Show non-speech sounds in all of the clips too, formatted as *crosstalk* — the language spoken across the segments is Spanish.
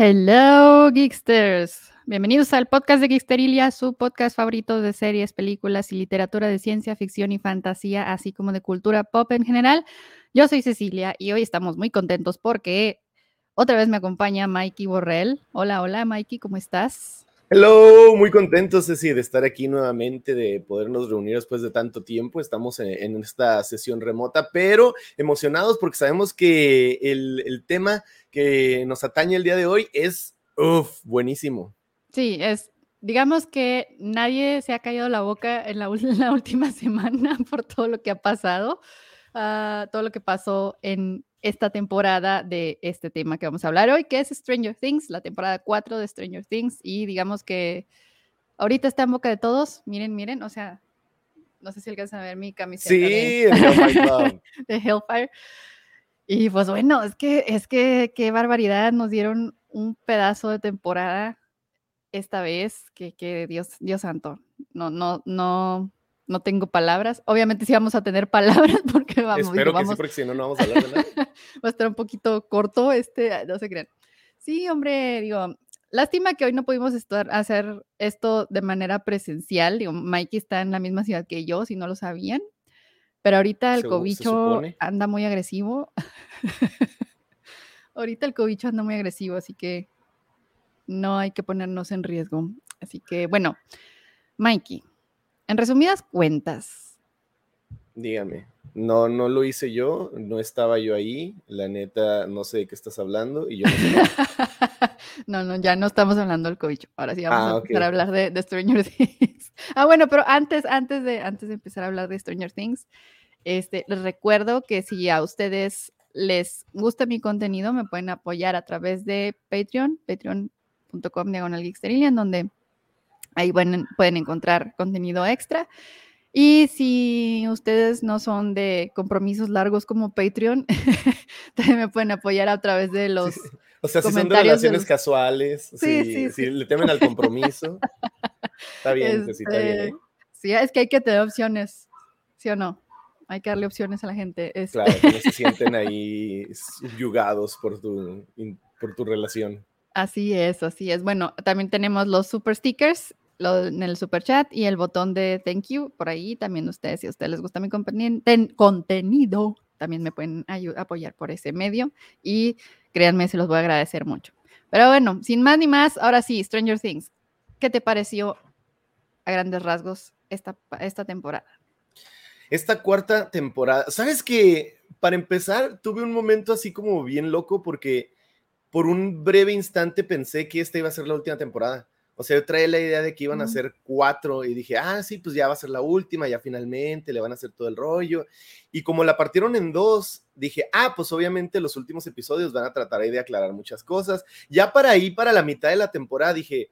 Hello, Geeksters. Bienvenidos al podcast de Geeksterilia, su podcast favorito de series, películas y literatura de ciencia ficción y fantasía, así como de cultura pop en general. Yo soy Cecilia y hoy estamos muy contentos porque otra vez me acompaña Mikey Borrell. Hola, hola, Mikey, ¿cómo estás? Hello, muy contento, Ceci, de estar aquí nuevamente, de podernos reunir después de tanto tiempo. Estamos en, esta sesión remota, pero emocionados porque sabemos que el, el tema que nos atañe el día de hoy es, uff, buenísimo. Sí, es, digamos que nadie se ha caído la boca en la, *laughs* la última semana *laughs* por todo lo que ha pasado, uh, todo lo que pasó en esta temporada de este tema que vamos a hablar hoy, que es Stranger Things, la temporada 4 de Stranger Things. Y digamos que ahorita está en boca de todos. Miren, miren, o sea, no sé si alcanzan a ver mi camiseta sí, de, *laughs* de Hellfire. Y pues bueno, es que, es que qué barbaridad, nos dieron un pedazo de temporada esta vez, que, que Dios, Dios santo, no, no, no, no tengo palabras. Obviamente sí vamos a tener *laughs* palabras porque vamos. Espero que sí, porque si no, no vamos a hablar de nada. *laughs* Va a estar un poquito corto este, no se crean. Sí, hombre, digo, lástima que hoy no pudimos estar, hacer esto de manera presencial. Digo, Mikey está en la misma ciudad que yo, si no lo sabían. Pero ahorita el cobicho anda muy agresivo. *laughs* ahorita el cobicho anda muy agresivo, así que no hay que ponernos en riesgo. Así que, bueno, Mikey, en resumidas cuentas. Dígame. No, no lo hice yo, no estaba yo ahí, la neta, no sé de qué estás hablando y yo no *laughs* No, ya no estamos hablando del COVID, ahora sí vamos ah, a empezar a hablar de, Stranger *laughs* Things. ah, bueno, pero antes, antes, de, antes de empezar a hablar de Stranger Things, este, les recuerdo que si a ustedes les gusta mi contenido, me pueden apoyar a través de Patreon, patreon.com diagonal en donde Ahí pueden, pueden encontrar contenido extra. Y si ustedes no son de compromisos largos como Patreon, *laughs* también me pueden apoyar a través de los. O sea, si son de relaciones casuales, si, le temen al compromiso, *laughs* está bien, está bien. Este, sí, es que hay que tener opciones, ¿sí o no? Hay que darle opciones a la gente. Este claro, que no se *laughs* sienten ahí subyugados por tu, por tu relación. Así es, así es. Bueno, también tenemos los super stickers en el super chat y el botón de thank you por ahí. También ustedes, si a ustedes les gusta mi contenido, también me pueden apoyar por ese medio y créanme, se los voy a agradecer mucho. Pero bueno, sin más ni más, ahora sí, Stranger Things, ¿qué te pareció a grandes rasgos esta, esta temporada? Esta cuarta temporada, ¿sabes que Para empezar, tuve un momento así como bien loco porque por un breve instante pensé que esta iba a ser la última temporada o sea, yo traía la idea de que iban a ser cuatro y dije, ah, sí, pues ya va a ser la última, ya finalmente le van a hacer todo el rollo. Y como la partieron en dos, dije, ah, pues obviamente los últimos episodios van a tratar de aclarar muchas cosas. Ya para ahí, para la mitad de la temporada, dije,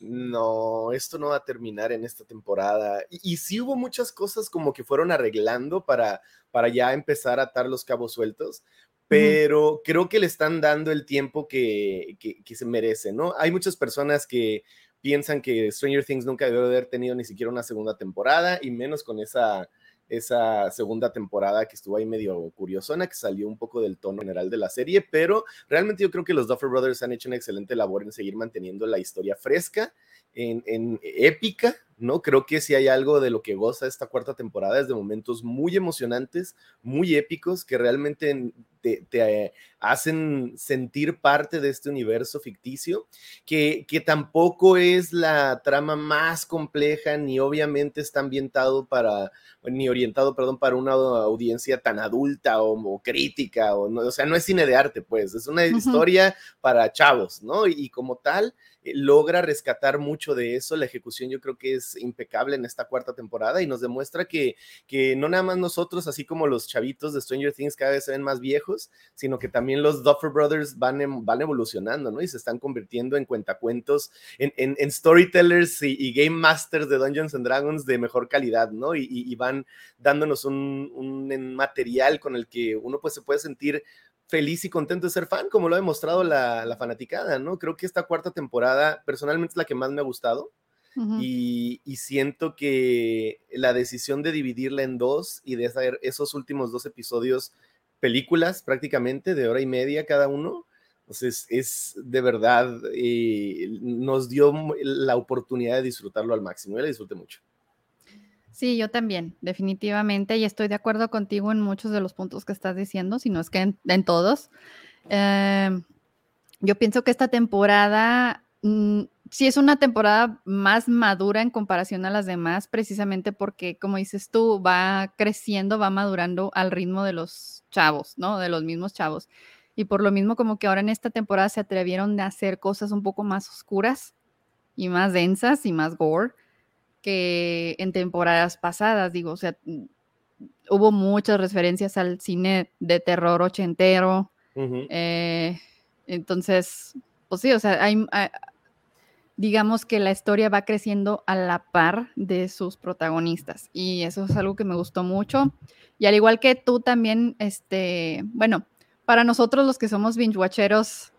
no, esto no va a terminar en esta temporada. Y, sí hubo muchas cosas como que fueron arreglando para, para ya empezar a atar los cabos sueltos, pero creo que le están dando el tiempo que, se merece, ¿no? Hay muchas personas que piensan que Stranger Things nunca debió haber tenido ni siquiera una segunda temporada y menos con esa, esa segunda temporada que estuvo ahí medio curiosona, que salió un poco del tono general de la serie, pero realmente yo creo que los Duffer Brothers han hecho una excelente labor en seguir manteniendo la historia fresca, en, en épica, ¿no? Creo que si hay algo de lo que goza esta cuarta temporada es de momentos muy emocionantes, muy épicos, que realmente te, hacen sentir parte de este universo ficticio, que, que, tampoco es la trama más compleja, ni obviamente está ambientado para, ni orientado, perdón, para una audiencia tan adulta o, crítica, o, no, o sea, no es cine de arte, pues, es una historia para chavos, ¿no? y como tal, logra rescatar mucho de eso. La ejecución yo creo que es impecable en esta cuarta temporada y nos demuestra que, que no nada más nosotros, así como los chavitos de Stranger Things cada vez se ven más viejos, sino que también los Duffer Brothers van, em, van evolucionando, ¿no? Y se están convirtiendo en cuentacuentos, en, en, storytellers y, game masters de Dungeons and Dragons de mejor calidad, ¿no? Y, van dándonos un, un material con el que uno pues se puede sentir feliz y contento de ser fan, como lo ha demostrado la, fanaticada, ¿no? Creo que esta cuarta temporada personalmente es la que más me ha gustado. y, siento que la decisión de dividirla en dos y de hacer esos últimos dos episodios películas prácticamente de hora y media cada uno, Entonces, es de verdad, eh, nos dio la oportunidad de disfrutarlo al máximo. Yo le disfruté mucho. Sí, yo también, definitivamente, y estoy de acuerdo contigo en muchos de los puntos que estás diciendo, si no es que en, todos. Em, yo pienso que esta temporada mm, sí es una temporada más madura en comparación a las demás, precisamente porque, como dices tú, va creciendo, va madurando al ritmo de los chavos, ¿no? De los mismos chavos. Y por lo mismo, como que ahora en esta temporada se atrevieron a hacer cosas un poco más oscuras y más densas y más gore que en temporadas pasadas. Digo, o sea, mm, hubo muchas referencias al cine de terror ochentero. Eh, entonces, pues sí, o sea, hay, digamos que la historia va creciendo a la par de sus protagonistas y eso es algo que me gustó mucho. Y al igual que tú también, este, bueno, para nosotros los que somos binge watcheros,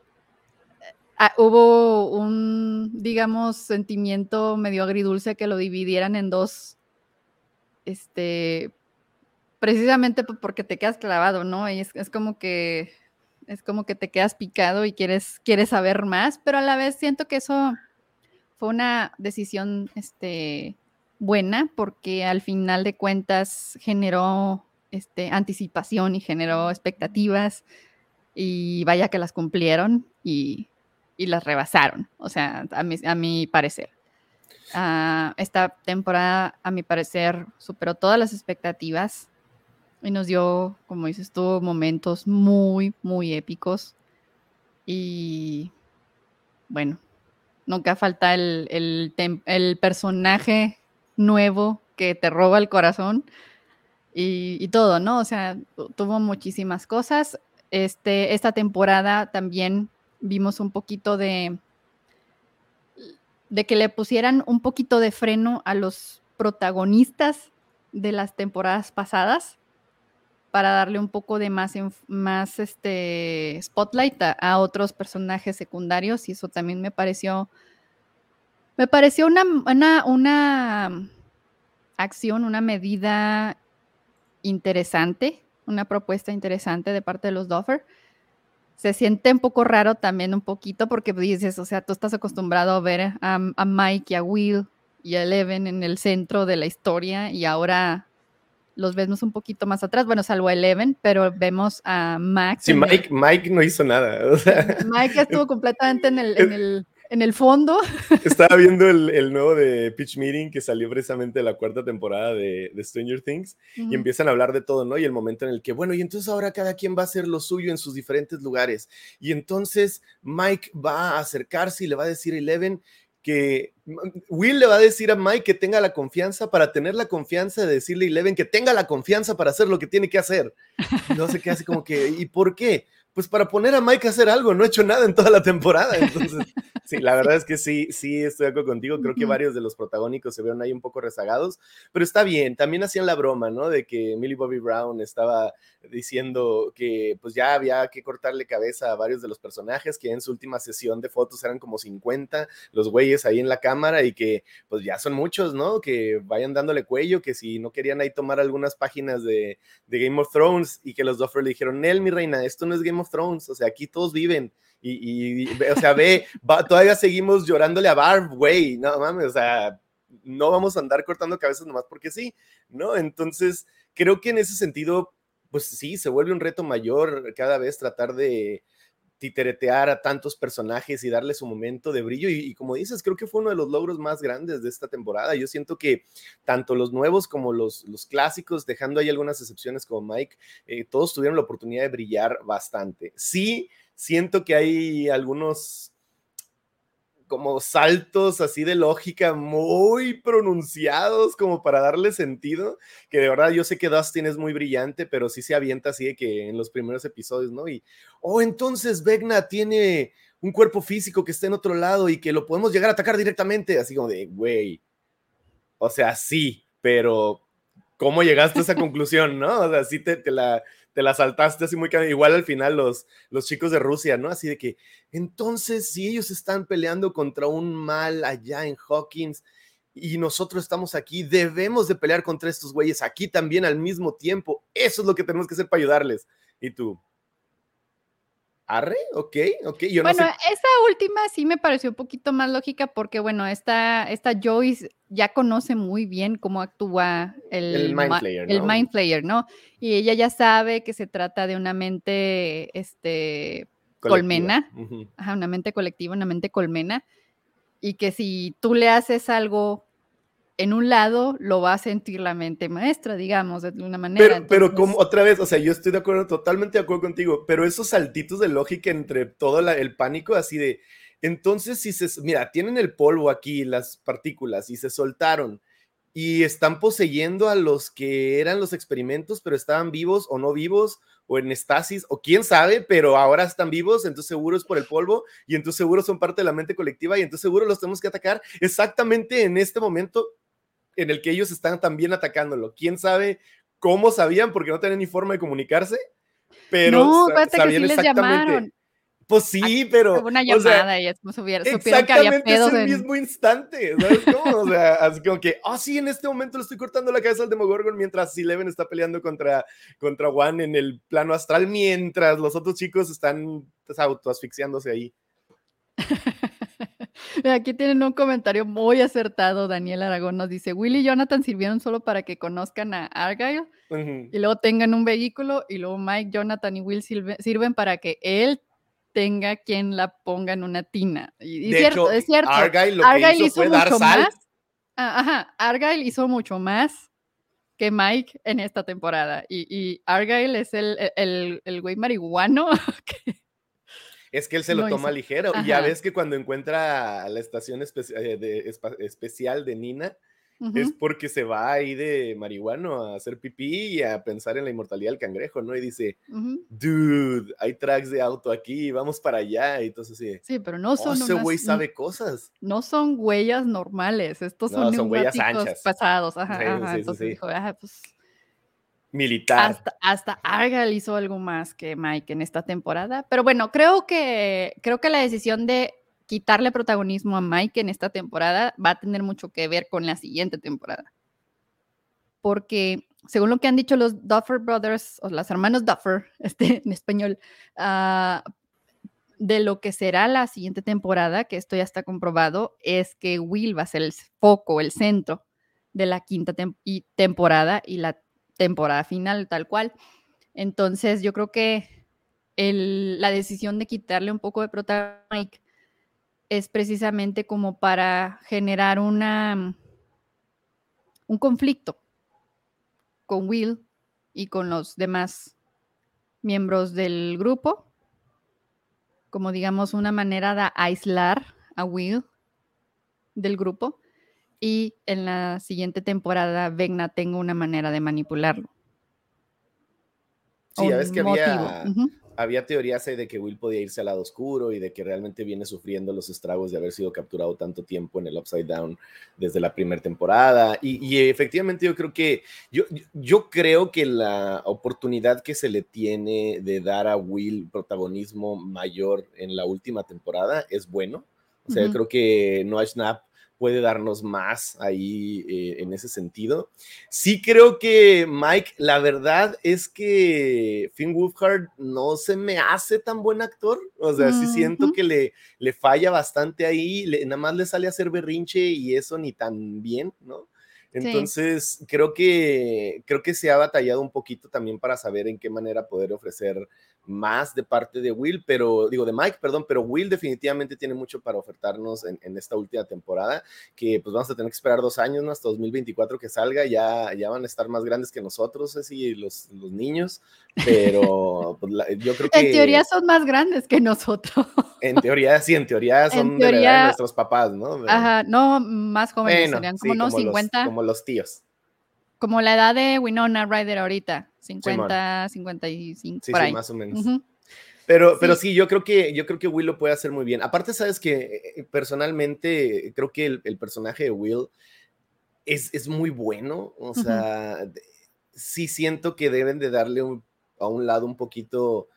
ah, hubo un, digamos, sentimiento medio agridulce que lo dividieran en dos, este, precisamente porque te quedas clavado, ¿no? Y es, es como que, es como que te quedas picado y quieres, quieres saber más, pero a la vez siento que eso fue una decisión, este, buena porque al final de cuentas generó este, anticipación y generó expectativas y vaya que las cumplieron y, las rebasaron, o sea, a mi, a mi parecer. Ah, esta temporada, a mi parecer, superó todas las expectativas y nos dio, como dices tú, momentos muy, muy épicos. Y bueno, nunca falta el, el personaje nuevo que te roba el corazón y, todo, ¿no? O sea, tuvo muchísimas cosas. Este, esta temporada también vimos un poquito de, de que le pusieran un poquito de freno a los protagonistas de las temporadas pasadas para darle un poco de más, más este, spotlight a, otros personajes secundarios y eso también me pareció me pareció una, una, una acción, una medida interesante, una propuesta interesante de parte de los Duffer. Se siente un poco raro también un poquito porque dices, o sea, tú estás acostumbrado a ver a, a Mike y a Will y a Eleven en el centro de la historia y ahora los vemos un poquito más atrás, bueno, salvo a Eleven, pero vemos a Max. Sí, Mike, Mike no hizo nada. Mike estuvo completamente en el en el fondo. *laughs* Estaba viendo el, nuevo de Pitch Meeting que salió precisamente de la cuarta temporada de, Stranger Things y empiezan a hablar de todo, ¿no? Y el momento en el que, bueno, y entonces ahora cada quien va a hacer lo suyo en sus diferentes lugares. Y entonces Mike va a acercarse y le va a decir a Eleven que Will le va a decir a Mike que tenga la confianza para tener la confianza de decirle a Eleven que tenga la confianza para hacer lo que tiene que hacer. no sé qué hace como que, ¿y por qué? Pues para poner a Mike a hacer algo, no ha hecho nada en toda la temporada. Entonces, *laughs* Sí, la verdad es que sí, sí, estoy de acuerdo contigo. Creo que varios de los protagónicos se vieron ahí un poco rezagados, pero está bien. También hacían la broma, ¿no? De que Millie Bobby Brown estaba diciendo que pues ya había que cortarle cabeza a varios de los personajes, que en su última sesión de fotos eran como 50 los güeyes ahí en la cámara y que pues ya son muchos, ¿no? Que vayan dándole cuello, que si no querían ahí tomar algunas páginas de, Game of Thrones y que los Duffer le dijeron, Nel, mi reina, esto no es Game of Thrones, o sea, aquí todos viven y, o sea, ve, todavía seguimos llorándole a Barb, güey, no mames, o sea, no vamos a andar cortando cabezas nomás porque sí, ¿no? Entonces, creo que en ese sentido, pues sí, se vuelve un reto mayor cada vez tratar de titeretear a tantos personajes y darle su momento de brillo. Y, como dices, creo que fue uno de los logros más grandes de esta temporada. Yo siento que tanto los nuevos como los, los clásicos, dejando ahí algunas excepciones como Mike, eh, todos tuvieron la oportunidad de brillar bastante. Sí, siento que hay algunos como saltos así de lógica muy pronunciados como para darle sentido, que de verdad yo sé que Dustin es muy brillante, pero sí se avienta así de que en los primeros episodios, ¿no? Y, oh, entonces Vegna tiene un cuerpo físico que está en otro lado y que lo podemos llegar a atacar directamente, así como de, güey, o sea, sí, pero ¿cómo llegaste a esa conclusión, no? O sea, sí te, te la te la saltaste así muy igual al final los, los chicos de Rusia, ¿no? Así de que, entonces, si ellos están peleando contra un mal allá en Hawkins y nosotros estamos aquí, debemos de pelear contra estos güeyes aquí también al mismo tiempo. Eso es lo que tenemos que hacer para ayudarles. Y tú, Arre, ok, ok. Yo bueno, esa última sí me pareció un poquito más lógica porque, bueno, esta, esta Joyce ya conoce muy bien cómo actúa el, el Mind Player, ¿no? El Mind ¿no? Y ella ya sabe que se trata de una mente, este, colmena, Ajá, una mente colectiva, una mente colmena, y que si tú le haces algo en un lado lo va a sentir la mente maestra, digamos, de una manera. Pero, como otra vez, o sea, yo estoy de acuerdo, totalmente de acuerdo contigo, pero esos saltitos de lógica entre todo el pánico, así de, entonces si se, mira, tienen el polvo aquí, las partículas, y se soltaron, y están poseyendo a los que eran los experimentos, pero estaban vivos o no vivos, o en estasis, o quién sabe, pero ahora están vivos, entonces seguro es por el polvo, y entonces seguro son parte de la mente colectiva, y entonces seguro los tenemos que atacar exactamente en este momento en el que ellos están también atacándolo. ¿Quién sabe cómo sabían? Porque no tenían ni forma de comunicarse, pero no, sabían que sí exactamente. Pues sí, pero. una llamada y es como supieron, que había pedos. Es el mismo instante, ¿sabes cómo? O sea, *laughs* así como que, ah, sí, en este momento le estoy cortando la cabeza al Demogorgon mientras Eleven está peleando contra, contra Juan en el plano astral, mientras los otros chicos están pues, autoasfixiándose ahí. *laughs* Aquí tienen un comentario muy acertado. Daniel Aragón nos dice: Will y Jonathan sirvieron solo para que conozcan a Argyle y luego tengan un vehículo, y luego Mike, Jonathan y Will sirven para que él tenga quien la ponga en una tina. Y, de cierto, hecho, es cierto. Argyle lo que hizo, fue dar sal. Más. Ajá, Argyle hizo mucho más que Mike en esta temporada. Y, y Argyle es el, el, el güey marihuano *laughs* que es que él se lo toma ligero. Y ya ves que cuando encuentra la estación eh, especial de Nina, es porque se va ahí de marihuano a hacer pipí y a pensar en la inmortalidad del cangrejo, ¿no? Y dice, dude, hay tracks de auto aquí, vamos para allá. Y entonces sí. Sí, pero no oh, son. ese güey sabe cosas. No son huellas normales, estos son, son huellas anchas. pasados. Ajá, entonces dijo, ah, pues militar. Hasta, hasta Argal hizo algo más que Mike en esta temporada. Pero bueno, creo que, creo que la decisión de quitarle protagonismo a Mike en esta temporada va a tener mucho que ver con la siguiente temporada. Porque según lo que han dicho los Duffer Brothers, o los hermanos Duffer, *laughs* este, en español, uh, de lo que será la siguiente temporada, que esto ya está comprobado, es que Will va a ser el foco, el centro de la quinta temporada y la temporada final, tal cual. Entonces, yo creo que la decisión de quitarle un poco de protagonismo es precisamente como para generar una, un conflicto con Will y con los demás miembros del grupo, como digamos una manera de aislar a Will del grupo y en la siguiente temporada Vegna tenga una manera de manipularlo. Sí, ya ves que había, teorías de que Will podía irse al lado oscuro y de que realmente viene sufriendo los estragos de haber sido capturado tanto tiempo en el Upside Down desde la primera temporada. Y, efectivamente yo creo que, yo, yo creo que la oportunidad que se le tiene de dar a Will protagonismo mayor en la última temporada es bueno. O sea, yo creo que Noah Schnapp puede darnos más ahí eh, en ese sentido. Sí creo que Mike, la verdad es que Finn Wolfhard no se me hace tan buen actor, o sea, sí siento que le, le falla bastante ahí, nada más le sale a hacer berrinche y eso ni tan bien, ¿no? Entonces, creo que creo que se ha batallado un poquito también para saber en qué manera poder ofrecer más de parte de Will, pero digo de Mike, perdón, pero Will definitivamente tiene mucho para ofertarnos en, esta última temporada, que pues vamos a tener que esperar dos años, ¿no? hasta 2024 que salga, ya, ya van a estar más grandes que nosotros, así los, los niños, pero pues, yo creo que... En teoría son más grandes que nosotros. En teoría, sí, en teoría *laughs* son de, nuestros papás, ¿no? Ajá, no, más jóvenes, serían como unos 50. como los tíos. Como la edad de Winona Ryder ahorita, 50, 55, sí, por ahí. Sí, más o menos. Pero, sí. pero sí, yo creo que yo creo que Will lo puede hacer muy bien. Aparte, sabes que eh, personalmente creo que el, personaje de Will es, es, muy bueno. O sea, sí siento que deben de darle a un lado un poquito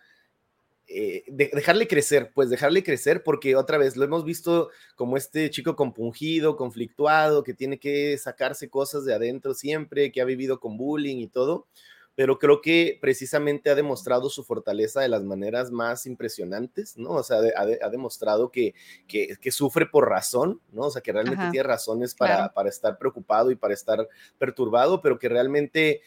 eh, dejarle crecer, pues dejarle crecer, porque otra vez lo hemos visto como este chico compungido, conflictuado, que tiene que sacarse cosas de adentro siempre, que ha vivido con bullying y todo, pero creo que precisamente ha demostrado su fortaleza de las maneras más impresionantes, ¿no? O sea, ha, demostrado que, que, sufre por razón, ¿no? O sea, que realmente tiene razones para, para estar preocupado y para estar perturbado, pero que realmente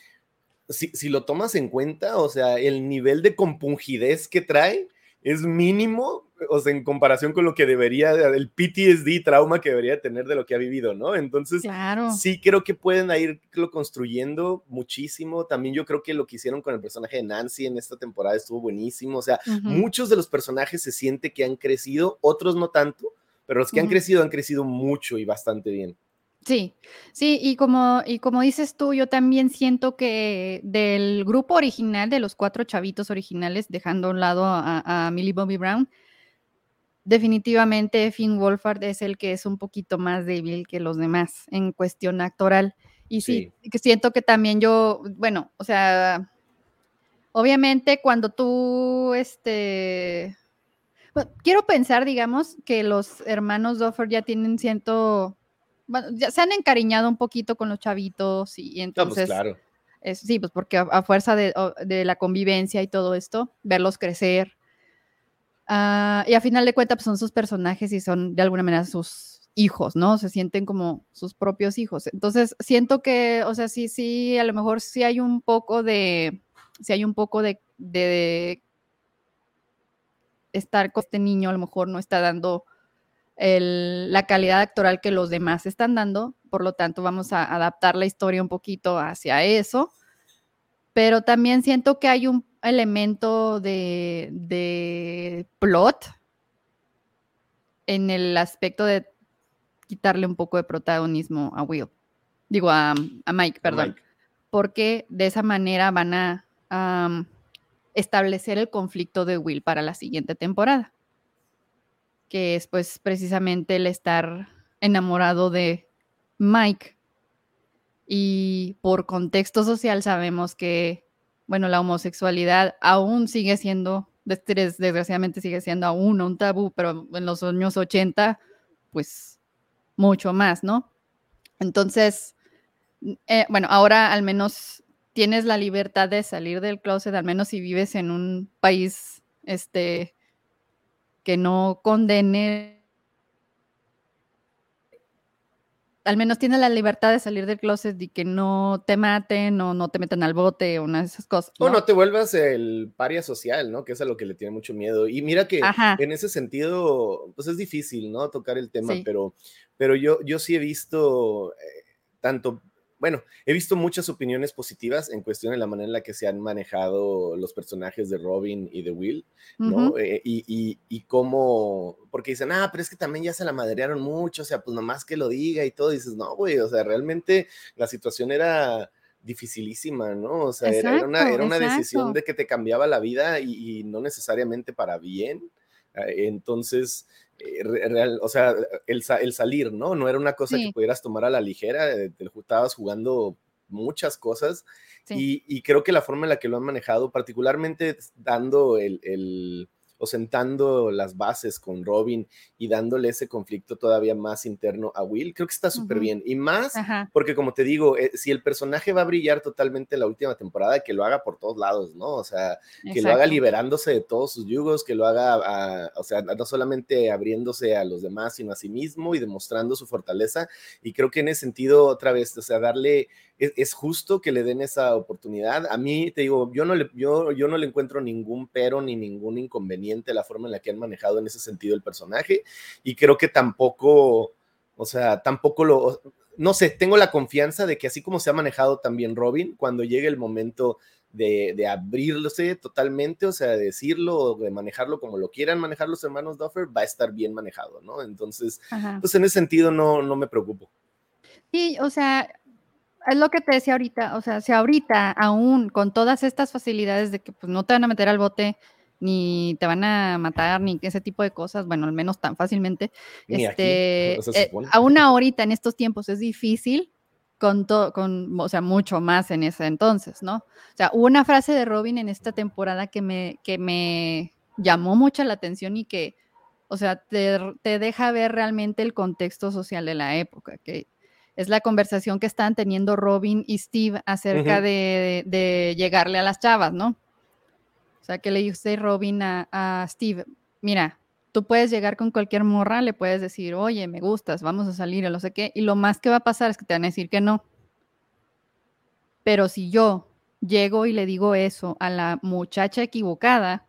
si, si, lo tomas en cuenta, o sea, el nivel de compungidez que trae es mínimo, o sea, en comparación con lo que debería, el PTSD, trauma que debería tener de lo que ha vivido, ¿no? Entonces, sí creo que pueden irlo construyendo muchísimo. También yo creo que lo que hicieron con el personaje de Nancy en esta temporada estuvo buenísimo. O sea, muchos de los personajes se siente que han crecido, otros no tanto, pero los que han crecido han crecido mucho y bastante bien. Sí, sí, y como, y como dices tú, yo también siento que del grupo original, de los cuatro chavitos originales, dejando a un lado a, Millie Bobby Brown, definitivamente Finn Wolfhard es el que es un poquito más débil que los demás en cuestión actoral. Y sí, que siento que también yo, bueno, o sea, obviamente cuando tú, este, quiero pensar, digamos, que los hermanos Duffer ya tienen ciento bueno, ya se han encariñado un poquito con los chavitos y, pues, entonces... claro. sí, pues porque a, fuerza de, la convivencia y todo esto, verlos crecer. Ah, y a final de cuentas pues, son sus personajes y son de alguna manera sus hijos, ¿no? Se sienten como sus propios hijos. Entonces, siento que, o sea, sí, sí, a lo mejor sí hay un poco de, sí hay un poco de, de estar con este niño, a lo mejor no está dando la calidad actoral que los demás están dando, por lo tanto vamos a adaptar la historia un poquito hacia eso, pero también siento que hay un elemento de, plot en el aspecto de quitarle un poco de protagonismo a Will, digo a, Mike, perdón, porque de esa manera van a establecer el conflicto de Will para la siguiente temporada que es pues precisamente el estar enamorado de Mike. Y por contexto social sabemos que, bueno, la homosexualidad aún sigue siendo, desgraciadamente sigue siendo aún un tabú, pero en los años 80, pues mucho más, ¿no? Entonces, eh, bueno, ahora al menos tienes la libertad de salir del closet, al menos si vives en un país, este, que no condene, al menos tiene la libertad de salir del closet y que no te maten o no te metan al bote o una de esas cosas. ¿no? O no te vuelvas el paria social, ¿no? Que es a lo que le tiene mucho miedo. Y mira que en ese sentido, pues es difícil, ¿no? Tocar el tema, pero, pero yo, yo sí he visto eh, tanto bueno, he visto muchas opiniones positivas en cuestión de la manera en la que se han manejado los personajes de Robin y de Will, ¿no? Eh, y, y, cómo, porque dicen, ah, pero es que también ya se la madrearon mucho, o sea, pues nomás que lo diga y todo, dices, no, güey, o sea, realmente la situación era dificilísima, ¿no? O sea, era, una, era una decisión de que te cambiaba la vida y, no necesariamente para bien. Eh, entonces, real, o sea, el, el, salir, ¿no? No era una cosa que pudieras tomar a la ligera, eh, te estabas jugando muchas cosas y, y, creo que la forma en la que lo han manejado, particularmente dando el, el sentando las bases con Robin y dándole ese conflicto todavía más interno a Will, creo que está súper bien. Y más porque, como te digo, eh, si el personaje va a brillar totalmente en la última temporada, que lo haga por todos lados, ¿no? O sea, que lo haga liberándose de todos sus yugos, que lo haga, o sea, no solamente abriéndose a los demás, sino a sí mismo y demostrando su fortaleza. Y creo que en ese sentido, otra vez, o sea, darle es, justo que le den esa oportunidad. A mí, te digo, yo no, le, yo, yo no le encuentro ningún pero ni ningún inconveniente la forma en la que han manejado en ese sentido el personaje y creo que tampoco, o sea, tampoco lo, no sé, tengo la confianza de que así como se ha manejado también Robin, cuando llegue el momento de, de abrirse totalmente, o sea, de decirlo de manejarlo como lo quieran manejar los hermanos Duffer, va a estar bien manejado, ¿no? Entonces, pues en ese sentido no, no me preocupo. Sí, o sea, es lo que te decía ahorita, o sea, si ahorita aún con todas estas facilidades de que pues no te van a meter al bote, ni te van a matar, ni ese tipo de cosas, bueno, al menos tan fácilmente, este, eh, aún ahorita en estos tiempos es difícil con todo, con, o sea, mucho más en ese entonces, ¿no? O sea, hubo una frase de Robin en esta temporada que me, que me llamó mucho la atención y que, o sea, te, te deja ver realmente el contexto social de la época, que es la conversación que están teniendo Robin y Steve acerca de, llegarle a las chavas, ¿no? O sea, que le dice Robin a, Steve, mira, tú puedes llegar con cualquier morra, le puedes decir, oye, me gustas, vamos a salir, o no sé qué, y lo más que va a pasar es que te van a decir que no. Pero si yo llego y le digo eso a la muchacha equivocada,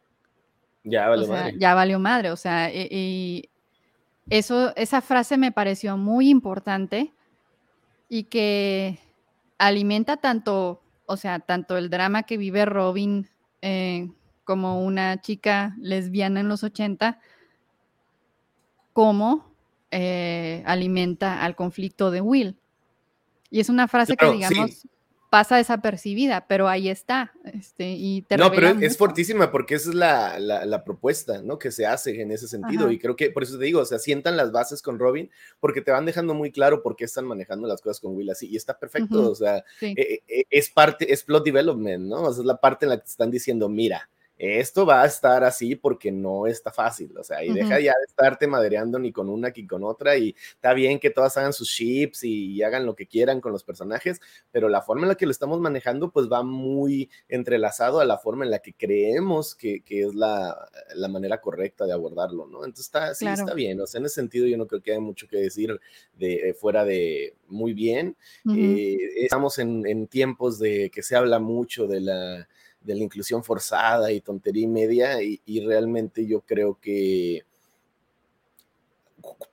ya valió madre. Ya valió madre, o sea, y, eso, esa frase me pareció muy importante y que alimenta tanto, o sea, tanto el drama que vive Robin eh, como una chica lesbiana en los 80, como eh, alimenta al conflicto de Will. Y es una frase que, digamos, pasa desapercibida, pero ahí está. Este, y te no, pero es, fortísima porque esa es la, la, propuesta, ¿no? Que se hace en ese sentido. Y creo que por eso te digo, o sea, sientan las bases con Robin porque te van dejando muy claro por qué están manejando las cosas con Will así. Y está perfecto, o sea, eh, eh, es parte, es plot development, ¿no? O sea, es la parte en la que te están diciendo, mira, esto va a estar así porque no está fácil, o sea, y deja ya de estarte madereando ni con una ni con otra, y está bien que todas hagan sus chips y, hagan lo que quieran con los personajes, pero la forma en la que lo estamos manejando, pues va muy entrelazado a la forma en la que creemos que, es la, manera correcta de abordarlo, ¿no? Entonces está, sí, está bien, o sea, en ese sentido yo no creo que haya mucho que decir de, eh, fuera de muy bien. Eh, estamos en tiempos de que se habla mucho de la de la inclusión forzada y tontería y media, y, realmente yo creo que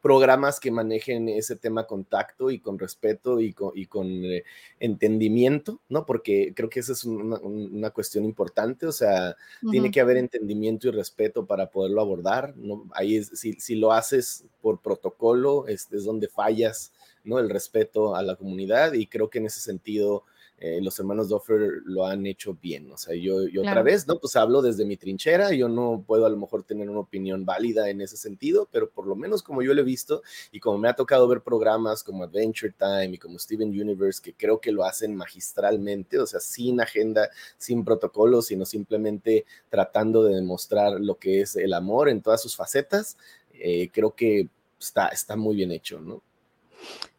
programas que manejen ese tema con tacto y con respeto y con, y con eh, entendimiento, ¿no? Porque creo que esa es una, cuestión importante, o sea, tiene que haber entendimiento y respeto para poderlo abordar, ¿no? Ahí es, si, si, lo haces por protocolo, este es donde fallas, ¿no? El respeto a la comunidad y creo que en ese sentido eh, los hermanos Doffer lo han hecho bien. O sea, yo, yo otra vez, ¿no? Pues hablo desde mi trinchera, yo no puedo a lo mejor tener una opinión válida en ese sentido, pero por lo menos como yo lo he visto y como me ha tocado ver programas como Adventure Time y como Steven Universe, que creo que lo hacen magistralmente, o sea, sin agenda, sin protocolo, sino simplemente tratando de demostrar lo que es el amor en todas sus facetas, eh, creo que está, está muy bien hecho, ¿no?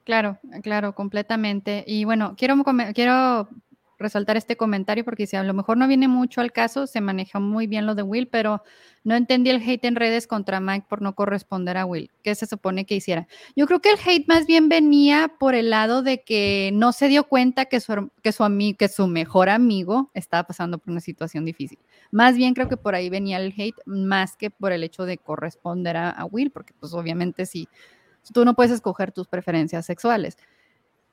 Claro, claro, completamente. Y bueno, quiero, resaltar este comentario porque si a lo mejor no viene mucho al caso, se maneja muy bien lo de Will, pero no entendí el hate en redes contra Mike por no corresponder a Will. ¿Qué se supone que hiciera? Yo creo que el hate más bien venía por el lado de que no se dio cuenta que su, que su, que su mejor amigo estaba pasando por una situación difícil. Más bien creo que por ahí venía el hate, más que por el hecho de corresponder a, a Will, porque pues obviamente sí. Si, Tú no puedes escoger tus preferencias sexuales.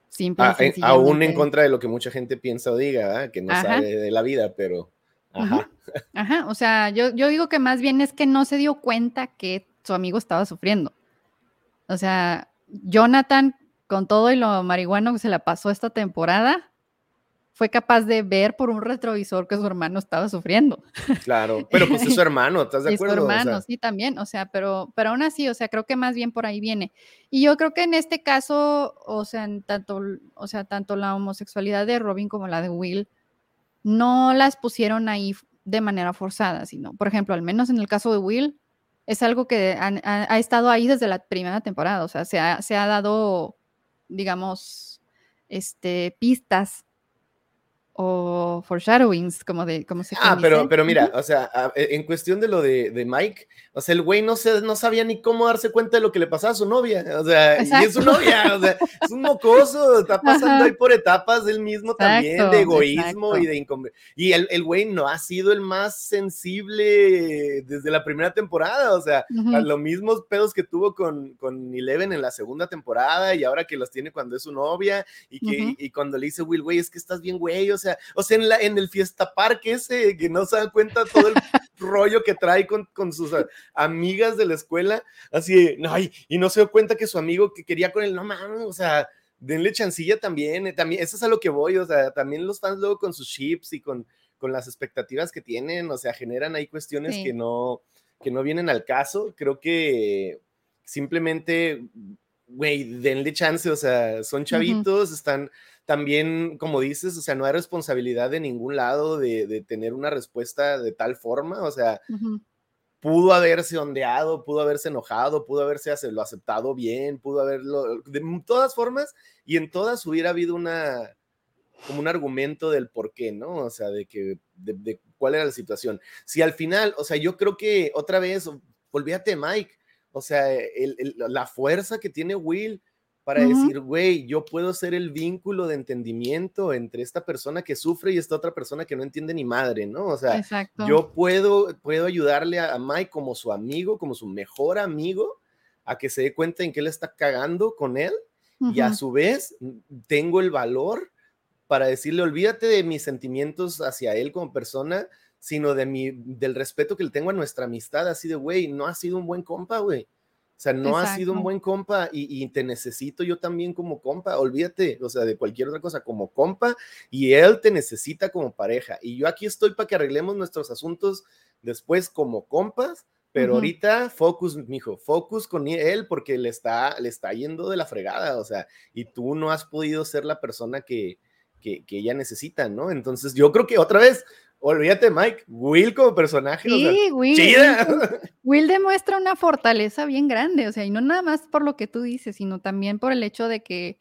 Simple ah, eh, aún en contra de lo que mucha gente piensa o diga, que no sabe de la vida, pero... Ajá. Ajá, o sea, yo, yo digo que más bien es que no se dio cuenta que su amigo estaba sufriendo. O sea, Jonathan, con todo y lo marihuano que se la pasó esta temporada, fue capaz de ver por un retrovisor que su hermano estaba sufriendo. Claro, pero pues es su *laughs* hermano, ¿estás de acuerdo? Es su hermano, sí, también, o sea, pero, pero aún así, o sea, creo que más bien por ahí viene. Y yo creo que en este caso, o sea, tanto, o sea, tanto la homosexualidad de Robin como la de Will, no las pusieron ahí de manera forzada, sino, por ejemplo, al menos en el caso de Will, es algo que ha, estado ahí desde la primera temporada, o sea, se ha, se ha dado, digamos, este, pistas o foreshadowings, como de, como se Ah, pero, pero mira, o sea, e, en cuestión de lo de, de, Mike, o sea, el güey no, se, no sabía ni cómo darse cuenta de lo que le pasaba a su novia, o sea, y es su novia, o sea, *laughs* es un mocoso, está pasando ahí por etapas del mismo también, de egoísmo y de Y el, el güey no ha sido el más sensible desde la primera temporada, o sea, los mismos pedos que tuvo con, con Eleven en la segunda temporada y ahora que los tiene cuando es su novia y que y cuando le dice Will, güey, es que estás bien, güey, o sea, o sea, en, la, en el fiesta parque ese, que no se dan cuenta todo el *laughs* rollo que trae con, con sus amigas de la escuela, así, no, y, no se dio cuenta que su amigo que quería con él, no mames, o sea, denle chancilla también, eh, también, eso es a lo que voy, o sea, también los fans luego con sus chips y con, con las expectativas que tienen, o sea, generan ahí cuestiones que no, que no vienen al caso, creo que simplemente, güey, denle chance, o sea, son chavitos, están también, como dices, o sea, no hay responsabilidad de ningún lado de, tener una respuesta de tal forma, o sea, pudo haberse ondeado, pudo haberse enojado, pudo haberse lo aceptado bien, pudo haberlo, de todas formas, y en todas hubiera habido una, como un argumento del por qué, ¿no? O sea, de que, de, cuál era la situación. Si al final, o sea, yo creo que otra vez, olvídate Mike, o sea, la fuerza que tiene Will para decir, güey, yo puedo ser el vínculo de entendimiento entre esta persona que sufre y esta otra persona que no entiende ni madre, ¿no? O sea, yo puedo, puedo ayudarle a, Mike como su amigo, como su mejor amigo, a que se dé cuenta en que él está cagando con él y a su vez tengo el valor para decirle, olvídate de mis sentimientos hacia él como persona, sino de mi, del respeto que le tengo a nuestra amistad, así de, güey, no ha sido un buen compa, güey. O sea, no ha sido un buen compa y, te necesito yo también como compa, olvídate, o sea, de cualquier otra cosa como compa y él te necesita como pareja. Y yo aquí estoy para que arreglemos nuestros asuntos después como compas, pero ahorita focus, mijo, focus con él porque le está, le está yendo de la fregada, o sea, y tú no has podido ser la persona que, que, que ella necesita, ¿no? Entonces yo creo que otra vez, Olvídate, Mike, Will como personaje. Sí, Will, Will, demuestra una fortaleza bien grande, o sea, y no nada más por lo que tú dices, sino también por el hecho de que,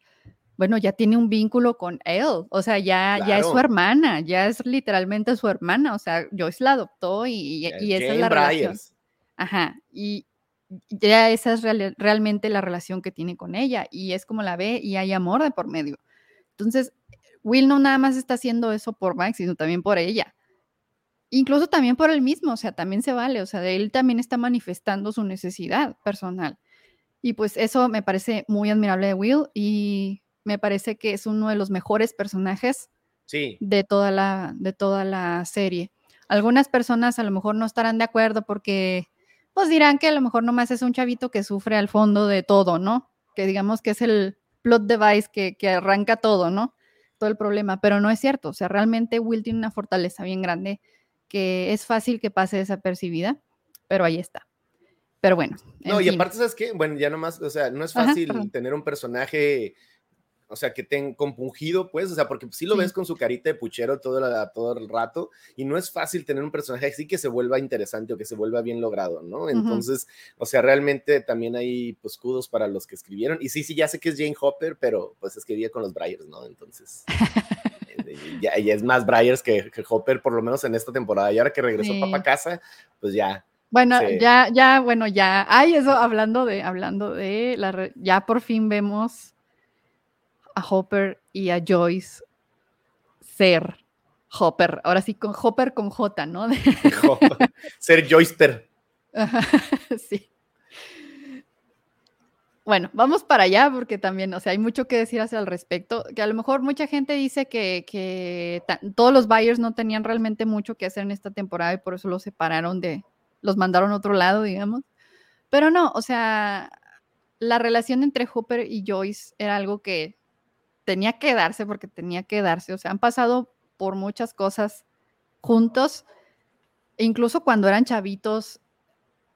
bueno, ya tiene un vínculo con él, o sea, ya, ya es su hermana, ya es literalmente su hermana, o sea, Joyce la adoptó y, y, esa es la relación. Ajá, y ya esa es realmente la relación que tiene con ella, y es como la ve y hay amor de por medio. Entonces, Will no nada más está haciendo eso por Mike, sino también por ella. Incluso también por él mismo, o sea, también se vale, o sea, él también está manifestando su necesidad personal. Y pues eso me parece muy admirable de Will y me parece que es uno de los mejores personajes de, toda la, de toda la serie. Algunas personas a lo mejor no estarán de acuerdo porque pues dirán que a lo mejor nomás es un chavito que sufre al fondo de todo, ¿no? Que digamos que es el plot device que, que arranca todo, ¿no? Todo el problema, pero no es cierto, o sea, realmente Will tiene una fortaleza bien grande que es fácil que pase desapercibida, pero ahí está. Pero bueno. No, y aparte, ¿sabes qué? Bueno, ya nomás, o sea, no es fácil tener un personaje, o sea, que tenga compungido, pues, o sea, porque sí lo ves con su carita de puchero todo, todo el rato, y no es fácil tener un personaje así que se vuelva interesante o que se vuelva bien logrado, ¿no? Entonces, o sea, realmente también hay, pues, kudos para los que escribieron. Y sí, sí, ya sé que es Jane Hopper, pero pues escribía con los Bryers, ¿no? Entonces. *laughs* ya, es más Bryers que, Hopper, por lo menos en esta temporada. Y ahora que regresó papá a casa, pues ya. Bueno, ya, ya, bueno, ya. Ay, eso hablando de, hablando de la, ya por fin vemos a Hopper y a Joyce ser Hopper. Ahora sí, con Hopper con J, ¿no? *laughs* Ser Joyster. *laughs* sí. Bueno, vamos para allá porque también, o sea, hay mucho que decir hacia el respecto, que a lo mejor mucha gente dice que, todos los buyers no tenían realmente mucho que hacer en esta temporada y por eso los separaron de, los mandaron a otro lado, digamos. Pero no, o sea, la relación entre Hopper y Joyce era algo que tenía que darse porque tenía que darse, o sea, han pasado por muchas cosas juntos, e incluso cuando eran chavitos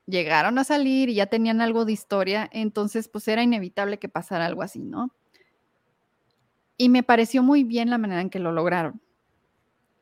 llegaron a salir y ya tenían algo de historia, entonces pues era inevitable que pasara algo así, ¿no? Y me pareció muy bien la manera en que lo lograron.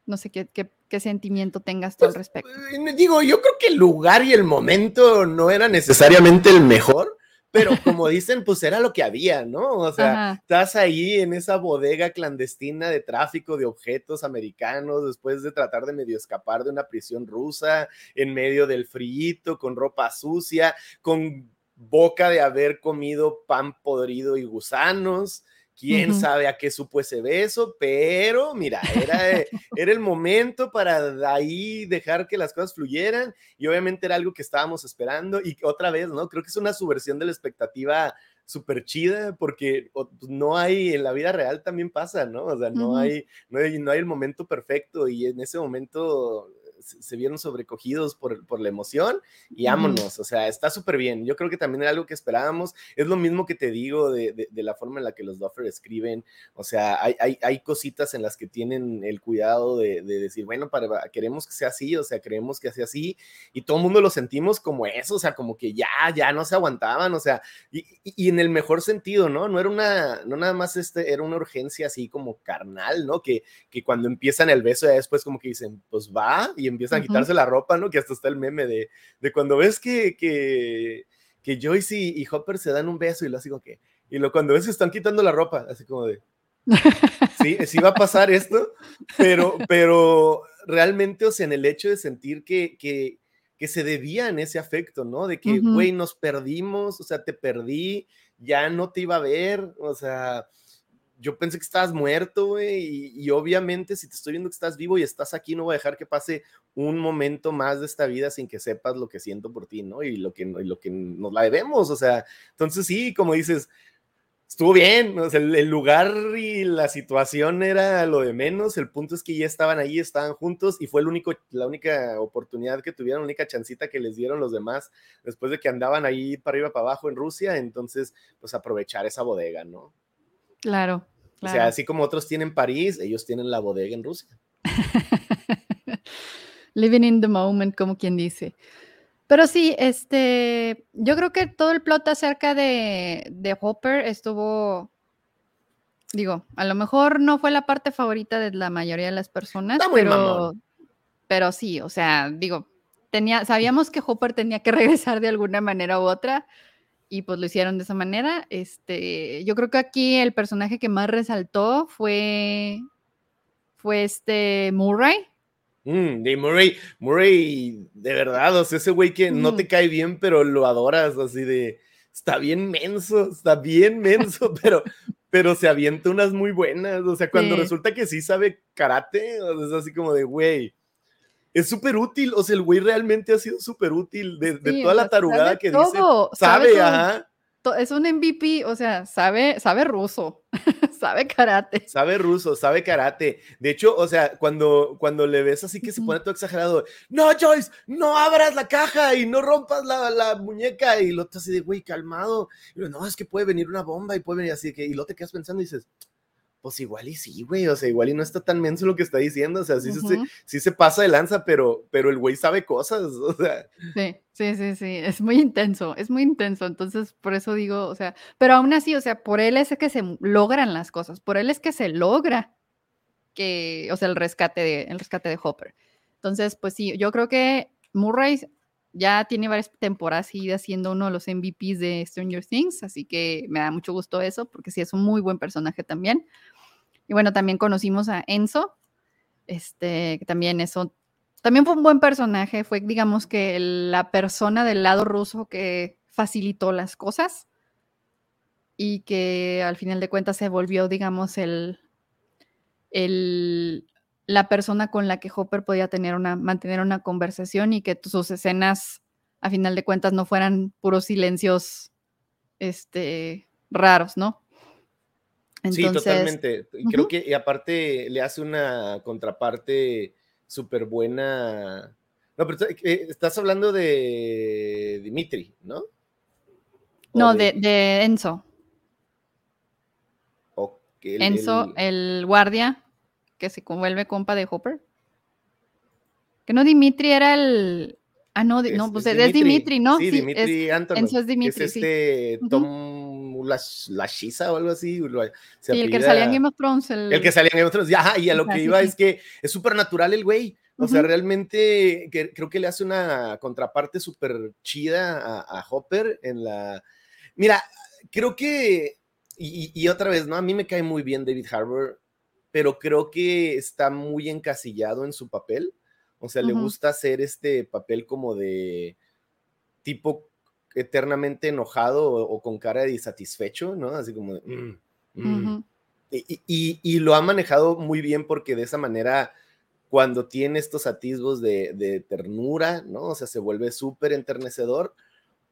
No sé qué, qué, sentimiento tengas tú al pues, respecto. Eh, digo, yo creo que el lugar y el momento no era necesariamente el mejor, pero *laughs* como dicen, pues era lo que había, ¿no? O sea, estás ahí en esa bodega clandestina de tráfico de objetos americanos después de tratar de medio escapar de una prisión rusa, en medio del frío, con ropa sucia, con boca de haber comido pan podrido y gusanos quién sabe a qué supo ese beso, pero mira, era, eh, *laughs* era el momento para ahí dejar que las cosas fluyeran y obviamente era algo que estábamos esperando y otra vez, ¿no? Creo que es una subversión de la expectativa súper chida porque pues, no hay, en la vida real también pasa, ¿no? O sea, no, hay, no, hay, no hay el momento perfecto y en ese momento se vieron sobrecogidos por, por la emoción y vámonos, o sea, está súper bien. Yo creo que también era algo que esperábamos. Es lo mismo que te digo de, de, la forma en la que los Duffer escriben, o sea, hay, hay, hay, cositas en las que tienen el cuidado de, de, decir, bueno, para, queremos que sea así, o sea, creemos que sea así, y todo el mundo lo sentimos como eso, o sea, como que ya, ya no se aguantaban, o sea, y, y, en el mejor sentido, ¿no? No era una, no nada más este, era una urgencia así como carnal, ¿no? Que, que cuando empiezan el beso ya después como que dicen, pues va, y empiezan a quitarse la ropa, ¿no? Que hasta está el meme de, de cuando ves que, que, que Joyce y, Hopper se dan un beso y lo así como que, y lo cuando ves que están quitando la ropa, así como de, sí, sí va a pasar esto, pero, pero realmente, o sea, en el hecho de sentir que, que, que se debía en ese afecto, ¿no? De que, güey, nos perdimos, o sea, te perdí, ya no te iba a ver, o sea, yo pensé que estabas muerto, güey, y, obviamente si te estoy viendo que estás vivo y estás aquí, no voy a dejar que pase un momento más de esta vida sin que sepas lo que siento por ti, ¿no? Y lo que, y lo que nos la debemos, o sea, entonces sí, como dices, estuvo bien, el, lugar y la situación era lo de menos, el punto es que ya estaban ahí, estaban juntos y fue la única oportunidad que tuvieron, la única chancita que les dieron los demás después de que andaban ahí para arriba, para abajo en Rusia, entonces, pues aprovechar esa bodega, ¿no? Claro, O sea, así como otros tienen París, ellos tienen la bodega en Rusia. *laughs* Living in the moment, como quien dice. Pero sí, este, yo creo que todo el plot acerca de, de Hopper estuvo, digo, a lo mejor no fue la parte favorita de la mayoría de las personas, pero, pero sí, o sea, digo, tenía, sabíamos que Hopper tenía que *laughs* regresar de alguna manera u otra y pues lo hicieron de esa manera. Este, yo creo que aquí el personaje que más resaltó fue, fue este Murray, Mm, de Murray, Murray, de verdad, o sea, ese güey que no te cae bien, pero lo adoras, así de, está bien menso, está bien menso, *laughs* pero, pero se avienta unas muy buenas, o sea, cuando resulta que sí sabe karate, es así como de, güey, es súper útil, o sea, el güey realmente ha sido súper útil de, toda la tarugada que dice, sabe, ajá es un MVP, o sea, sabe, sabe ruso, *laughs* sabe karate. Sabe ruso, sabe karate. De hecho, o sea, cuando, cuando le ves así que se pone todo exagerado, no, Joyce, no abras la caja y no rompas la, la muñeca. Y lo te así de, güey, calmado. Y no, es que puede venir una bomba y puede venir así. Que, y lo te quedas pensando y dices, pues igual y sí, güey, o sea, igual y no está tan menso lo que está diciendo, o sea, sí, se, sí se pasa de lanza, pero, pero el güey sabe cosas, *laughs* o sea. Sí, sí, sí, sí, es muy intenso, es muy intenso, entonces por eso digo, o sea, pero aún así, o sea, por él es que se logran las cosas, por él es que se logra que, o sea, el rescate de, el rescate de Hopper. Entonces, pues sí, yo creo que Murray ya tiene varias temporadas seguidas siendo uno de los MVPs de Stranger Things, así que me da mucho gusto eso, porque sí es un muy buen personaje también. Y bueno, también conocimos a Enzo, este, también eso, también fue un buen personaje, fue digamos que la persona del lado ruso que facilitó las cosas y que al final de cuentas se volvió, digamos, el, el, la persona con la que Hopper podía tener una, mantener una conversación y que sus escenas, a final de cuentas, no fueran puros silencios este, raros, ¿no? sí, totalmente. Creo que y aparte le hace una contraparte súper buena. No, pero eh, estás hablando de Dimitri, ¿no? No, de... Enzo. Enzo, el... guardia que se vuelve compa de Hopper. Que no Dimitri era el. Ah, no, no, pues es Dimitri, ¿no? Sí, Dimitri es Dimitri. Es este Tom la, la Shiza o algo así. y el que salía en Game of Thrones. El, que salía en Game of Thrones. Ya, y a lo que iba es que es súper natural el güey. O sea, realmente creo que le hace una contraparte súper chida a, Hopper en la... Mira, creo que, y, otra vez, ¿no? A mí me cae muy bien David Harbour, pero creo que está muy encasillado en su papel. O sea, le gusta hacer este papel como de tipo eternamente enojado o, con cara de insatisfecho, ¿no? Así como mm, mm". y, lo ha manejado muy bien porque de esa manera, cuando tiene estos atisbos de, ternura, ¿no? O sea, se vuelve súper enternecedor,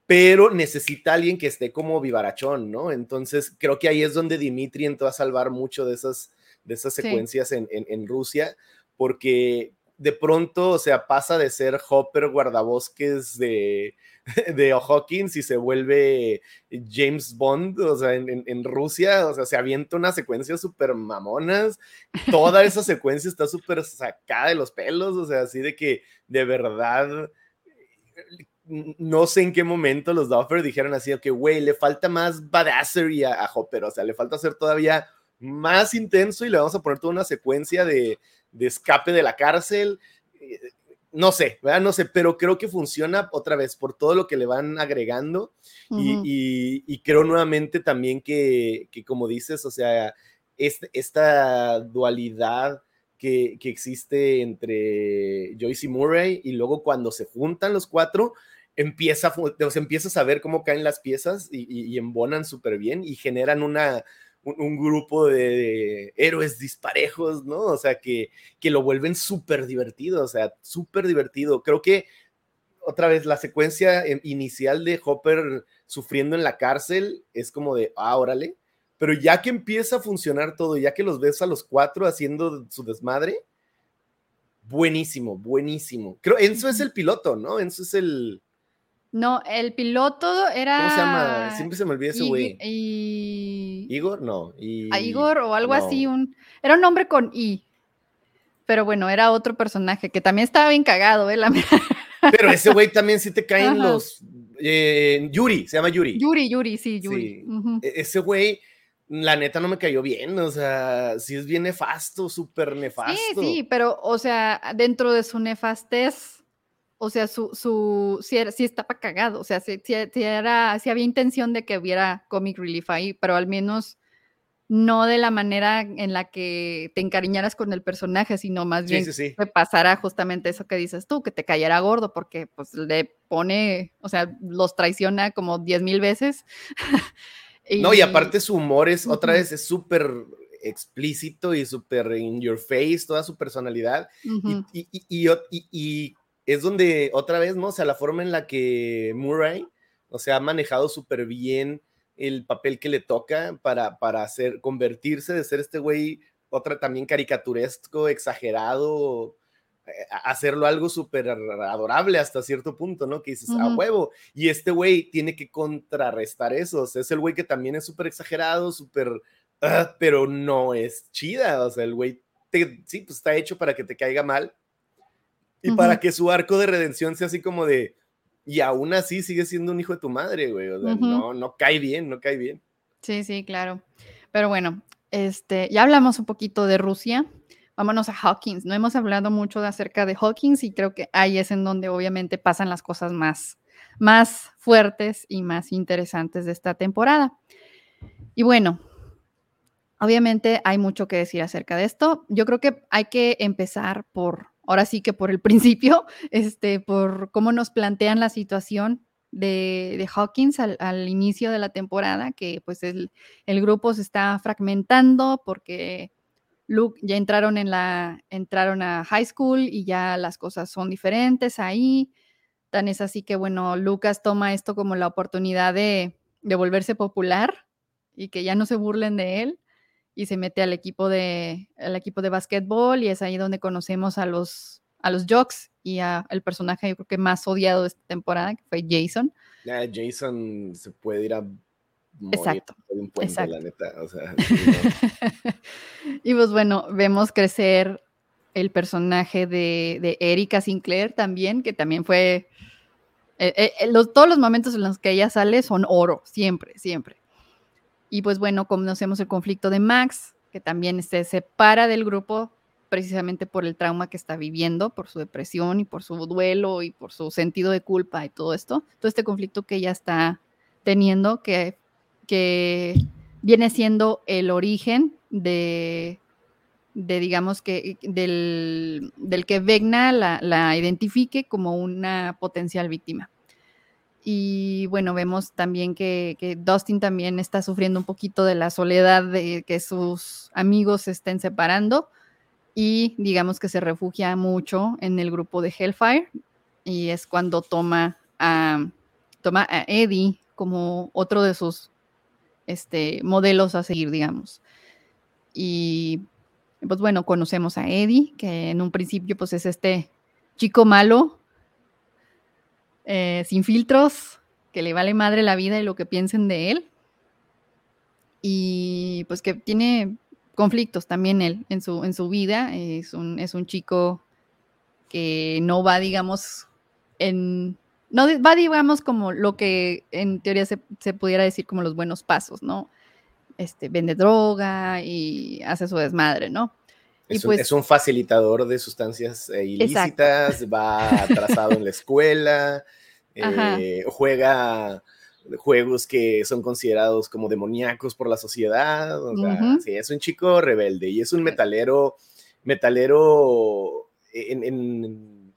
pero necesita alguien que esté como vivarachón, ¿no? Entonces, creo que ahí es donde Dimitri entró a salvar mucho de esas, de esas secuencias en, en Rusia, porque de pronto, o sea, pasa de ser Hopper guardabosques de, *laughs* de Hawkins y se vuelve James Bond, o sea, en, Rusia, o sea, se avienta una secuencia súper mamonas, toda esa secuencia está súper sacada de los pelos, o sea, así de que de verdad, no sé en qué momento los Duffer dijeron así, que, güey, le falta más badassery a, a Hopper, o sea, le falta ser todavía más intenso y le vamos a poner toda una secuencia de, de escape de la cárcel. No sé, ¿verdad? No sé, pero creo que funciona otra vez por todo lo que le van agregando. Y, creo nuevamente también que, como dices, o sea, este, esta dualidad que, existe entre Joyce y Murray y luego cuando se juntan los cuatro, empieza, o empiezas a ver cómo caen las piezas y, y embonan súper bien y generan una, un, grupo de, héroes disparejos, ¿no? O sea, que, que lo vuelven súper divertido, o sea, súper divertido. Creo que otra vez la secuencia inicial de Hopper sufriendo en la cárcel es como de, ah, órale, pero ya que empieza a funcionar todo, ya que los ves a los cuatro haciendo su desmadre, buenísimo, buenísimo. Creo, Enzo es el piloto, ¿no? Enzo es el, no, el piloto era. ¿Cómo se llama? Siempre se me olvida ese güey. Y... Igor, no. A Igor o algo así. Un... Era un nombre con I. Pero bueno, era otro personaje que también estaba bien cagado, ¿eh? *laughs* Pero ese güey también sí te caen los. Eh, Yuri, se llama Yuri. Yuri, Yuri, sí, Yuri. E-, ese güey, la neta no me cayó bien, o sea, sí es bien nefasto, súper nefasto. Sí, sí, pero, o sea, dentro de su nefastez o sea, su, su, si, era, si estaba cagado, o sea, si, era, si había intención de que hubiera comic relief ahí, pero al menos no de la manera en la que te encariñaras con el personaje, sino más bien que pasara justamente eso que dices tú, que te cayera gordo, porque pues le pone, o sea, los traiciona como diez mil veces. *laughs* No, y aparte su humor es, otra vez, es súper explícito y súper in your face, toda su personalidad. y, y, y, es donde otra vez, ¿no? O sea, la forma en la que Murray, o sea, ha manejado súper bien el papel que le toca para, para hacer, convertirse de ser este güey, otra también caricaturesco, exagerado, eh, hacerlo algo súper adorable hasta cierto punto, ¿no? Que dices, a huevo. Y este güey tiene que contrarrestar eso. O sea, es el güey que también es súper exagerado, súper, ah, pero no es chida. O sea, el güey, sí, pues está hecho para que te caiga mal y para que su arco de redención sea así como de, y aún así sigue siendo un hijo de tu madre, güey. O sea, no, no cae bien, no cae bien. Sí, sí, claro. Pero bueno, este, ya hablamos un poquito de Rusia. Vámonos a Hawkins. No hemos hablado mucho de acerca de Hawkins y creo que ahí es en donde obviamente pasan las cosas más, más fuertes y más interesantes de esta temporada. Y bueno, obviamente hay mucho que decir acerca de esto. Yo creo que hay que empezar por ahora sí que por el *laughs* principio, este, por cómo nos plantean la situación de, Hawkins al, inicio de la temporada, que pues el, grupo se está fragmentando porque Luke ya entraron en la, entraron a high school y ya las cosas son diferentes ahí. Tan es así que, bueno, Lucas toma esto como la oportunidad de, de volverse popular y que ya no se burlen de él y se mete al equipo de, al equipo de básquetbol y es ahí donde conocemos a los, a los Jocks y al personaje yo creo que más odiado de esta temporada, que fue Jason. Jason se puede ir a exacto, la neta. *laughs* *laughs* y pues bueno, vemos crecer el personaje de, de Erika Sinclair también, que también fue... Eh, eh, los, todos los momentos en los que ella sale son oro, siempre, siempre. Y pues bueno, conocemos el conflicto de Max, que también se separa del grupo precisamente por el trauma que está viviendo, por su depresión y por su duelo y por su sentido de culpa y todo esto. Todo este conflicto que ella está teniendo, que, que viene siendo el origen de, de digamos que, del, del que Vegna la, la identifique como una potencial víctima. Y bueno, vemos también que, Dustin también está sufriendo un poquito de la soledad de que sus amigos se estén separando y digamos que se refugia mucho en el grupo de Hellfire y es cuando toma a, toma a Eddie como otro de sus este, modelos a seguir, digamos. Y pues bueno, conocemos a Eddie, que en un principio pues es este chico malo eh, sin filtros, que le vale madre la vida y lo que piensen de él. Y pues que tiene conflictos también él en su, en su vida. Es un, es un chico que no va, digamos, en... No va, digamos, como lo que en teoría se, se pudiera decir como los buenos pasos, ¿no? Este, vende droga y hace su desmadre, ¿no? Es, un, pues facilitador de sustancias eh, ilícitas, va atrasado en la escuela, eh, juega juegos que son considerados como demoníacos por la sociedad. sí, es un chico rebelde y es un metalero, metalero en,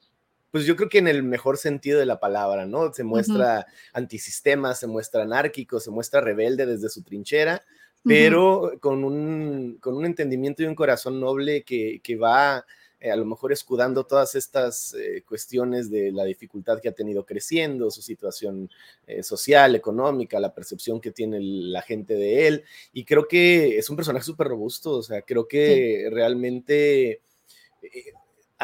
pues yo creo que en el mejor sentido de la palabra, ¿no? Se muestra antisistema, se muestra anárquico, se muestra rebelde desde su trinchera, pero con, un, con un entendimiento y un corazón noble que, que va eh, a lo mejor escudando todas estas eh, cuestiones de la dificultad que ha tenido creciendo, su situación eh, social, económica, la percepción que tiene la gente de él. Y creo que es un personaje súper robusto, o sea, creo que realmente...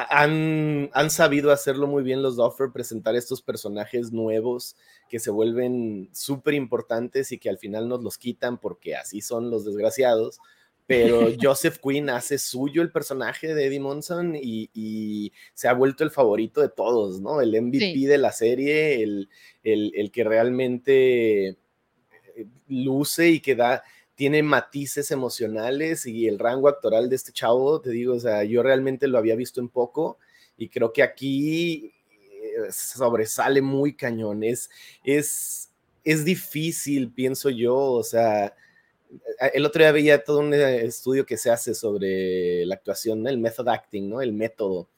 Han, han, sabido hacerlo muy bien los Duffer, presentar estos personajes nuevos que se vuelven súper importantes y que al final nos los quitan porque así son los desgraciados pero *laughs* Joseph Quinn hace suyo el personaje de Eddie Monson y, se ha vuelto el favorito de todos, ¿no? El MVP de la serie, el, el, que realmente eh, luce y que da, tiene matices emocionales y el rango actoral de este chavo, te digo, o sea, yo realmente lo había visto en poco y creo que aquí eh, sobresale muy cañón, es, es, es difícil, pienso yo, o sea, el otro día veía todo un eh, estudio que se hace sobre la actuación, el method acting, ¿no? El método.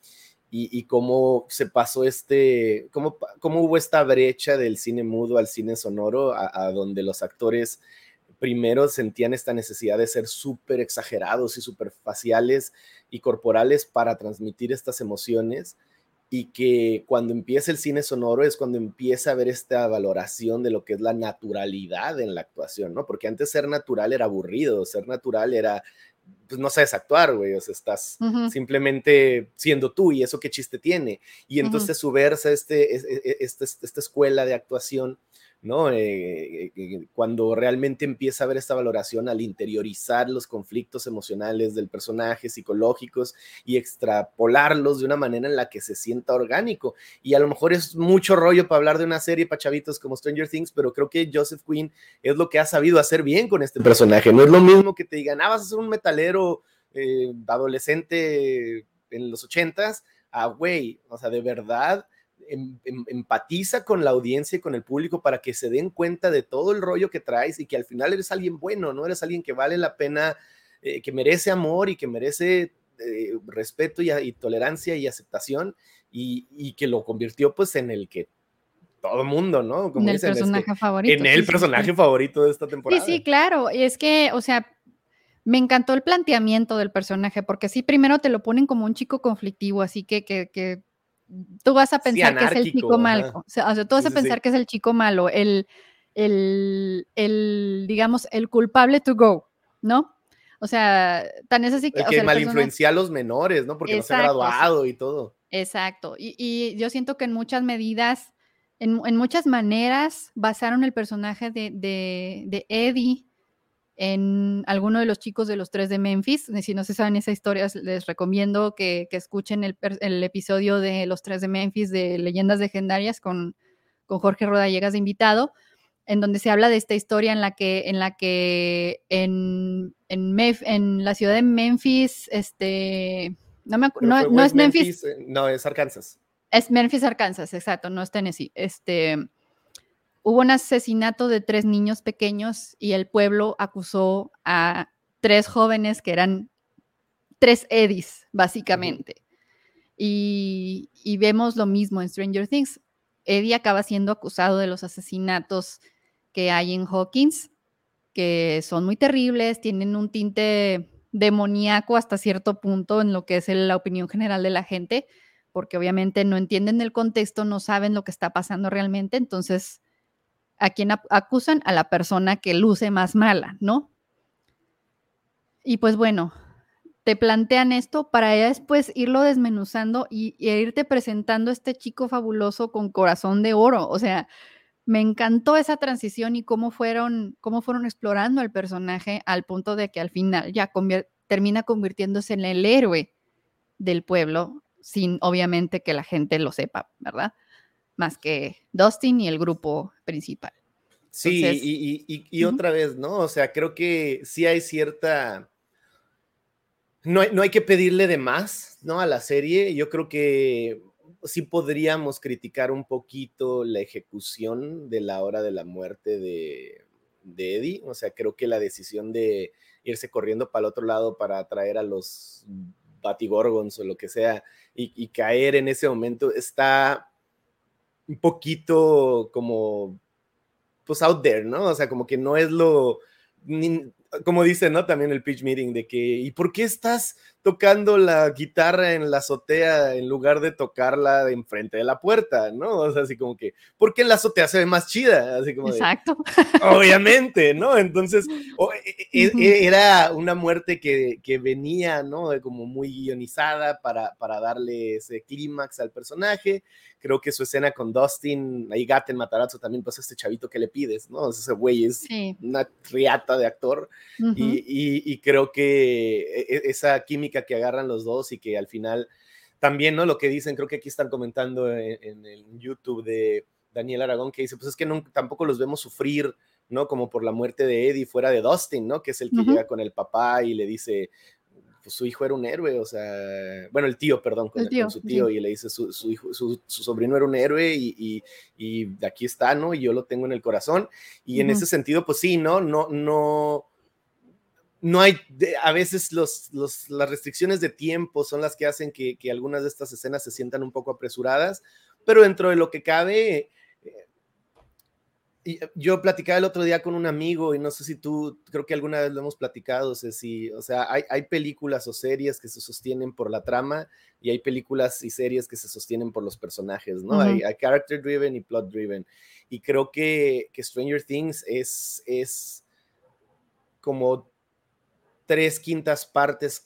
Y, cómo se pasó este, cómo, cómo, hubo esta brecha del cine mudo al cine sonoro, a, donde los actores primero sentían esta necesidad de ser súper exagerados y súper faciales y corporales para transmitir estas emociones y que cuando empieza el cine sonoro es cuando empieza a ver esta valoración de lo que es la naturalidad en la actuación, ¿no? Porque antes ser natural era aburrido, ser natural era, pues no sabes actuar, güey, o sea, estás simplemente siendo tú y eso qué chiste tiene. Y entonces subversa este, este, esta escuela de actuación ¿no? Eh, eh, cuando realmente empieza a ver esta valoración al interiorizar los conflictos emocionales del personaje, psicológicos, y extrapolarlos de una manera en la que se sienta orgánico. Y a lo mejor es mucho rollo para hablar de una serie para chavitos como Stranger Things, pero creo que Joseph Quinn es lo que ha sabido hacer bien con este personaje. No es lo mismo que te digan, ah, vas a ser un metalero eh, adolescente en los ochentas, ah, güey, o sea, de verdad Em, em, empatiza con la audiencia y con el público para que se den cuenta de todo el rollo que traes y que al final eres alguien bueno, ¿no? Eres alguien que vale la pena, eh, que merece amor y que merece eh, respeto y, tolerancia y aceptación y, que lo convirtió pues en el que todo mundo, ¿no? Como en el personaje favorito. En el personaje favorito de esta temporada. Sí, sí, claro. Y es que, o sea, me encantó el planteamiento del personaje, porque sí, primero te lo ponen como un chico conflictivo, así que, que, que tú vas a pensar que es el chico malo. O sea, tú vas a pensar que es el chico malo, el, el, el, digamos, el culpable to go, ¿no? O sea, tan es así que. El que mal influencia a los menores, ¿no? Porque no se ha graduado y todo. Exacto. Y, y, yo siento que en muchas medidas, en, en muchas maneras, basaron el personaje de, de, de Eddie en alguno de los chicos de los tres de Memphis. Si no se saben esa historia, les recomiendo que, escuchen el, episodio de los tres de Memphis de Leyendas Legendarias con, con Jorge Rodallegas de invitado, en donde se habla de esta historia en la que en, la que en, en, la ciudad de Memphis, este, no, no, es Memphis, eh, no, es Arkansas. Es Memphis, Arkansas, exacto, no es Tennessee. Este, hubo un asesinato de tres niños pequeños y el pueblo acusó a tres jóvenes que eran tres Eddies, básicamente. y, vemos lo mismo en Stranger Things. Eddie acaba siendo acusado de los asesinatos que hay en Hawkins, que son muy terribles, tienen un tinte demoníaco hasta cierto punto en lo que es la opinión general de la gente, porque obviamente no entienden el contexto, no saben lo que está pasando realmente, entonces a quien acusan a la persona que luce más mala, ¿no? Y pues bueno, te plantean esto para después irlo desmenuzando y, irte presentando a este chico fabuloso con corazón de oro. O sea, me encantó esa transición y cómo fueron, cómo fueron explorando el personaje al punto de que al final ya termina convirtiéndose en el héroe del pueblo, sin obviamente que la gente lo sepa, ¿verdad? Más que Dustin y el grupo principal. Sí, y, otra vez, ¿no? O sea, creo que sí hay cierta no hay, no hay que pedirle de más, ¿no? A la serie. Yo creo que sí podríamos criticar un poquito la ejecución de la hora de la muerte de, de Eddie. O sea, creo que la decisión de irse corriendo para el otro lado para atraer a los Batigorgons o lo que sea y, y caer en ese momento está un poquito como, pues out there, ¿no? O sea, como que no es lo, como dice, ¿no? También el pitch meeting de que, ¿y por qué estás tocando la guitarra en la azotea en lugar de tocarla enfrente de la puerta, ¿no? O sea, así como que, ¿por qué en la azotea se ve más chida? Así como Exacto. obviamente, ¿no? Entonces, e, e, era una muerte que, que, venía, ¿no? Como muy guionizada para, para darle ese clímax al personaje creo que su escena con Dustin, ahí Gaten Matarazzo también, pues este chavito que le pides, ¿no? Ese güey es una triata de actor y, creo que e, e, esa química que agarran los dos y que al final también, ¿no? Lo que dicen, creo que aquí están comentando en, el YouTube de Daniel Aragón, que dice, pues es que no, tampoco los vemos sufrir, ¿no? Como por la muerte de Eddie fuera de Dustin, ¿no? Que es el que llega con el papá y le dice, pues su hijo era un héroe, o sea, bueno, el tío, perdón, con, su tío, y le dice, su, su, hijo, su, sobrino era un héroe y, y, aquí está, ¿no? Y yo lo tengo en el corazón. Y en ese sentido, pues sí, ¿no? No, no, no hay, a veces los, los, las restricciones de tiempo son las que hacen que, que, algunas de estas escenas se sientan un poco apresuradas, pero dentro de lo que cabe, eh, yo platicaba el otro día con un amigo y no sé si tú, creo que alguna vez lo hemos platicado, si, o sea, hay, hay, películas o series que se sostienen por la trama y hay películas y series que se sostienen por los personajes, ¿no? hay, character driven y plot driven. Y creo que, que Stranger Things es, es como tres quintas partes,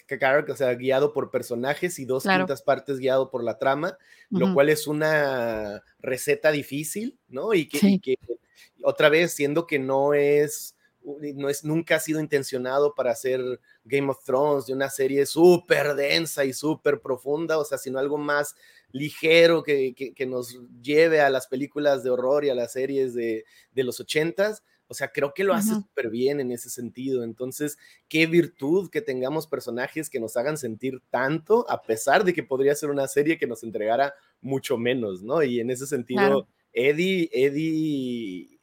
o sea, guiado por personajes y dos quintas partes guiado por la trama, lo cual es una receta difícil, ¿no? Y que, y que otra vez, siendo que no es, no es, nunca ha sido intencionado para hacer Game of Thrones, de una serie súper densa y súper profunda, o sea, sino algo más ligero que, que, nos lleve a las películas de horror y a las series de, de los ochentas. O sea, creo que lo hace súper bien en ese sentido. Entonces, qué virtud que tengamos personajes que nos hagan sentir tanto, a pesar de que podría ser una serie que nos entregara mucho menos, ¿no? Y en ese sentido, Eddie, Eddie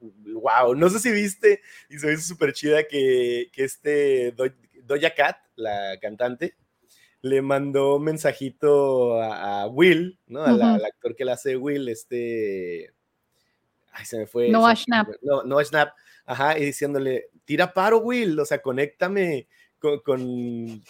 wow, no sé si viste, y se ve súper chida que, que este Doja Cat, la cantante, le mandó un mensajito a, Will, ¿no? Al actor que la hace Will, este... Ay, se me fue. Noah Schnapp. No, Noah Schnapp, ajá, y diciéndole, tira paro, Will, o sea, conéctame con, con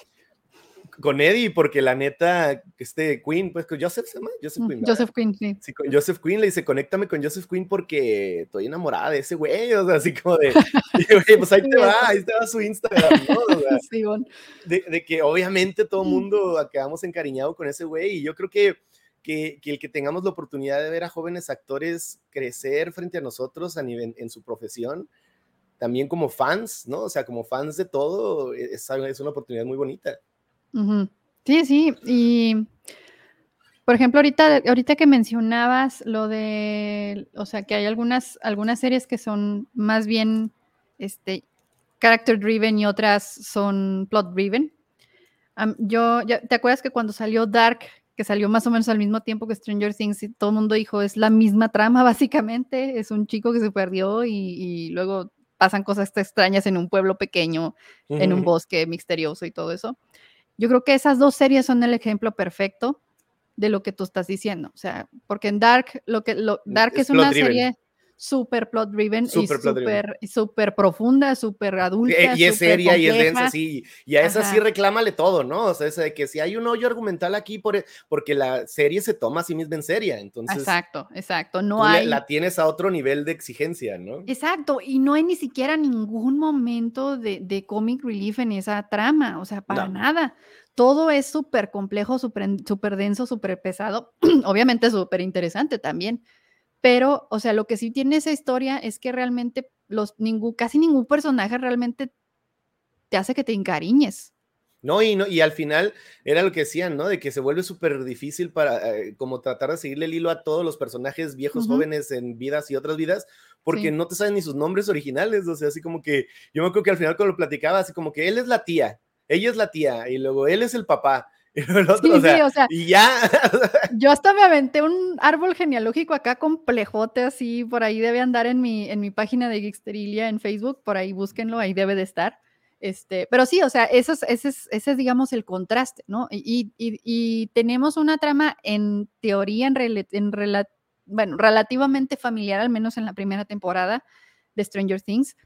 con Eddie, porque la neta, este Queen, pues con Joseph se llama Joseph Queen. Joseph Queen, sí. Sí, con Joseph Queen le dice, conéctame con Joseph Queen porque estoy enamorada de ese güey, o sea, así como de, *laughs* pues ahí te va, ahí te va su Instagram, ¿no? O sea, *laughs* sí, bueno. de, de, que obviamente todo el mundo quedamos encariñado con ese güey, y yo creo que, que, que, el que tengamos la oportunidad de ver a jóvenes actores crecer frente a nosotros a nivel, en su profesión, también como fans, ¿no? O sea, como fans de todo, es, es una oportunidad muy bonita. Sí, sí. Y por ejemplo, ahorita, ahorita que mencionabas lo de, o sea, que hay algunas, algunas series que son más bien este, character driven y otras son plot driven. yo, ¿te acuerdas que cuando salió Dark, que salió más o menos al mismo tiempo que Stranger Things, y todo el mundo dijo, es la misma trama *laughs* básicamente, es un chico que se perdió y, luego pasan cosas extrañas en un pueblo pequeño, en un bosque misterioso y todo eso. Yo creo que esas dos series son el ejemplo perfecto de lo que tú estás diciendo. O sea, porque en Dark, lo que lo, mm, Dark es, una serie súper plot driven y súper super profunda, súper adulta. Y, es seria y es densa, sí. Y a esa sí reclámale todo, ¿no? O sea, esa de que si hay un hoyo argumental aquí, por, e, porque la serie se toma a sí misma en seria. Entonces, exacto, exacto. No hay. La, tienes a otro nivel de exigencia, ¿no? Exacto. Y no hay ni siquiera ningún momento de, de comic relief en esa trama. O sea, para nada todo es súper complejo, súper denso, súper pesado, *clears throat* obviamente súper interesante también, pero, o sea, lo que sí tiene esa historia es que realmente los, ningún, casi ningún personaje realmente te hace que te encariñes. No y, no, y al final era lo que decían, ¿no? De que se vuelve súper difícil para, eh, como tratar de seguirle el hilo a todos los personajes viejos, jóvenes en vidas y otras vidas, porque no te saben ni sus nombres originales, o sea, así como que, yo me acuerdo que al final cuando lo platicaba, así como que él es la tía, ella es la tía y luego él es el papá. *laughs* Y, o sea, y ya. *laughs* yo hasta me aventé un árbol genealógico acá complejote, así por ahí debe andar en mi, en mi página de Geeksterilia en Facebook, por ahí búsquenlo, ahí debe de estar. Este, pero sí, o sea, eso es, ese, es, ese es, digamos, el contraste, ¿no? Y, y, y tenemos una trama en teoría, en, en bueno, relativamente familiar, al menos en la primera temporada de Stranger Things,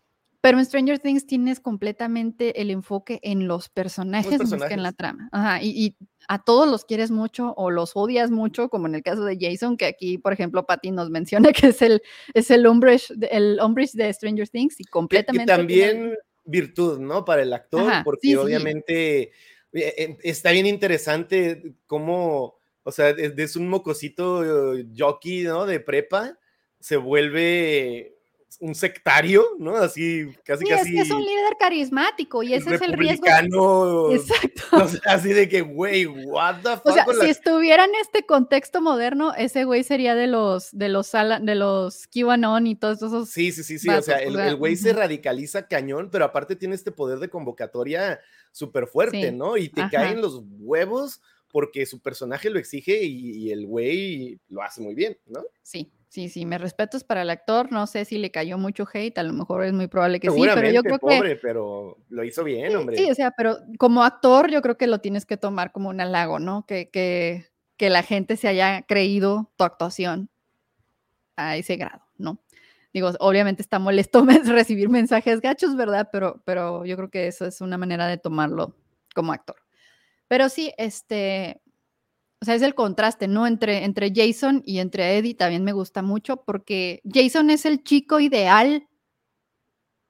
pero en Stranger Things tienes completamente el enfoque en los personajes, más que en la trama. Ajá, y, a todos los quieres mucho o los odias mucho, como en el caso de Jason, que aquí, por ejemplo, Patty nos menciona que es el, es el Umbridge, el de Stranger Things y completamente. Y, también virtud, ¿no? Para el actor, porque obviamente eh, eh, está bien interesante cómo, o sea, es, un mocosito eh, jockey, ¿no? De prepa, se vuelve un sectario, ¿no? Así, casi, casi. Es que es un líder carismático y ese es el riesgo. Exacto. *laughs* así de que, güey, what the fuck. O sea, si estuviera en este contexto moderno, ese güey sería de los, de los, de los QAnon y todos esos. Sí, sí, sí, sí. o sea, el, güey se radicaliza cañón, pero aparte tiene este poder de convocatoria súper fuerte, ¿no? Y te caen los huevos porque su personaje lo exige y, y el güey lo hace muy bien, ¿no? Sí, Sí, sí, me respetos para el actor. No sé si le cayó mucho hate, a lo mejor es muy probable que sí, pero yo creo pobre, pero lo hizo bien, hombre. Sí, o sea, pero como actor yo creo que lo tienes que tomar como un halago, ¿no? Que, que, que la gente se haya creído tu actuación a ese grado, ¿no? Digo, obviamente está molesto *laughs* recibir mensajes gachos, ¿verdad? Pero, pero yo creo que eso es una manera de tomarlo como actor. Pero sí, este, o sea, es el contraste, ¿no? Entre, entre Jason y entre Eddie también me gusta mucho porque Jason es el chico ideal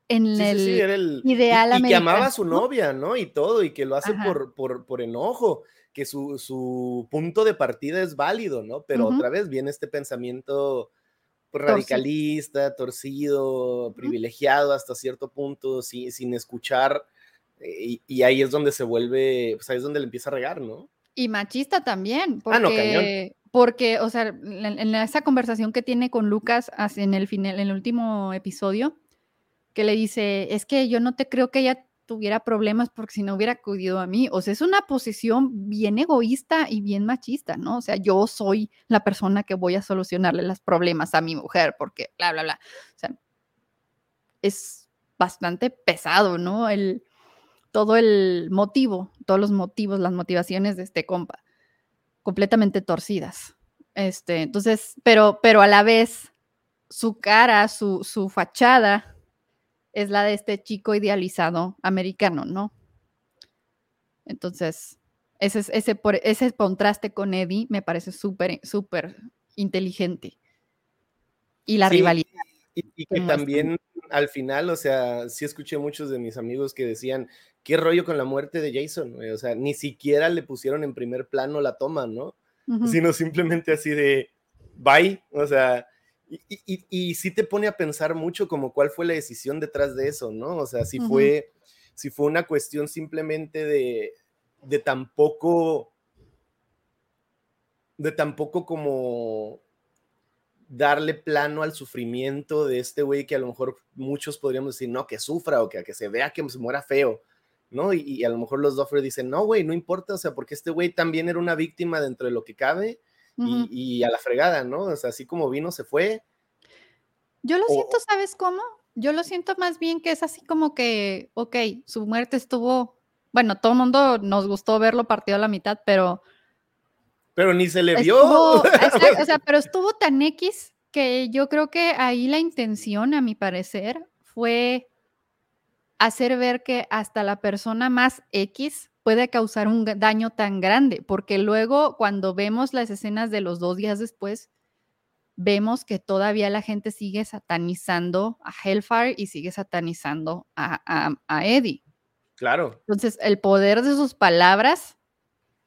en el, sí, el, ideal y, y que amaba a su novia, ¿no? Y todo, y que lo hace por, por, por, enojo, que su, su, punto de partida es válido, ¿no? Pero otra vez viene este pensamiento radicalista, torcido, privilegiado hasta cierto punto, sin escuchar, eh, y, ahí es donde se vuelve, pues ahí es donde le empieza a regar, ¿no? Y machista también, porque, ah, no, cañón. porque o sea, en, esa conversación que tiene con Lucas en el, final, en el último episodio, que le dice, es que yo no te creo que ella tuviera problemas porque si no hubiera acudido a mí. O sea, es una posición bien egoísta y bien machista, ¿no? O sea, yo soy la persona que voy a solucionarle los problemas a mi mujer porque bla, bla, bla. O sea, es bastante pesado, ¿no? El, todo el motivo, todos los motivos, las motivaciones de este compa, completamente torcidas. Este, entonces, pero, pero a la vez, su cara, su, su fachada es la de este chico idealizado americano, ¿no? Entonces, ese, ese, ese contraste con Eddie me parece súper, súper inteligente. Y la rivalidad. Y, que también al final, o sea, sí escuché muchos de mis amigos que decían, qué rollo con la muerte de Jason, o sea, ni siquiera le pusieron en primer plano la toma, ¿no? Sino simplemente así de, bye, o sea, y, y, y, sí te pone a pensar mucho como cuál fue la decisión detrás de eso, ¿no? O sea, si fue, si fue una cuestión simplemente de, de tampoco, de tampoco como darle plano al sufrimiento de este güey que a lo mejor muchos podríamos decir, no, que sufra o que, que se vea que se muera feo, ¿no? Y, a lo mejor los Doffer dicen, no, güey, no importa, o sea, porque este güey también era una víctima dentro de lo que cabe y, a la fregada, ¿no? O sea, así como vino, se fue. Yo lo siento, ¿sabes cómo? Yo lo siento más bien que es así como que, ok, su muerte estuvo, bueno, todo el mundo nos gustó verlo partido a la mitad, pero... Pero ni se le vio. *laughs* o sea, pero estuvo tan X que yo creo que ahí la intención, a mi parecer, fue hacer ver que hasta la persona más X puede causar un daño tan grande, porque luego cuando vemos las escenas de los dos días después, vemos que todavía la gente sigue satanizando a Hellfire y sigue satanizando a, Eddie. Claro. Entonces, el poder de sus palabras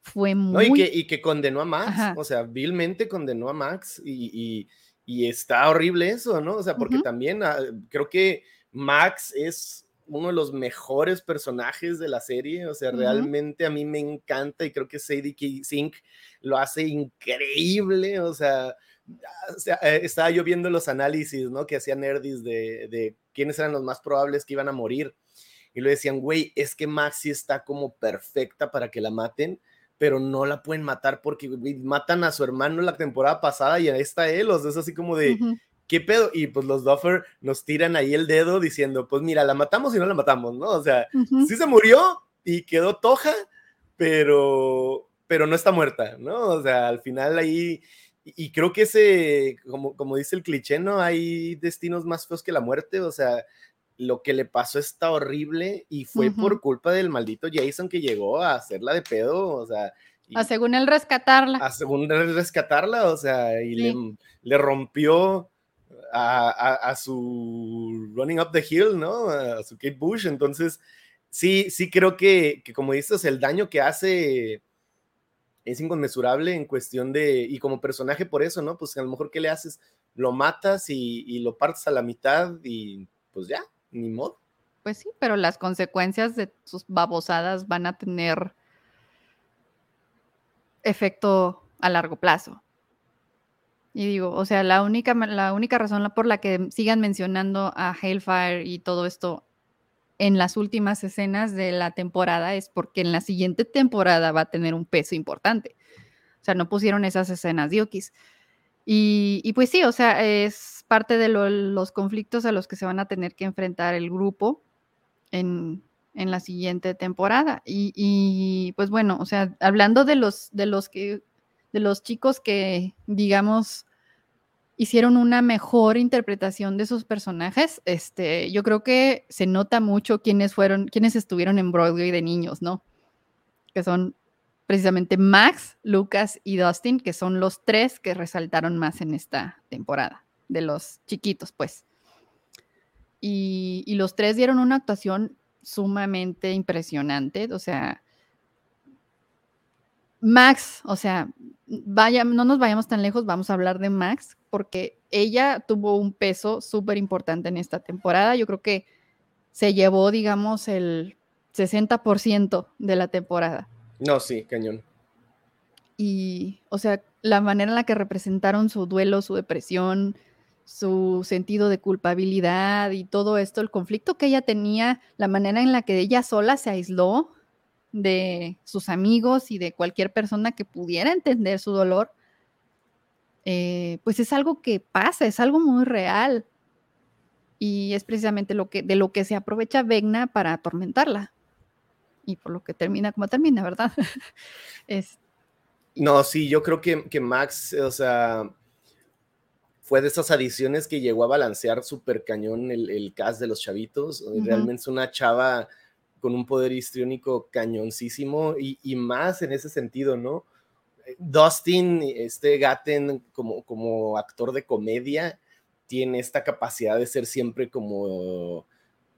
fue muy... No, y, que, condenó a Max, o sea, vilmente condenó a Max y, está horrible eso, ¿no? O sea, porque también ah, creo que Max es uno de los mejores personajes de la serie, o sea, realmente a mí me encanta y creo que Sadie Sink lo hace increíble, o sea, ah, eh, estaba yo viendo los análisis, ¿no? Que hacían Nerdis de, de quiénes eran los más probables que iban a morir. y lo decían, güey, es que Maxi está como perfecta para que la maten, pero no la pueden matar porque matan a su hermano la temporada pasada y ahí está él, o sea, es así como de, ¿qué pedo? Y pues los Duffer nos tiran ahí el dedo diciendo, pues mira, la matamos y no la matamos, ¿no? O sea, sí se murió y quedó toja, pero, pero no está muerta, ¿no? O sea, al final ahí, y creo que ese, como, como dice el cliché, ¿no? Hay destinos más feos que la muerte, o sea, lo que le pasó está horrible y fue por culpa del maldito Jason que llegó a hacerla de pedo, o sea. a según él rescatarla. A según él rescatarla, o sea, y le, le, rompió a, a, su Running Up the Hill, ¿no? A su Kate Bush, entonces sí, sí creo que, que como dices, el daño que hace es inconmensurable en cuestión de, y como personaje por eso, ¿no? Pues a lo mejor, ¿qué le haces? Lo matas y, y lo partes a la mitad y pues ya, ni modo. Pues sí, pero las consecuencias de sus babosadas van a tener efecto a largo plazo. Y digo, o sea, la única, la única razón por la que sigan mencionando a Hailfire y todo esto en las últimas escenas de la temporada es porque en la siguiente temporada va a tener un peso importante. O sea, no pusieron esas escenas de Y, pues sí, o sea, es parte de los conflictos a los que se van a tener que enfrentar el grupo en, la siguiente temporada. Y, pues bueno, o sea, hablando de los, de los que, de los chicos que, digamos, hicieron una mejor interpretación de sus personajes, este, yo creo que se nota mucho quiénes fueron, quiénes estuvieron en Broadway de niños, ¿no? Que son precisamente Max, Lucas y Dustin, que son los tres que resaltaron más en esta temporada de los chiquitos, pues. Y, los tres dieron una actuación sumamente impresionante, o sea, Max, o sea, vaya, no nos vayamos tan lejos, vamos a hablar de Max, porque ella tuvo un peso súper importante en esta temporada. Yo creo que se llevó, digamos, el 60% de la temporada. No, sí, cañón. Y, o sea, la manera en la que representaron su duelo, su depresión, su sentido de culpabilidad y todo esto, el conflicto que ella tenía, la manera en la que ella sola se aisló de sus amigos y de cualquier persona que pudiera entender su dolor, eh, pues es algo que pasa, es algo muy real. Y es precisamente lo que, de lo que se aprovecha Vegna para atormentarla. Y por lo que termina como termina, ¿verdad? *laughs* es... No, sí, yo creo que, que Max, o sea, fue de esas adiciones que llegó a balancear súper cañón el, cast de los chavitos. Realmente es una chava con un poder histriónico cañoncísimo y, más en ese sentido, ¿no? Dustin, este Gaten como, como actor de comedia, tiene esta capacidad de ser siempre como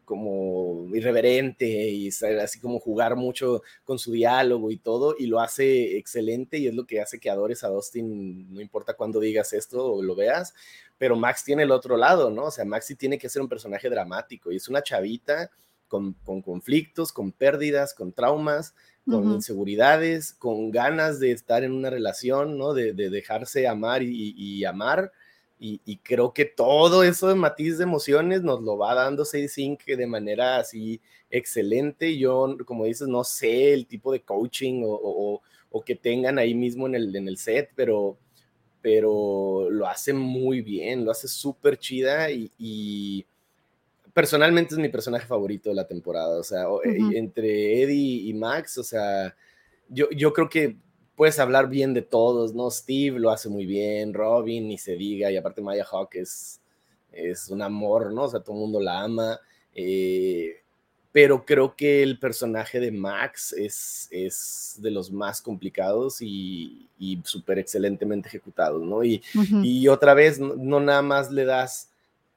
como irreverente y así como jugar mucho con su diálogo y todo, y lo hace excelente y es lo que hace que adores a Dustin, no importa cuándo digas esto o lo veas, pero Max tiene el otro lado, ¿no? O sea, Max sí tiene que ser un personaje dramático y es una chavita con, conflictos, con pérdidas, con traumas, con inseguridades, con ganas de estar en una relación, ¿no? De, dejarse amar y amar y, creo que todo eso de matiz de emociones nos lo va dando 6 de manera así excelente. Yo, como dices, no sé el tipo de coaching o, que tengan ahí mismo en el, en el set, pero, pero lo hace muy bien, lo hace súper chida y, personalmente es mi personaje favorito de la temporada. O sea, entre Eddie y Max, o sea, yo, yo creo que puedes hablar bien de todos, ¿no? Steve lo hace muy bien, Robin, ni se diga, y aparte Maya Hawk es, es un amor, ¿no? O sea, todo el mundo la ama. Eh, pero creo que el personaje de Max es, es de los más complicados y, y súper excelentemente ejecutados, ¿no? Y, y otra vez, no, nada más le das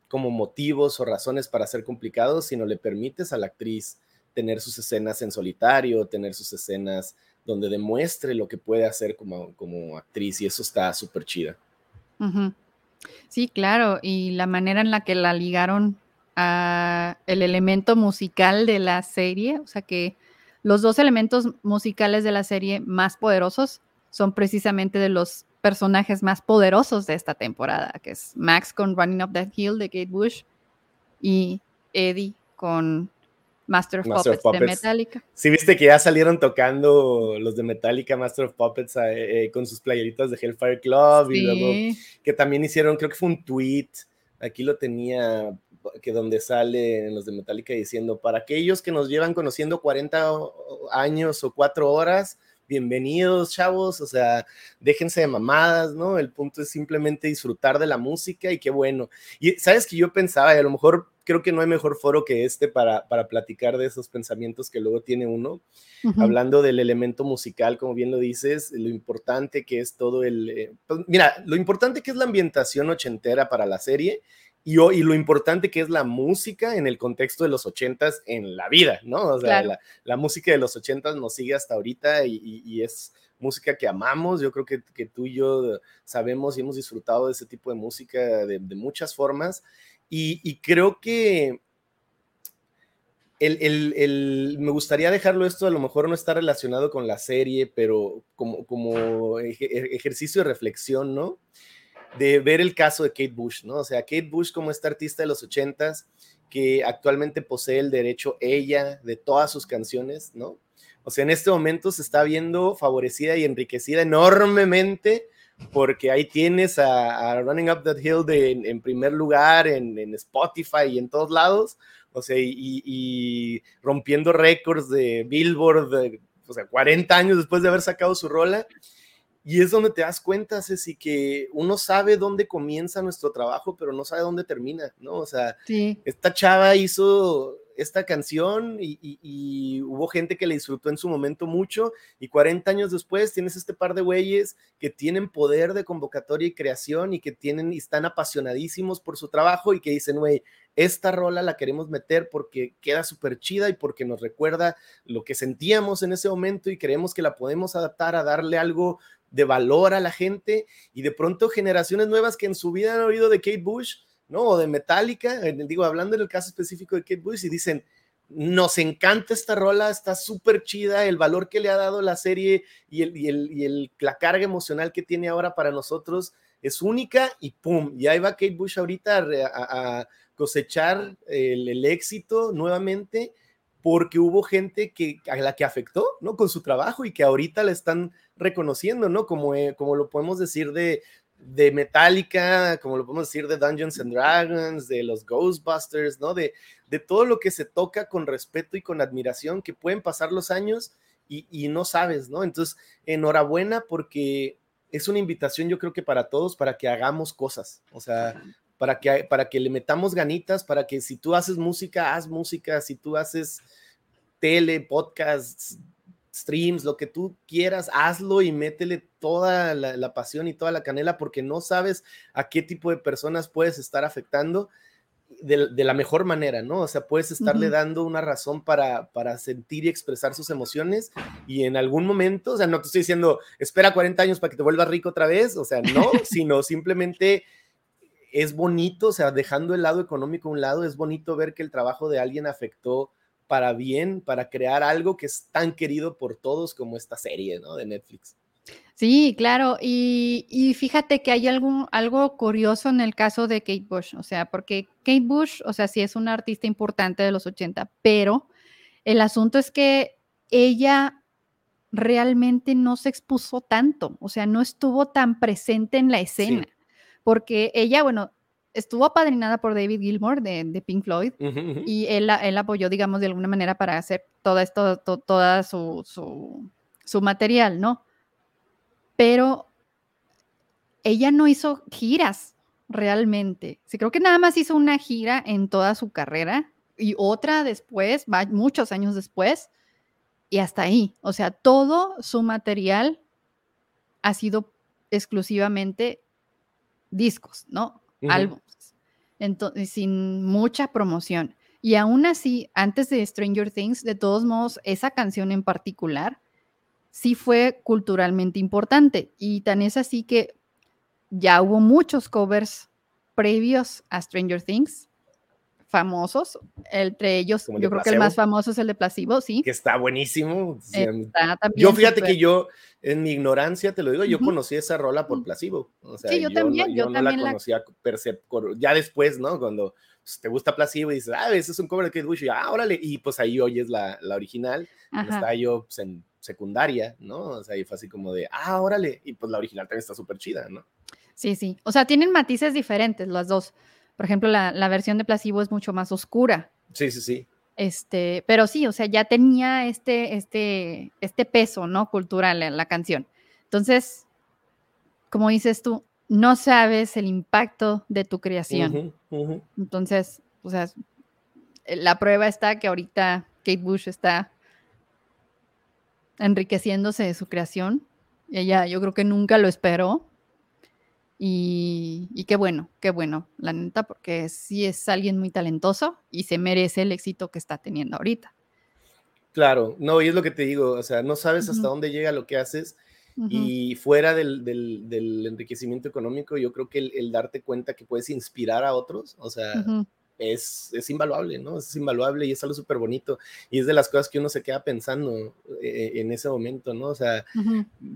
como motivos o razones para ser complicados, sino le permites a la actriz tener sus escenas en solitario, tener sus escenas donde demuestre lo que puede hacer como, como actriz y eso está súper chida. Sí, claro, y la manera en la que la ligaron a el elemento musical de la serie, o sea que los dos elementos musicales de la serie más poderosos son precisamente de los personajes más poderosos de esta temporada, que es Max con Running Up That Hill de Kate Bush y Eddie con Master of, Puppets, de Metallica. Sí, viste que ya salieron tocando los de Metallica, Master of Puppets, eh, eh, con sus playeritas de Hellfire Club y luego que también hicieron, creo que fue un tweet, aquí lo tenía, que donde sale en los de Metallica diciendo, para aquellos que nos llevan conociendo 40 años o 4 horas, bienvenidos, chavos, o sea, déjense de mamadas, ¿no? El punto es simplemente disfrutar de la música y qué bueno. Y sabes que yo pensaba, y a lo mejor creo que no hay mejor foro que este para, para platicar de esos pensamientos que luego tiene uno, hablando del elemento musical, como bien lo dices, lo importante que es todo el... Eh, pues, mira, lo importante que es la ambientación ochentera para la serie y, lo importante que es la música en el contexto de los ochentas en la vida, ¿no? O sea, la, música de los ochentas nos sigue hasta ahorita y, es música que amamos. Yo creo que, que, tú y yo sabemos y hemos disfrutado de ese tipo de música de, muchas formas. Y, creo que el, el, me gustaría dejarlo esto, a lo mejor no está relacionado con la serie, pero como, como ejercicio de reflexión, ¿no? de ver el caso de Kate Bush, ¿no? O sea, Kate Bush como esta artista de los ochentas que actualmente posee el derecho ella de todas sus canciones, ¿no? O sea, en este momento se está viendo favorecida y enriquecida enormemente porque ahí tienes a, Running Up That Hill de, en, primer lugar en, Spotify y en todos lados, o sea, y, rompiendo récords de Billboard, o sea, 40 años después de haber sacado su rola. Y es donde te das cuenta, Ceci, que uno sabe dónde comienza nuestro trabajo, pero no sabe dónde termina, ¿no? O sea, esta chava hizo esta canción y, hubo gente que le disfrutó en su momento mucho y 40 años después tienes este par de güeyes que tienen poder de convocatoria y creación y que tienen y están apasionadísimos por su trabajo y que dicen, güey, esta rola la queremos meter porque queda súper chida y porque nos recuerda lo que sentíamos en ese momento y creemos que la podemos adaptar a darle algo de valor a la gente y de pronto generaciones nuevas que en su vida han oído de Kate Bush, ¿no? O de Metallica, digo, hablando en el caso específico de Kate Bush y dicen, nos encanta esta rola, está súper chida, el valor que le ha dado la serie y, el, y, el, y el, la carga emocional que tiene ahora para nosotros es única y pum, y ahí va Kate Bush ahorita a, cosechar el, éxito nuevamente porque hubo gente que, a la que afectó, ¿no? Con su trabajo y que ahorita le están reconociendo, ¿no? Como, eh, como lo podemos decir de, de Metallica, como lo podemos decir de Dungeons and Dragons, de los Ghostbusters, ¿no? De, de todo lo que se toca con respeto y con admiración, que pueden pasar los años y, y no sabes, ¿no? Entonces, enhorabuena porque es una invitación yo creo que para todos, para que hagamos cosas, o sea, para que, para que le metamos ganitas, para que si tú haces música, haz música, si tú haces tele, podcasts, streams, lo que tú quieras, hazlo y métele toda la, pasión y toda la canela porque no sabes a qué tipo de personas puedes estar afectando de, la mejor manera, ¿no? O sea, puedes estarle dando una razón para, para sentir y expresar sus emociones y en algún momento, o sea, no te estoy diciendo, espera 40 años para que te vuelvas rico otra vez, o sea, no, *laughs* sino simplemente es bonito, o sea, dejando el lado económico a un lado, es bonito ver que el trabajo de alguien afectó para bien, para crear algo que es tan querido por todos como esta serie, ¿no? De Netflix. Sí, claro, y, fíjate que hay algún, algo curioso en el caso de Kate Bush, o sea, porque Kate Bush, o sea, sí es una artista importante de los 80, pero el asunto es que ella realmente no se expuso tanto, o sea, no estuvo tan presente en la escena porque ella, bueno, estuvo apadrinada por David Gilmour de, Pink Floyd y él, él, apoyó, digamos, de alguna manera para hacer todo esto, toda su, su, material, ¿no? Pero ella no hizo giras realmente. Sí, creo que nada más hizo una gira en toda su carrera y otra después, muchos años después, y hasta ahí. O sea, todo su material ha sido exclusivamente discos, ¿no? Álbumes. Entonces, sin mucha promoción. Y aún así, antes de Stranger Things, de todos modos, esa canción en particular sí fue culturalmente importante. Y tan es así que ya hubo muchos covers previos a Stranger Things. Famosos, entre ellos yo creo que el más famoso es el de Placebo, sí. Que está buenísimo. yo fíjate que yo, en mi ignorancia, te lo digo, yo conocí esa rola por Placebo. sí, yo, también. yo, no la conocía ya después, ¿no? Cuando pues, te gusta Placebo y dices, ah, ese es un cover de Kate Bush, y ah, órale, y pues ahí oyes la, la original, está yo pues, en secundaria, ¿no? O sea, y fue así como de, ah, órale, y pues la original también está súper chida, ¿no? Sí, sí, o sea, tienen matices diferentes las dos. Por ejemplo, la, versión de Placebo es mucho más oscura. Sí, sí, sí. Este, pero sí, o sea, ya tenía este, este, este peso, ¿no? Cultural en la canción. Entonces, como dices tú, no sabes el impacto de tu creación. Entonces, o sea, la prueba está que ahorita Kate Bush está enriqueciéndose de su creación. Ella, yo creo que nunca lo esperó. Y, qué bueno, qué bueno, la neta, porque sí es alguien muy talentoso y se merece el éxito que está teniendo ahorita. Claro, no, y es lo que te digo, o sea, no sabes hasta dónde llega lo que haces y fuera del, enriquecimiento económico, yo creo que el, darte cuenta que puedes inspirar a otros, o sea, es, es, invaluable, ¿no? Es invaluable y es algo súper bonito y es de las cosas que uno se queda pensando eh, en ese momento, ¿no? O sea,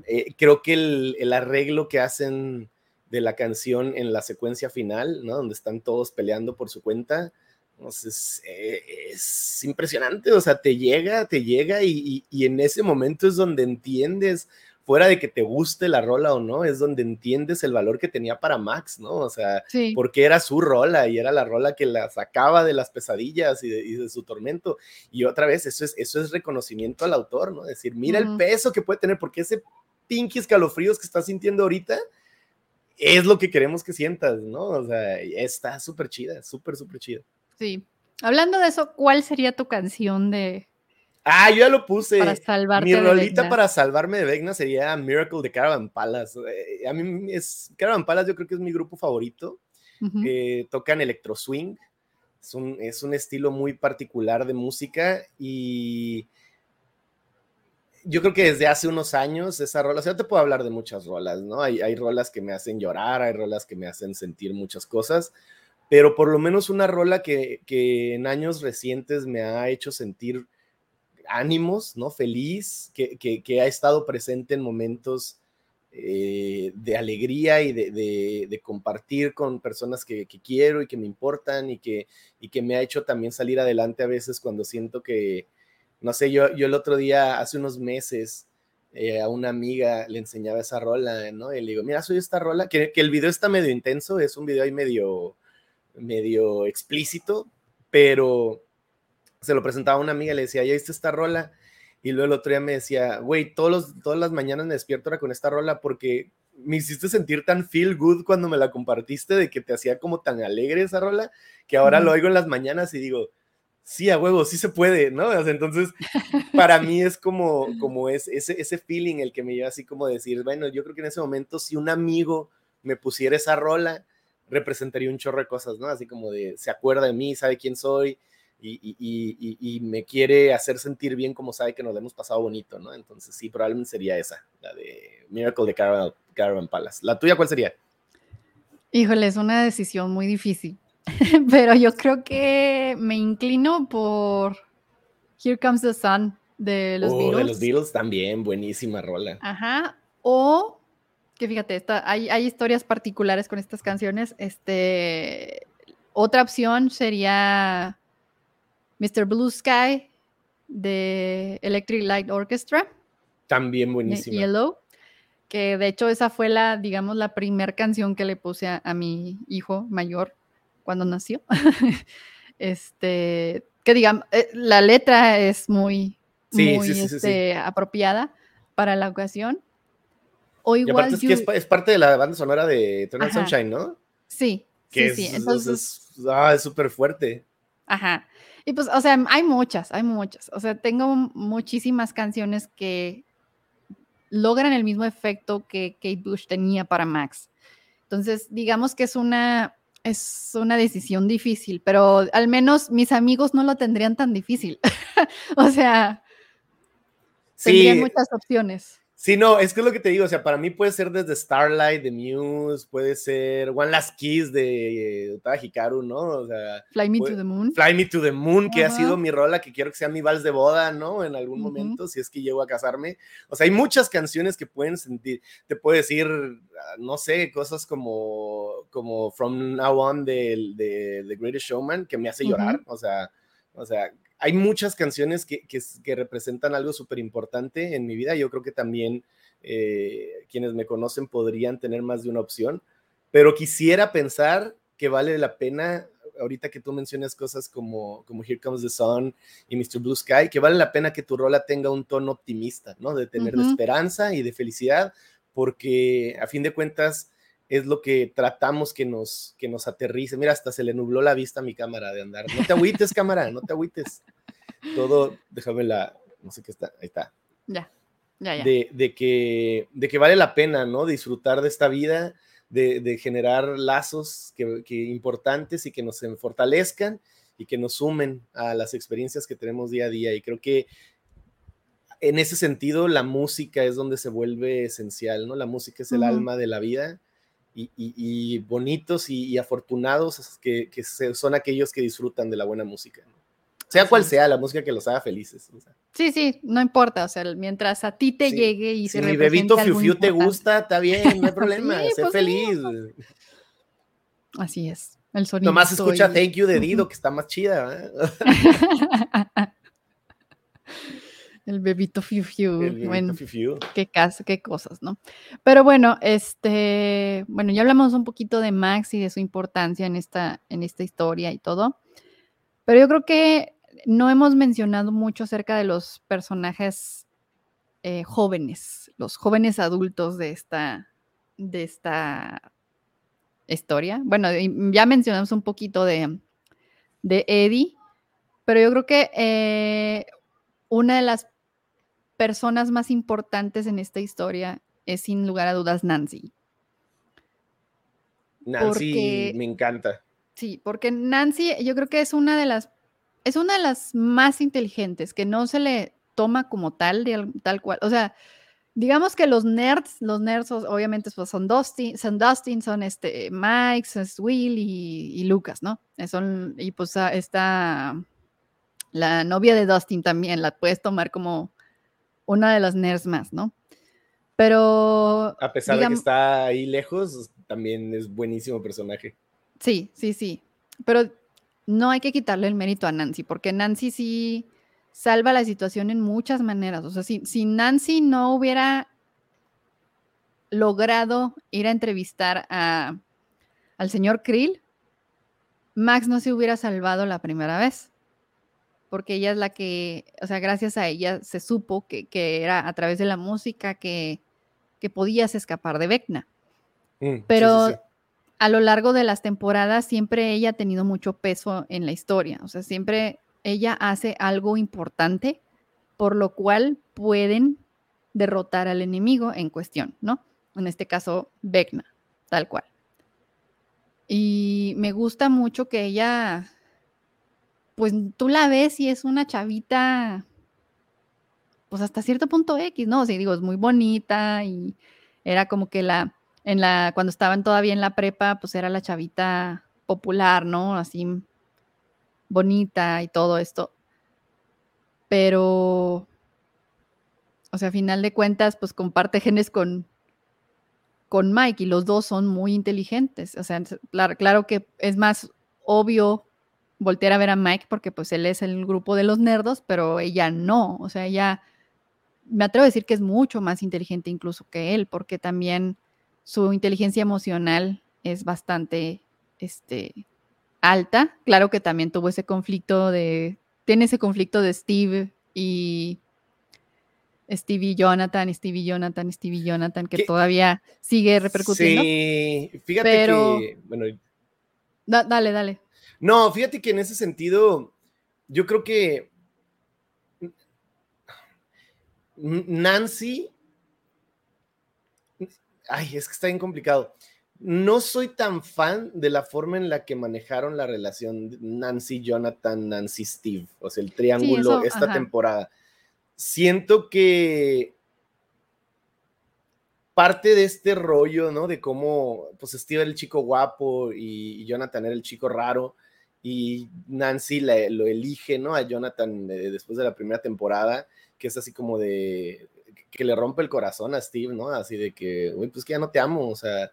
eh, creo que el, el arreglo que hacen de la canción en la secuencia final, ¿no? Donde están todos peleando por su cuenta. Entonces, eh, es impresionante, o sea, te llega, te llega y, en ese momento es donde entiendes, fuera de que te guste la rola o no, es donde entiendes el valor que tenía para Max, ¿no? O sea, porque era su rola y era la rola que la sacaba de las pesadillas y de, su tormento. Y otra vez, eso es, eso es reconocimiento al autor, ¿no? Decir, mira el peso que puede tener, porque ese pinky escalofríos que estás sintiendo ahorita, es lo que queremos que sientas, ¿no? O sea, está súper chida, súper, súper chida. Sí. Hablando de eso, ¿cuál sería tu canción de... Ah, yo ya lo puse. Para salvarte Mi rolita para salvarme de Vegna sería Miracle de Caravan Palace. Eh, a mí es... Caravan Palace yo creo que es mi grupo favorito. tocan electro swing. Es un, es un estilo muy particular de música y yo creo que desde hace unos años esa rola, o sea, te puedo hablar de muchas rolas, ¿no? Hay, hay rolas que me hacen llorar, hay rolas que me hacen sentir muchas cosas, pero por lo menos una rola que, que en años recientes me ha hecho sentir ánimos, ¿no? Feliz, que, que, que ha estado presente en momentos eh, de alegría y de, de, de, compartir con personas que, que, quiero y que me importan y que, y que me ha hecho también salir adelante a veces cuando siento que, no sé, yo, yo el otro día, hace unos meses, eh, a una amiga le enseñaba esa rola, ¿no? Y le digo, mira, soy esta rola, que, que, el video está medio intenso, es un video ahí medio, medio explícito, pero se lo presentaba a una amiga, le decía, ya viste esta rola, y luego el otro día me decía, güey, todas las mañanas me despierto ahora con esta rola porque me hiciste sentir tan feel good cuando me la compartiste, de que te hacía como tan alegre esa rola, que ahora lo oigo en las mañanas y digo, sí, a huevo, sí se puede, ¿no? entonces, para mí es como, *laughs* como es, ese, ese feeling el que me lleva así como decir, bueno, yo creo que en ese momento si un amigo me pusiera esa rola, representaría un chorro de cosas, ¿no? Así como de, se acuerda de mí, sabe quién soy y, y, me quiere hacer sentir bien como sabe que nos hemos pasado bonito, ¿no? Entonces, sí, probablemente sería esa, la de Miracle de Caravan, Caravan Palace. ¿La tuya cuál sería? Híjole, es una decisión muy difícil *laughs* pero yo creo que me inclino por Here Comes the Sun de los Beatles. Oh, de los Beatles también, buenísima rola. Ajá. O que fíjate, hay, hay, historias particulares con estas canciones. Este, otra opción sería Mr. Blue Sky de Electric Light Orchestra. También buenísima. Yellow. Que de hecho esa fue la, digamos, la primera canción que le puse a mi hijo mayor cuando nació. *laughs* este, que digamos, eh, la letra es muy, este, apropiada para la ocasión. O igual. es, que es, parte de la banda sonora de Eternal Sunshine, ¿no? Sí. Que sí, es, Entonces, ah, es súper fuerte. Ajá. Y pues, o sea, hay muchas, hay muchas. O sea, tengo muchísimas canciones que logran el mismo efecto que Kate Bush tenía para Max. Entonces, digamos que es una es una decisión difícil, pero al menos mis amigos no lo tendrían tan difícil. *laughs* o sea, tendrían muchas opciones. Sí, no, es que es lo que te digo, o sea, para mí puede ser desde Starlight de Muse, puede ser One Last Kiss de Utada Hikaru, ¿no? O sea, Fly Me to the Moon. Fly Me to the Moon, que ha sido mi rola, que quiero que sea mi vals de boda, ¿no? En algún momento, si es que llego a casarme. O sea, hay muchas canciones que pueden sentir, te puedo decir, no sé, cosas como, como From Now On de, de The Greatest Showman, que me hace llorar, o sea, o sea, hay muchas canciones que, que, representan algo súper importante en mi vida. Yo creo que también eh, quienes me conocen podrían tener más de una opción, pero quisiera pensar que vale la pena, ahorita que tú mencionas cosas como, como Here Comes the Sun y Mr. Blue Sky, que vale la pena que tu rola tenga un tono optimista, ¿no? De tener esperanza y de felicidad, porque a fin de cuentas es lo que tratamos que nos, que nos aterrice. Mira, hasta se le nubló la vista a mi cámara de andar. No te agüites, cámara, no te agüites. Todo, déjame la, no sé qué está, ahí está. Ya, ya, ya. De, que, de que vale la pena, ¿no? Disfrutar de esta vida, de, generar lazos que, que, importantes y que nos fortalezcan y que nos sumen a las experiencias que tenemos día a día. Y creo que en ese sentido la música es donde se vuelve esencial, ¿no? La música es el alma de la vida y, bonitos y, afortunados que, son aquellos que disfrutan de la buena música. Sea cual sea la música que los haga felices. Sí, sí, no importa, o sea, mientras a ti te llegue y si mi bebito Fiu Fiu te gusta, está bien, no hay *laughs* problema, sé pues feliz. Así es, el sonido. Nomás escucha Thank You de *laughs* Dido, que está más chida. *laughs* El bebito fiu fiu. bueno, Qué, qué cosas, ¿no? Pero bueno, este, bueno, ya hablamos un poquito de Max y de su importancia en esta, en esta historia y todo. Pero yo creo que no hemos mencionado mucho acerca de los personajes eh, jóvenes, los jóvenes adultos de esta, de esta historia. Bueno, ya mencionamos un poquito de, de Eddie, pero yo creo que eh, una de las personas más importantes en esta historia es sin lugar a dudas Nancy. Nancy me encanta. Sí, porque Nancy yo creo que es una de las es una de las más inteligentes que no se le toma como tal tal cual, o sea, digamos que los nerds, los nerds obviamente pues, son Dustin, son Dustin, son este Mike, es Will y, Lucas, ¿no? Son y pues ah, está la novia de Dustin también la puedes tomar como una de las nerds más, ¿no? Pero. A pesar de que está ahí lejos, también es buenísimo personaje. Sí, sí, sí. Pero no hay que quitarle el mérito a Nancy, porque Nancy sí salva la situación en muchas maneras. O sea, si, si Nancy no hubiera logrado ir a entrevistar a, al señor Krill, Max no se hubiera salvado la primera vez porque ella es la que, o sea, gracias a ella se supo que, era a través de la música que, que podías escapar de Vecna. Mm, Pero a lo largo de las temporadas siempre ella ha tenido mucho peso en la historia, o sea, siempre ella hace algo importante por lo cual pueden derrotar al enemigo en cuestión, ¿no? En este caso, Vecna, tal cual. Y me gusta mucho que ella pues tú la ves y es una chavita, pues hasta cierto punto X, ¿no? O digo, es muy bonita y era como que la, en la, cuando estaban todavía en la prepa, pues era la chavita popular, ¿no? Así bonita y todo esto. Pero, o sea, a final de cuentas, pues comparte genes con, con Mike y los dos son muy inteligentes. O sea, claro que es más obvio voltear a ver a Mike porque pues él es el grupo de los nerdos, pero ella no, o sea, ella me atrevo a decir que es mucho más inteligente incluso que él, porque también su inteligencia emocional es bastante este, alta. Claro que también tuvo ese conflicto de, tiene ese conflicto de Steve y Stevie Jonathan, Stevie Jonathan, Stevie Jonathan, que todavía sigue repercutiendo. Sí, fíjate que, bueno, dale, dale. No, fíjate que en ese sentido, yo creo que Nancy, ay, es que está bien complicado. No soy tan fan de la forma en la que manejaron la relación Nancy, Jonathan, Nancy, Steve, o sea, el triángulo esta temporada. Siento que parte de este rollo, ¿no? De cómo, pues Steve era el chico guapo y, Jonathan era el chico raro y Nancy lo elige, ¿no? A Jonathan eh, después de la primera temporada, que es así como de, que le rompe el corazón a Steve, ¿no? Así de que, uy, pues que ya no te amo, o sea,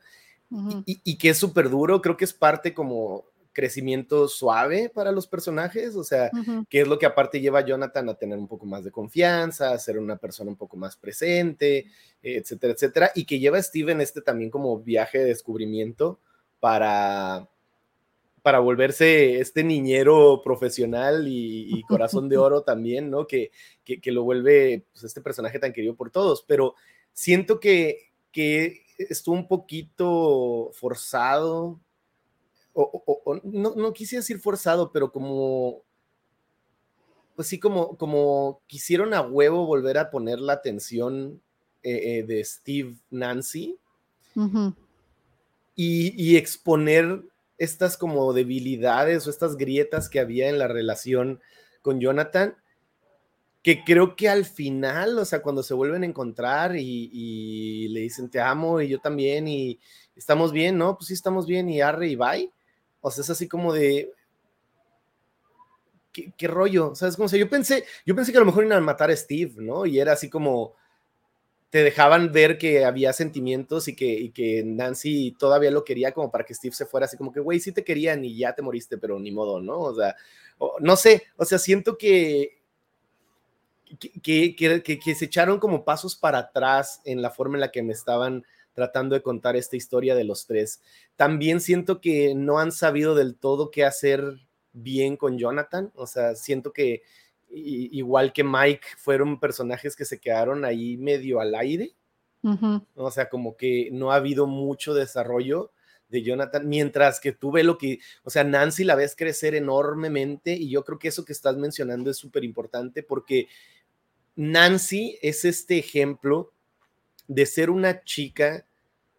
y, y, que es súper duro, creo que es parte como crecimiento suave para los personajes, o sea, que es lo que aparte lleva a Jonathan a tener un poco más de confianza, a ser una persona un poco más presente, etcétera, etcétera, y que lleva a Steven este también como viaje de descubrimiento para para volverse este niñero profesional y, *laughs* corazón de oro también, ¿no? Que, que, lo vuelve pues, este personaje tan querido por todos, pero siento que, que estuvo un poquito forzado o, no, no quise decir forzado, pero como, pues sí, como, como quisieron a huevo volver a poner la atención eh, eh, de Steve Nancy. Y, exponer estas como debilidades o estas grietas que había en la relación con Jonathan, que creo que al final, o sea, cuando se vuelven a encontrar y, le dicen te amo y yo también y estamos bien, ¿no? Pues sí, estamos bien y arre y bye o sea, es así como de. ¿Qué, rollo? ¿Sabes cómo? O sea, yo pensé, yo pensé que a lo mejor iban a matar a Steve, ¿no? Y era así como. Te dejaban ver que había sentimientos y que, que Nancy todavía lo quería como para que Steve se fuera así como que, güey, sí te querían y ya te moriste, pero ni modo, ¿no? O sea, no sé, o sea, siento que, que, que, que, se echaron como pasos para atrás en la forma en la que me estaban tratando de contar esta historia de los tres. También siento que no han sabido del todo qué hacer bien con Jonathan, o sea, siento que igual que Mike fueron personajes que se quedaron ahí medio al aire, o sea, como que no ha habido mucho desarrollo de Jonathan, mientras que tú ves lo que, o sea, Nancy la ves crecer enormemente y yo creo que eso que estás mencionando es súper importante porque Nancy es este ejemplo de ser una chica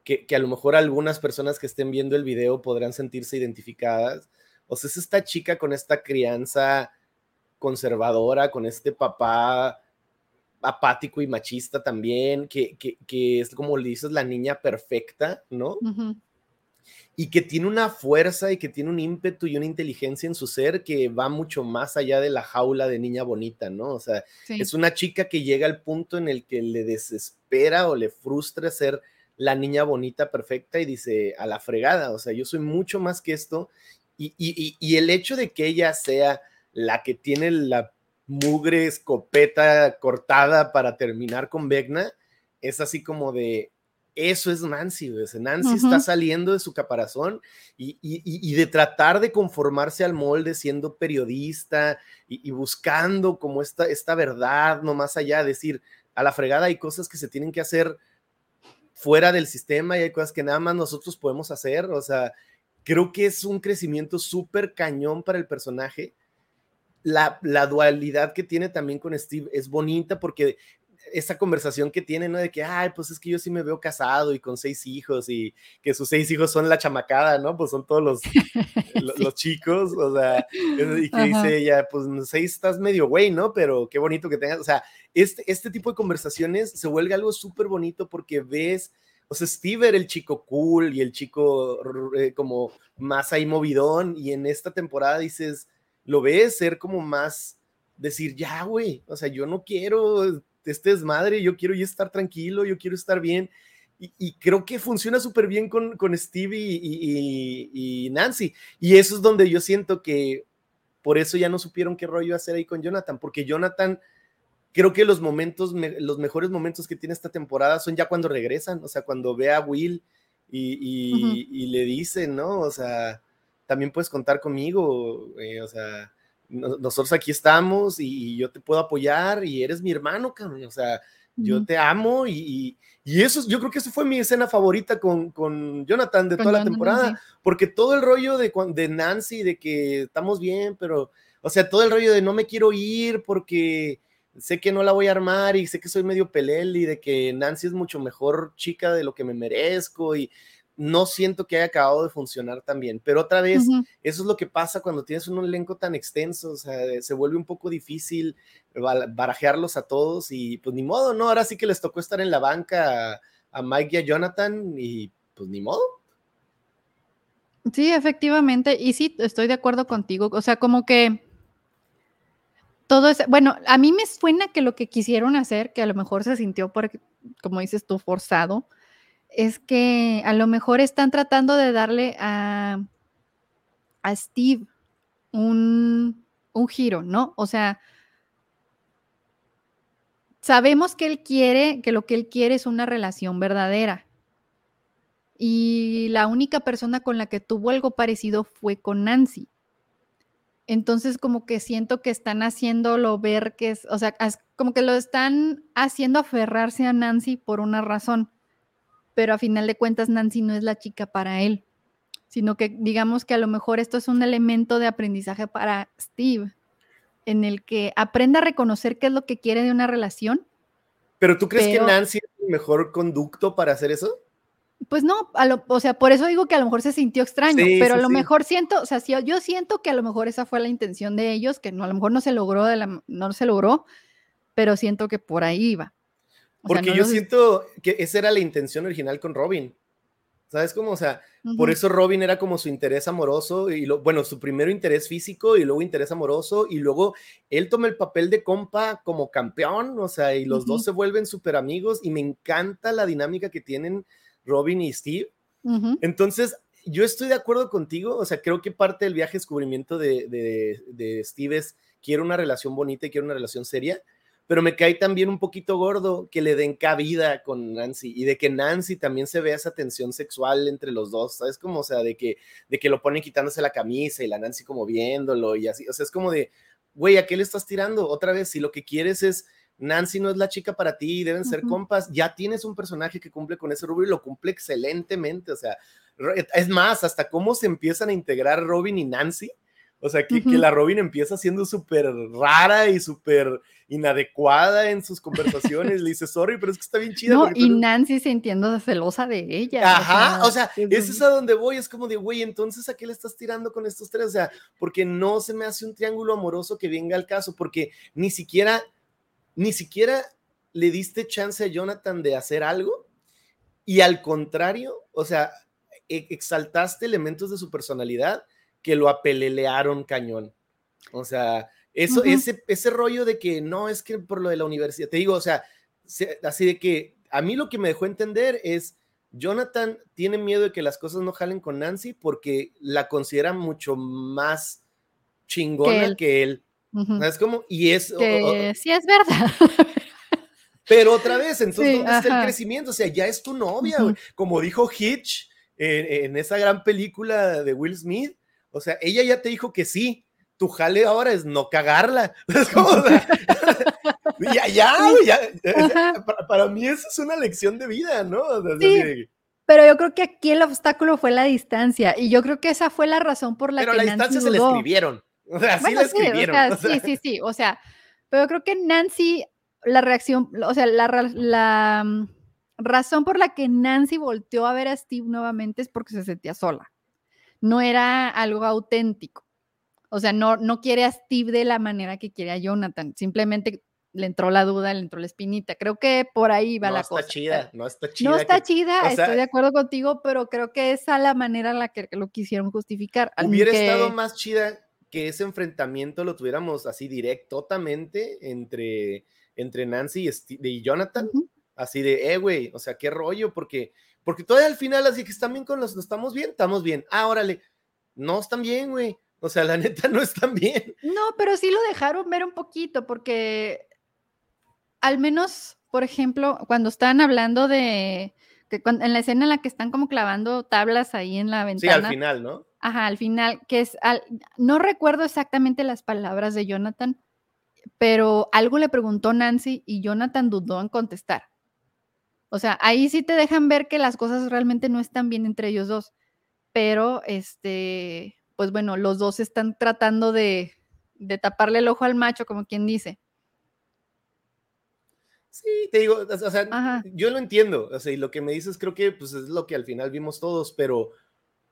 que, a lo mejor algunas personas que estén viendo el video podrán sentirse identificadas. O sea, es esta chica con esta crianza conservadora, con este papá apático y machista también, que, es como le dices, la niña perfecta, ¿no? y que tiene una fuerza y que tiene un ímpetu y una inteligencia en su ser que va mucho más allá de la jaula de niña bonita, ¿no? O sea, es una chica que llega al punto en el que le desespera o le frustra ser la niña bonita perfecta y dice, a la fregada, o sea, yo soy mucho más que esto. Y, y el hecho de que ella sea la que tiene la mugre escopeta cortada para terminar con Vecna, es así como de, eso es Nancy, Nancy está saliendo de su caparazón y, de tratar de conformarse al molde siendo periodista y, buscando como esta, esta verdad, no más allá, de decir, a la fregada hay cosas que se tienen que hacer fuera del sistema y hay cosas que nada más nosotros podemos hacer, o sea, creo que es un crecimiento súper cañón para el personaje. La, la, dualidad que tiene también con Steve es bonita porque esa conversación que tiene, ¿no? De que, ay, pues es que yo sí me veo casado y con seis hijos y que sus seis hijos son la chamacada, ¿no? Pues son todos los, *laughs* los, chicos, o sea, y que dice ella, pues seis estás medio güey, ¿no? Pero qué bonito que tengas, o sea, este, este tipo de conversaciones se vuelve algo súper bonito porque ves, o sea, Steve era el chico cool y el chico eh, como más ahí movidón y en esta temporada dices, lo ves ser como más decir, ya, güey, o sea, yo no quiero este desmadre, yo quiero ya estar tranquilo, yo quiero estar bien. Y, creo que funciona súper bien con, con Steve y, Nancy. Y eso es donde yo siento que por eso ya no supieron qué rollo hacer ahí con Jonathan, porque Jonathan, creo que los momentos, los mejores momentos que tiene esta temporada son ya cuando regresan, o sea, cuando ve a Will y, le dice, ¿no? O sea, también puedes contar conmigo, o sea, nosotros aquí estamos y, yo te puedo apoyar y eres mi hermano, cabrón. O sea, yo te amo y, y, eso, yo creo que eso fue mi escena favorita con, con Jonathan de toda la temporada, porque todo el rollo de, de Nancy, de que estamos bien, pero, o sea, todo el rollo de no me quiero ir porque sé que no la voy a armar y sé que soy medio pelel y de que Nancy es mucho mejor chica de lo que me merezco y no siento que haya acabado de funcionar tan bien. Pero otra vez, eso es lo que pasa cuando tienes un elenco tan extenso, o sea, se vuelve un poco difícil barajearlos a todos y pues ni modo, ¿no? Ahora sí que les tocó estar en la banca a Mike y a Jonathan y pues ni modo. Sí, efectivamente, y sí, estoy de acuerdo contigo, o sea, como que todo es, bueno, a mí me suena que lo que quisieron hacer, que a lo mejor se sintió, por, como dices tú, forzado, es que a lo mejor están tratando de darle a, a Steve un, un giro, ¿no? O sea, sabemos que él quiere, que lo que él quiere es una relación verdadera. Y la única persona con la que tuvo algo parecido fue con Nancy. Entonces, como que siento que están haciéndolo ver que es, o sea, como que lo están haciendo aferrarse a Nancy por una razón, pero a final de cuentas Nancy no es la chica para él, sino que digamos que a lo mejor esto es un elemento de aprendizaje para Steve, en el que aprenda a reconocer qué es lo que quiere de una relación. Pero tú crees que Nancy es el mejor conducto para hacer eso? Pues no, o sea, por eso digo que a lo mejor se sintió extraño, pero a lo mejor siento, o sea, yo siento que a lo mejor esa fue la intención de ellos, que no, a lo mejor no se logró, de la, no se logró, pero siento que por ahí iba. Porque yo siento que esa era la intención original con Robin. ¿Sabes cómo? O sea, por eso Robin era como su interés amoroso y lo, bueno, su primero interés físico y luego interés amoroso y luego él toma el papel de compa como campeón, o sea, y los dos se vuelven súper amigos y me encanta la dinámica que tienen Robin y Steve. Entonces, yo estoy de acuerdo contigo, o sea, creo que parte del viaje descubrimiento de, de, Steve es, quiere una relación bonita y quiere una relación seria, pero me cae también un poquito gordo que le den cabida con Nancy y de que Nancy también se vea esa tensión sexual entre los dos, ¿sabes? Como, o sea, de que, de que lo ponen quitándose la camisa y la Nancy como viéndolo y así, o sea, es como de, güey, ¿a qué le estás tirando? Otra vez, si lo que quieres es Nancy no es la chica para ti, deben ser compas, ya tienes un personaje que cumple con ese rubro y lo cumple excelentemente, o sea, es más, hasta cómo se empiezan a integrar Robin y Nancy, o sea, que, la Robin empieza siendo súper rara y súper inadecuada en sus conversaciones. Le dice, sorry, pero es que está bien chida. No, y Nancy sintiendo celosa de ella. Ajá, o sea, o es a donde voy. Es como de, güey, entonces ¿a qué le estás tirando con estos tres? O sea, porque no se me hace un triángulo amoroso que venga al caso, porque ni siquiera ni siquiera le diste chance a Jonathan de hacer algo y al contrario, o sea, e, exaltaste elementos de su personalidad que lo apelelearon cañón. O sea, eso, ese, ese rollo de que no es que por lo de la universidad, te digo, o sea, así de que a mí lo que me dejó entender es, Jonathan tiene miedo de que las cosas no jalen con Nancy porque la considera mucho más chingona que él. Es como, y es... Que sí es verdad. *laughs* Pero otra vez, entonces, ¿dónde está el crecimiento? O sea, ya es tu novia, como dijo Hitch en, esa gran película de Will Smith. O sea, ella ya te dijo que sí. Tu jale ahora es no cagarla. *laughs* Es como, ya, ya, ya, para, mí eso es una lección de vida, ¿no? sí. Pero yo creo que aquí el obstáculo fue la distancia y yo creo que esa fue la razón por la que Pero la distancia se le escribieron. O sea, sí escribieron. Sí, sí, sí, o sea, pero creo que Nancy, la reacción, o sea, la, mm, razón por la que Nancy volteó a ver a Steve nuevamente es porque se sentía sola. No era algo auténtico. O sea, no, no quiere a Steve de la manera que quiere a Jonathan. Simplemente le entró la duda, le entró la espinita. Creo que por ahí va la cosa. No está chida, no está chida. No está chida, estoy de acuerdo contigo, pero creo que esa es la manera en la que lo quisieron justificar. Hubiera estado más chida que ese enfrentamiento lo tuviéramos así directamente entre, entre Nancy y, Jonathan, así de, eh, güey, o sea, qué rollo, porque, porque todavía al final, así que están bien con los, ¿estamos bien? Estamos bien. Ah, órale, no están bien, güey. O sea, la *laughs* neta no están bien. No, pero sí lo dejaron ver un poquito, porque al menos, por ejemplo, cuando están hablando de, que en la escena en la que están como clavando tablas ahí en la ventana. Sí, al final, ¿no? Ajá, al final, que es, no recuerdo exactamente las palabras de Jonathan, pero algo le preguntó Nancy y Jonathan dudó en contestar. O sea, ahí sí te dejan ver que las cosas realmente no están bien entre ellos dos, pero este, pues bueno, los dos están tratando de, de taparle el ojo al macho, como quien dice. Sí, te digo, o sea, yo lo entiendo, o sea, y lo que me dices creo que pues es lo que al final vimos todos, pero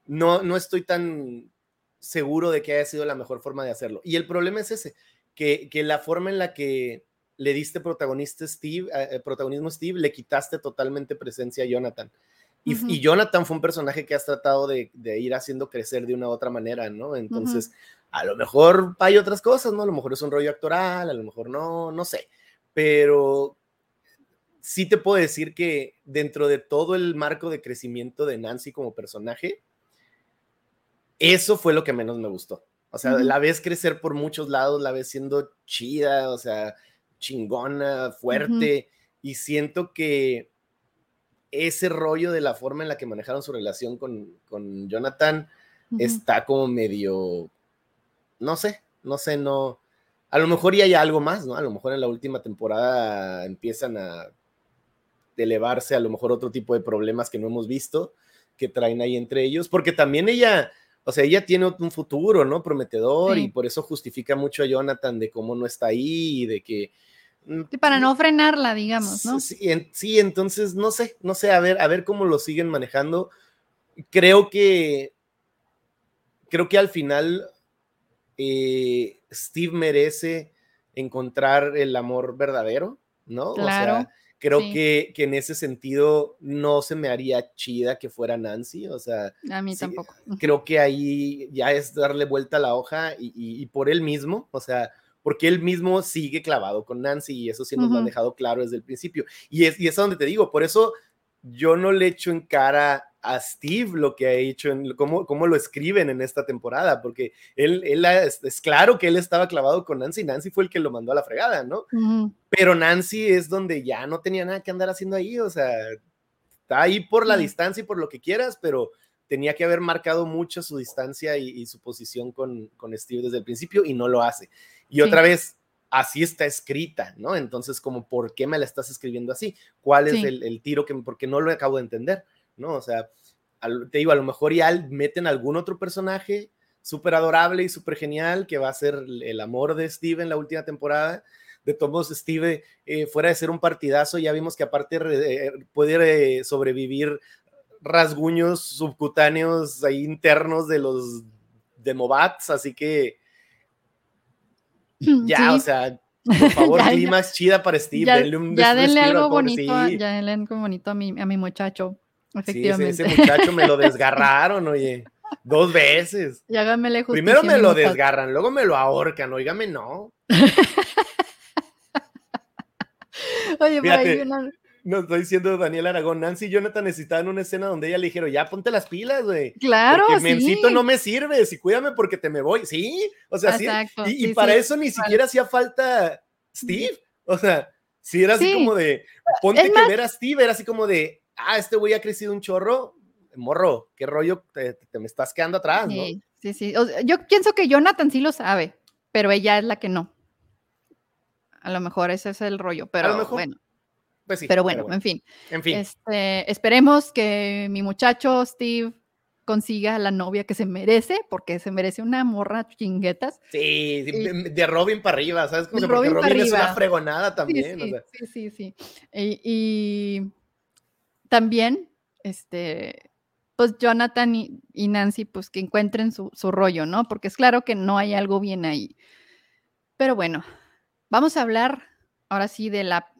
no, no estoy tan seguro de que haya sido la mejor forma de hacerlo. Y el problema es ese, que, la forma en la que le diste protagonista Steve, eh, eh, protagonismo a Steve, le quitaste totalmente presencia a Jonathan. Y, Jonathan fue un personaje que has tratado de, ir haciendo crecer de una u otra manera, ¿no? Entonces, a lo mejor hay otras cosas, ¿no? A lo mejor es un rollo actoral, a lo mejor no, no sé. Pero sí te puedo decir que dentro de todo el marco de crecimiento de Nancy como personaje, eso fue lo que menos me gustó. O sea, la ves crecer por muchos lados, la ves siendo chida, o sea, chingona, fuerte, y siento que ese rollo de la forma en la que manejaron su relación con, con Jonathan está como medio, no sé, no sé, no, a lo mejor ya hay algo más, ¿no? A lo mejor en la última temporada empiezan a elevarse a lo mejor otro tipo de problemas que no hemos visto que traen ahí entre ellos, porque también ella, o sea, ella tiene un futuro, ¿no? Prometedor y por eso justifica mucho a Jonathan de cómo no está ahí y de que... Para no frenarla, digamos, ¿no? Sí, sí, entonces, no sé, no sé, a ver, a ver cómo lo siguen manejando. Creo que, creo que al final eh, Steve merece encontrar el amor verdadero, ¿no? Claro. O sea, creo que, que, en ese sentido no se me haría chida que fuera Nancy, o sea. A mí tampoco. Creo que ahí ya es darle vuelta a la hoja y, por él mismo, o sea, porque él mismo sigue clavado con Nancy y eso sí nos lo han dejado claro desde el principio. Y es, y es donde te digo, por eso yo no le echo en cara a Steve lo que ha hecho, en, cómo, cómo lo escriben en esta temporada, porque él, él es, claro que él estaba clavado con Nancy, Nancy fue el que lo mandó a la fregada, ¿no? Pero Nancy es donde ya no tenía nada que andar haciendo ahí, o sea, está ahí por la distancia y por lo que quieras, pero tenía que haber marcado mucho su distancia y, su posición con, con, Steve desde el principio y no lo hace. Y otra vez, así está escrita, ¿no? Entonces, como, ¿por qué me la estás escribiendo así? ¿Cuál es el, el, tiro que, porque no lo acabo de entender? ¿no? O sea, te digo, a lo mejor ya meten algún otro personaje súper adorable y súper genial que va a ser el amor de Steve en la última temporada. De todos modos, Steve, eh, fuera de ser un partidazo, ya vimos que aparte eh, puede eh, sobrevivir rasguños subcutáneos ahí internos de los demobats, así que *laughs* ya, o sea, por favor, *laughs* clima chida para Steve. Ya, denle, algo bonito, ya denle algo bonito a mi, a mi muchacho. Efectivamente. Sí, ese, muchacho me lo *laughs* desgarraron, oye. Dos veces. Y háganmele Primero me lo desgarran, luego me lo ahorcan, oígame, no. oye, por ahí una... No, estoy diciendo Daniel Aragón. Nancy y Jonathan necesitaban una escena donde ella le dijeron, ya ponte las pilas, güey. Claro. Porque Mencito no me sirve, y cuídame porque te me voy. Sí, o sea, sí. Y, para eso ni siquiera hacía falta Steve. O sea, si era así como de, ponte que ver a Steve, era así como de, ah, este güey ha crecido un chorro, morro, qué rollo, te, me estás quedando atrás, ¿no? Sí, sí, yo pienso que Jonathan sí lo sabe, pero ella es la que no. A lo mejor ese es el rollo, pero bueno. Pues sí, pero, bueno, en fin. En fin. Este, esperemos que mi muchacho Steve consiga la novia que se merece, porque se merece una morra chinguetas. Sí, de, Robin para arriba, ¿sabes? Como Robin, es una fregonada también. Sí, sí, sí. y también, este, pues Jonathan y, Nancy, pues que encuentren su, rollo, ¿no? Porque es claro que no hay algo bien ahí. Pero bueno, vamos a hablar ahora sí de la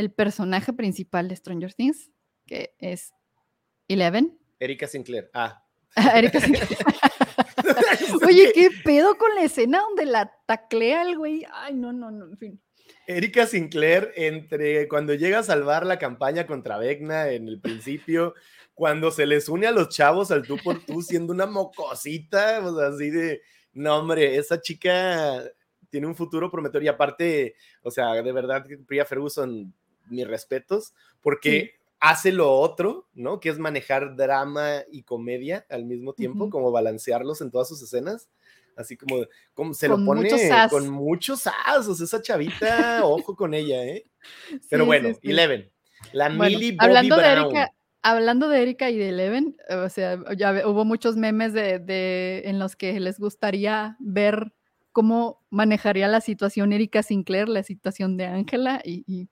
el personaje principal de Stranger Things, que es Eleven. Erika Sinclair. Ah. Erika Sinclair. *laughs* Oye, ¿qué pedo con la escena donde la taclea el güey? Ay, no, no, no, en fin. Erika Sinclair, entre cuando llega a salvar la campaña contra Vecna en el principio, cuando se les une a los chavos al tú por tú, siendo una mocosita, o sea, así de, no, hombre, esa chica tiene un futuro prometedor y aparte, o sea, de verdad, Priya Ferguson, mis respetos, porque hace lo otro, ¿no? Que es manejar drama y comedia al mismo tiempo, como balancearlos en todas sus escenas así como, como se lo pone con muchos asos, esa chavita, *laughs* ojo con ella, ¿eh? Pero bueno, Eleven, la Millie Bobby hablando De Erika, hablando de Erika y de Eleven, o sea, ya hubo muchos memes de, en los que les gustaría ver cómo manejaría la situación Erika Sinclair, la situación de Ángela, y, sí.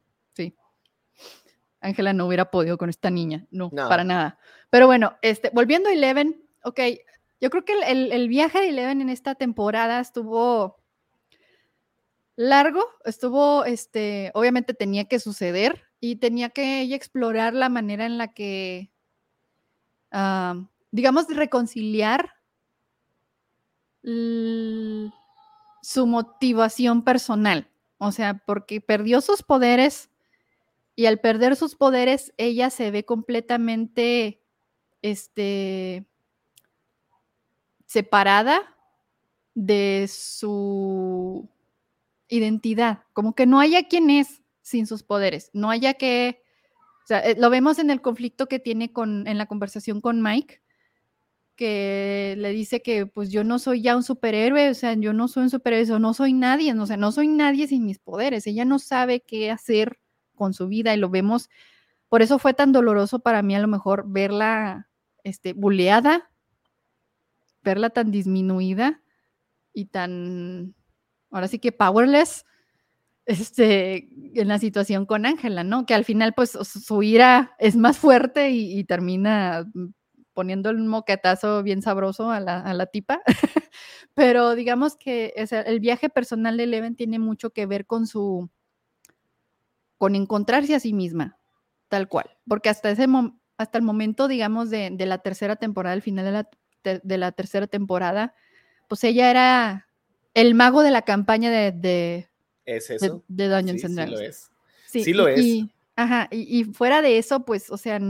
Ángela no hubiera podido con esta niña, no, no, para nada. Pero bueno, este, volviendo a Eleven, ok, yo creo que el, viaje de Eleven en esta temporada estuvo. largo, estuvo, este, obviamente tenía que suceder y tenía que ella explorar la manera en la que, uh, digamos, reconciliar su motivación personal. O sea, porque perdió sus poderes y al perder sus poderes, ella se ve completamente, este, separada de su identidad, como que no haya quien es sin sus poderes, no haya que, eh, lo vemos en el conflicto que tiene con, en la conversación con Mike, que le dice que pues yo no soy ya un superhéroe, o sea, yo no soy un superhéroe, o no soy nadie, o sea, no soy nadie sin mis poderes, ella no sabe qué hacer con su vida y lo vemos, por eso fue tan doloroso para mí a lo mejor verla, este, buleada, verla tan disminuida y tan, ahora sí que powerless, *laughs* este, en la situación con Ángela, ¿no? Que al final, pues, su ira es más fuerte y, termina poniendo un moquetazo bien sabroso a la, tipa. *laughs* Pero digamos que el viaje personal de Eleven tiene mucho que ver con su, con encontrarse a sí misma, tal cual. Porque hasta ese hasta el momento, digamos, de, la tercera temporada, el final de la, de, la, tercera temporada, pues ella era el mago de la campaña de, de, ¿Es eso? de, Dungeons sí, Sí lo es. Sí, lo es. ajá, y, y, fuera de eso, pues, o sea,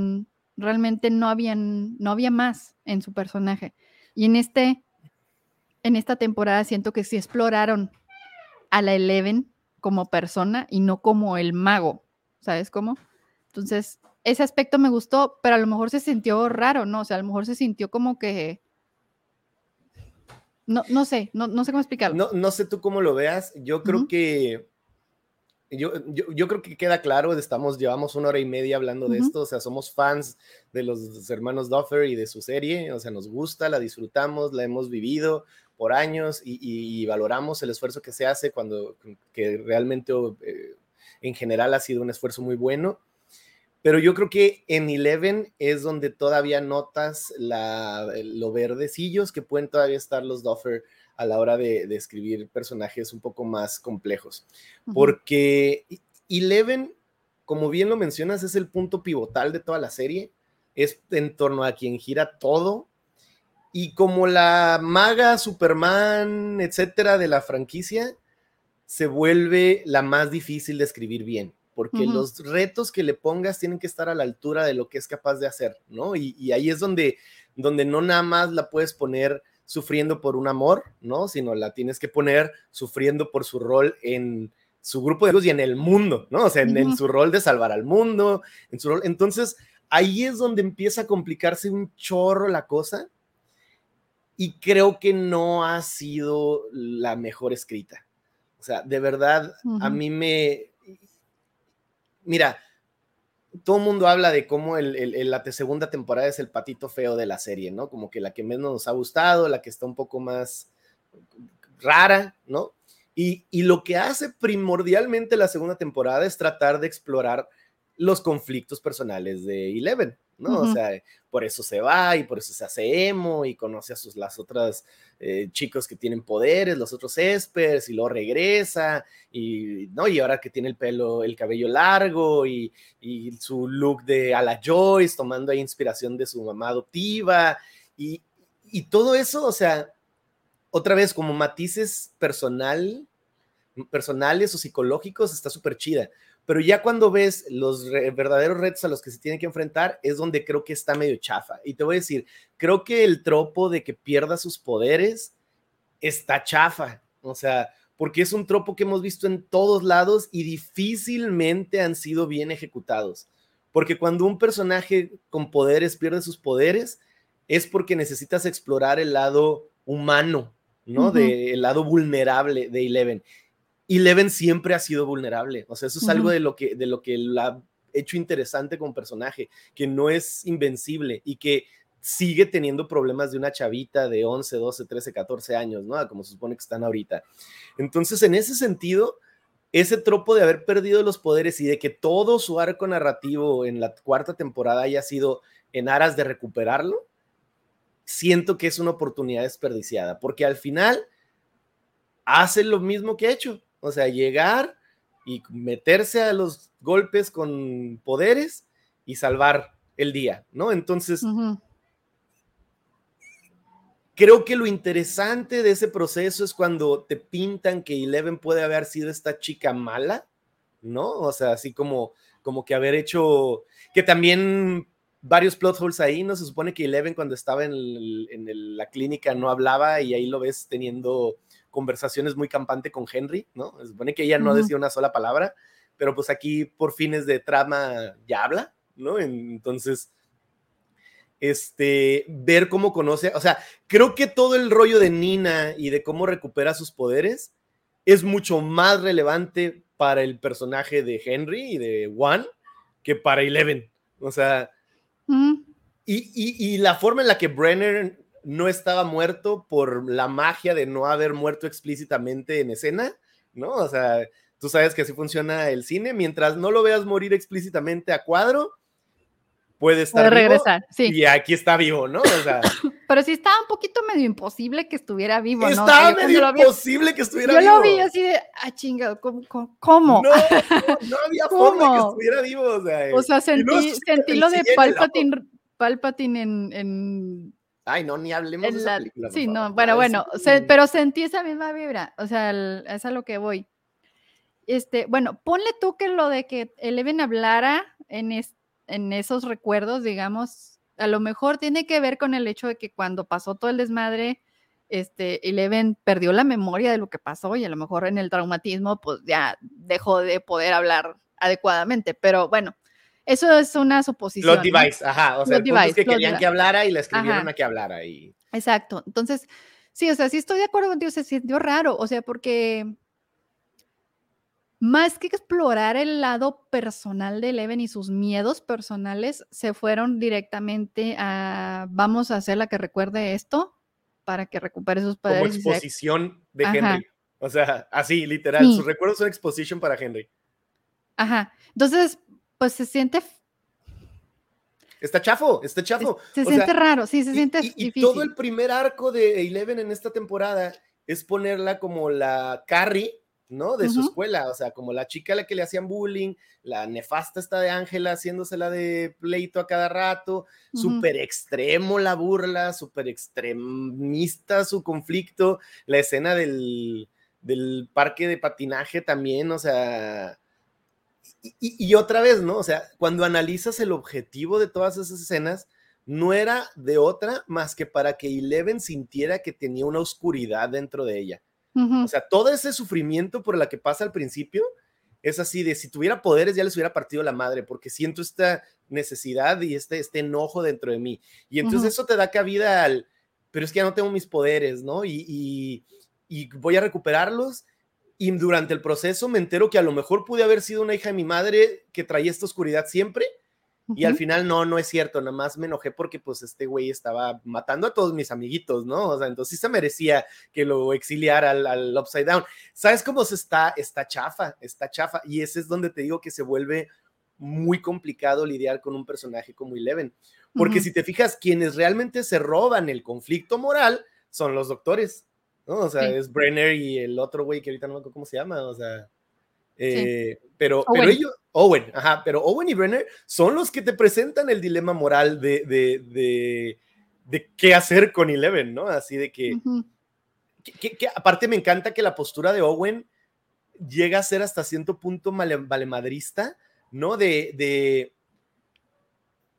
realmente no, habían, no había más en su personaje. Y en, este, en esta temporada siento que sí exploraron a la Eleven como persona y no como el mago, ¿sabes cómo? Entonces, ese aspecto me gustó, pero a lo mejor se sintió raro, ¿no? O sea, a lo mejor se sintió como que... No, no sé, no, no sé cómo explicarlo. No, no sé tú cómo lo veas. Yo creo que yo, yo, creo que queda claro, estamos, llevamos una hora y media hablando de esto, o sea, somos fans de los hermanos Duffer y de su serie, o sea, nos gusta, la disfrutamos, la hemos vivido por años y, valoramos el esfuerzo que se hace cuando, que realmente eh, en general ha sido un esfuerzo muy bueno. Pero yo creo que en Eleven es donde todavía notas la, lo verdecillos que pueden todavía estar los Duffer a la hora de, escribir personajes un poco más complejos. Porque Eleven, como bien lo mencionas, es el punto pivotal de toda la serie. Es en torno a quien gira todo. Y como la maga, Superman, etcétera, de la franquicia, se vuelve la más difícil de escribir bien porque los retos que le pongas tienen que estar a la altura de lo que es capaz de hacer, ¿no? Y, y, ahí es donde, donde no nada más la puedes poner sufriendo por un amor, ¿no? Sino la tienes que poner sufriendo por su rol en su grupo de amigos y en el mundo, ¿no? O sea, en, su rol de salvar al mundo, en su rol. Entonces, ahí es donde empieza a complicarse un chorro la cosa y creo que no ha sido la mejor escrita. O sea, de verdad, a mí me... Mira, todo el mundo habla de cómo el, la segunda temporada es el patito feo de la serie, ¿no? Como que la que menos nos ha gustado, la que está un poco más rara, ¿no? Y, y lo que hace primordialmente la segunda temporada es tratar de explorar los conflictos personales de Eleven, ¿no? O sea, por eso se va y por eso se hace emo y conoce a sus, las otras eh, chicos que tienen poderes, los otros espers y luego regresa y, ¿no? Y ahora que tiene el pelo, el cabello largo y, y su look de a la Joyce, tomando ahí inspiración de su mamá adoptiva y, y todo eso, o sea, otra vez como matices personal, personales o psicológicos, está súper chida pero ya cuando ves los verdaderos retos a los que se tiene que enfrentar es donde creo que está medio chafa. Y te voy a decir, creo que el tropo de que pierda sus poderes está chafa, o sea, porque es un tropo que hemos visto en todos lados y difícilmente han sido bien ejecutados. Porque cuando un personaje con poderes pierde sus poderes, es porque necesitas explorar el lado humano, ¿no? de, el lado vulnerable de Eleven. Eleven siempre ha sido vulnerable. O sea, eso es algo de lo que, de lo que la hecho interesante como personaje, que no es invencible y que sigue teniendo problemas de una chavita de 11, 12, 13, 14 años, ¿no? Como se supone que están ahorita. Entonces, en ese sentido, ese tropo de haber perdido los poderes y de que todo su arco narrativo en la cuarta temporada haya sido en aras de recuperarlo, siento que es una oportunidad desperdiciada, porque al final hace lo mismo que ha hecho, O sea, llegar y meterse a los golpes con poderes y salvar el día, ¿no? Entonces, creo que lo interesante de ese proceso es cuando te pintan que Eleven puede haber sido esta chica mala, ¿no? O sea, así como, como que haber hecho, que también varios plot holes ahí, ¿no? Se supone que Eleven cuando estaba en, la clínica no hablaba y ahí lo ves teniendo conversaciones muy campante con Henry, ¿no? Se supone que ella no decía una sola palabra, pero pues aquí por fines de trama ya habla, ¿no? Entonces, este, ver cómo conoce, o sea, creo que todo el rollo de Nina y de cómo recupera sus poderes es mucho más relevante para el personaje de Henry y de Juan que para Eleven. O sea, y, la forma en la que Brenner no estaba muerto por la magia de no haber muerto explícitamente en escena, ¿no? O sea, tú sabes que así funciona el cine, mientras no lo veas morir explícitamente a cuadro, puede estar puede regresar, sí. Y aquí está vivo, ¿no? O sea, *coughs* pero sí estaba un poquito medio imposible que estuviera vivo, ¿no? Estaba medio imposible que estuviera vivo. Yo lo vi así de, ah, chingado, ¿cómo? ¿cómo? No, no, había *laughs* forma que estuviera vivo, o sea. O sea, sentí, sentí lo de Palpatine, Palpatine en, en... Ay, no, ni hablemos de esa película. Sí, no, bueno, bueno, pero sentí esa misma vibra, o sea, es a lo que voy. Este, bueno, ponle tú que lo de que Eleven hablara en, en esos recuerdos, digamos, a lo mejor tiene que ver con el hecho de que cuando pasó todo el desmadre, este, Eleven perdió la memoria de lo que pasó y a lo mejor en el traumatismo, pues ya dejó de poder hablar adecuadamente. Pero bueno, eso es una suposición. Los device, ajá. O sea, el que querían que hablara y le escribieron a que hablara. Y... Exacto. Entonces, sí, o sea, sí estoy de acuerdo contigo, se sintió raro, o sea, porque más que explorar el lado personal de Eleven y sus miedos personales, se fueron directamente a vamos a hacer la que recuerde esto para que recupere sus poderes. Como exposición de Henry. O sea, así, literal. Sus recuerdos son exposición para Henry. Ajá. Entonces, pues se siente. Está chafo, está chafo. Se, siente raro, sí, se siente y, y, todo el primer arco de Eleven en esta temporada es ponerla como la Carrie, ¿no? De su escuela, o sea, como la chica a la que le hacían bullying, la nefasta está de Ángela haciéndosela de pleito a cada rato, súper extremo la burla, súper extremista su conflicto, la escena del, del parque de patinaje también, o sea, y, otra vez, ¿no? O sea, cuando analizas el objetivo de todas esas escenas, no era de otra más que para que Eleven sintiera que tenía una oscuridad dentro de ella. O sea, todo ese sufrimiento por la que pasa al principio es así de si tuviera poderes ya les hubiera partido la madre porque siento esta necesidad y este, este enojo dentro de mí. Y entonces eso te da cabida al, pero es que ya no tengo mis poderes, ¿no? y voy a recuperarlos y durante el proceso me entero que a lo mejor pude haber sido una hija de mi madre que traía esta oscuridad siempre. Y al final no, no es cierto, nada más me enojé porque pues este güey estaba matando a todos mis amiguitos, ¿no? O sea, entonces sí se merecía que lo exiliara al, Upside Down. ¿Sabes cómo se está? Está chafa, está chafa. Y ese es donde te digo que se vuelve muy complicado lidiar con un personaje como Eleven. Porque si te fijas, quienes realmente se roban el conflicto moral son los doctores. ¿No? O sea, es Brenner y el otro güey que ahorita no me acuerdo cómo se llama, o sea, eh, pero, pero ellos, Owen, ajá, pero Owen y Brenner son los que te presentan el dilema moral de, de, de, qué hacer con Eleven, ¿no? Así de que, que, aparte me encanta que la postura de Owen llega a ser hasta cierto punto valemadrista, ¿no? De, de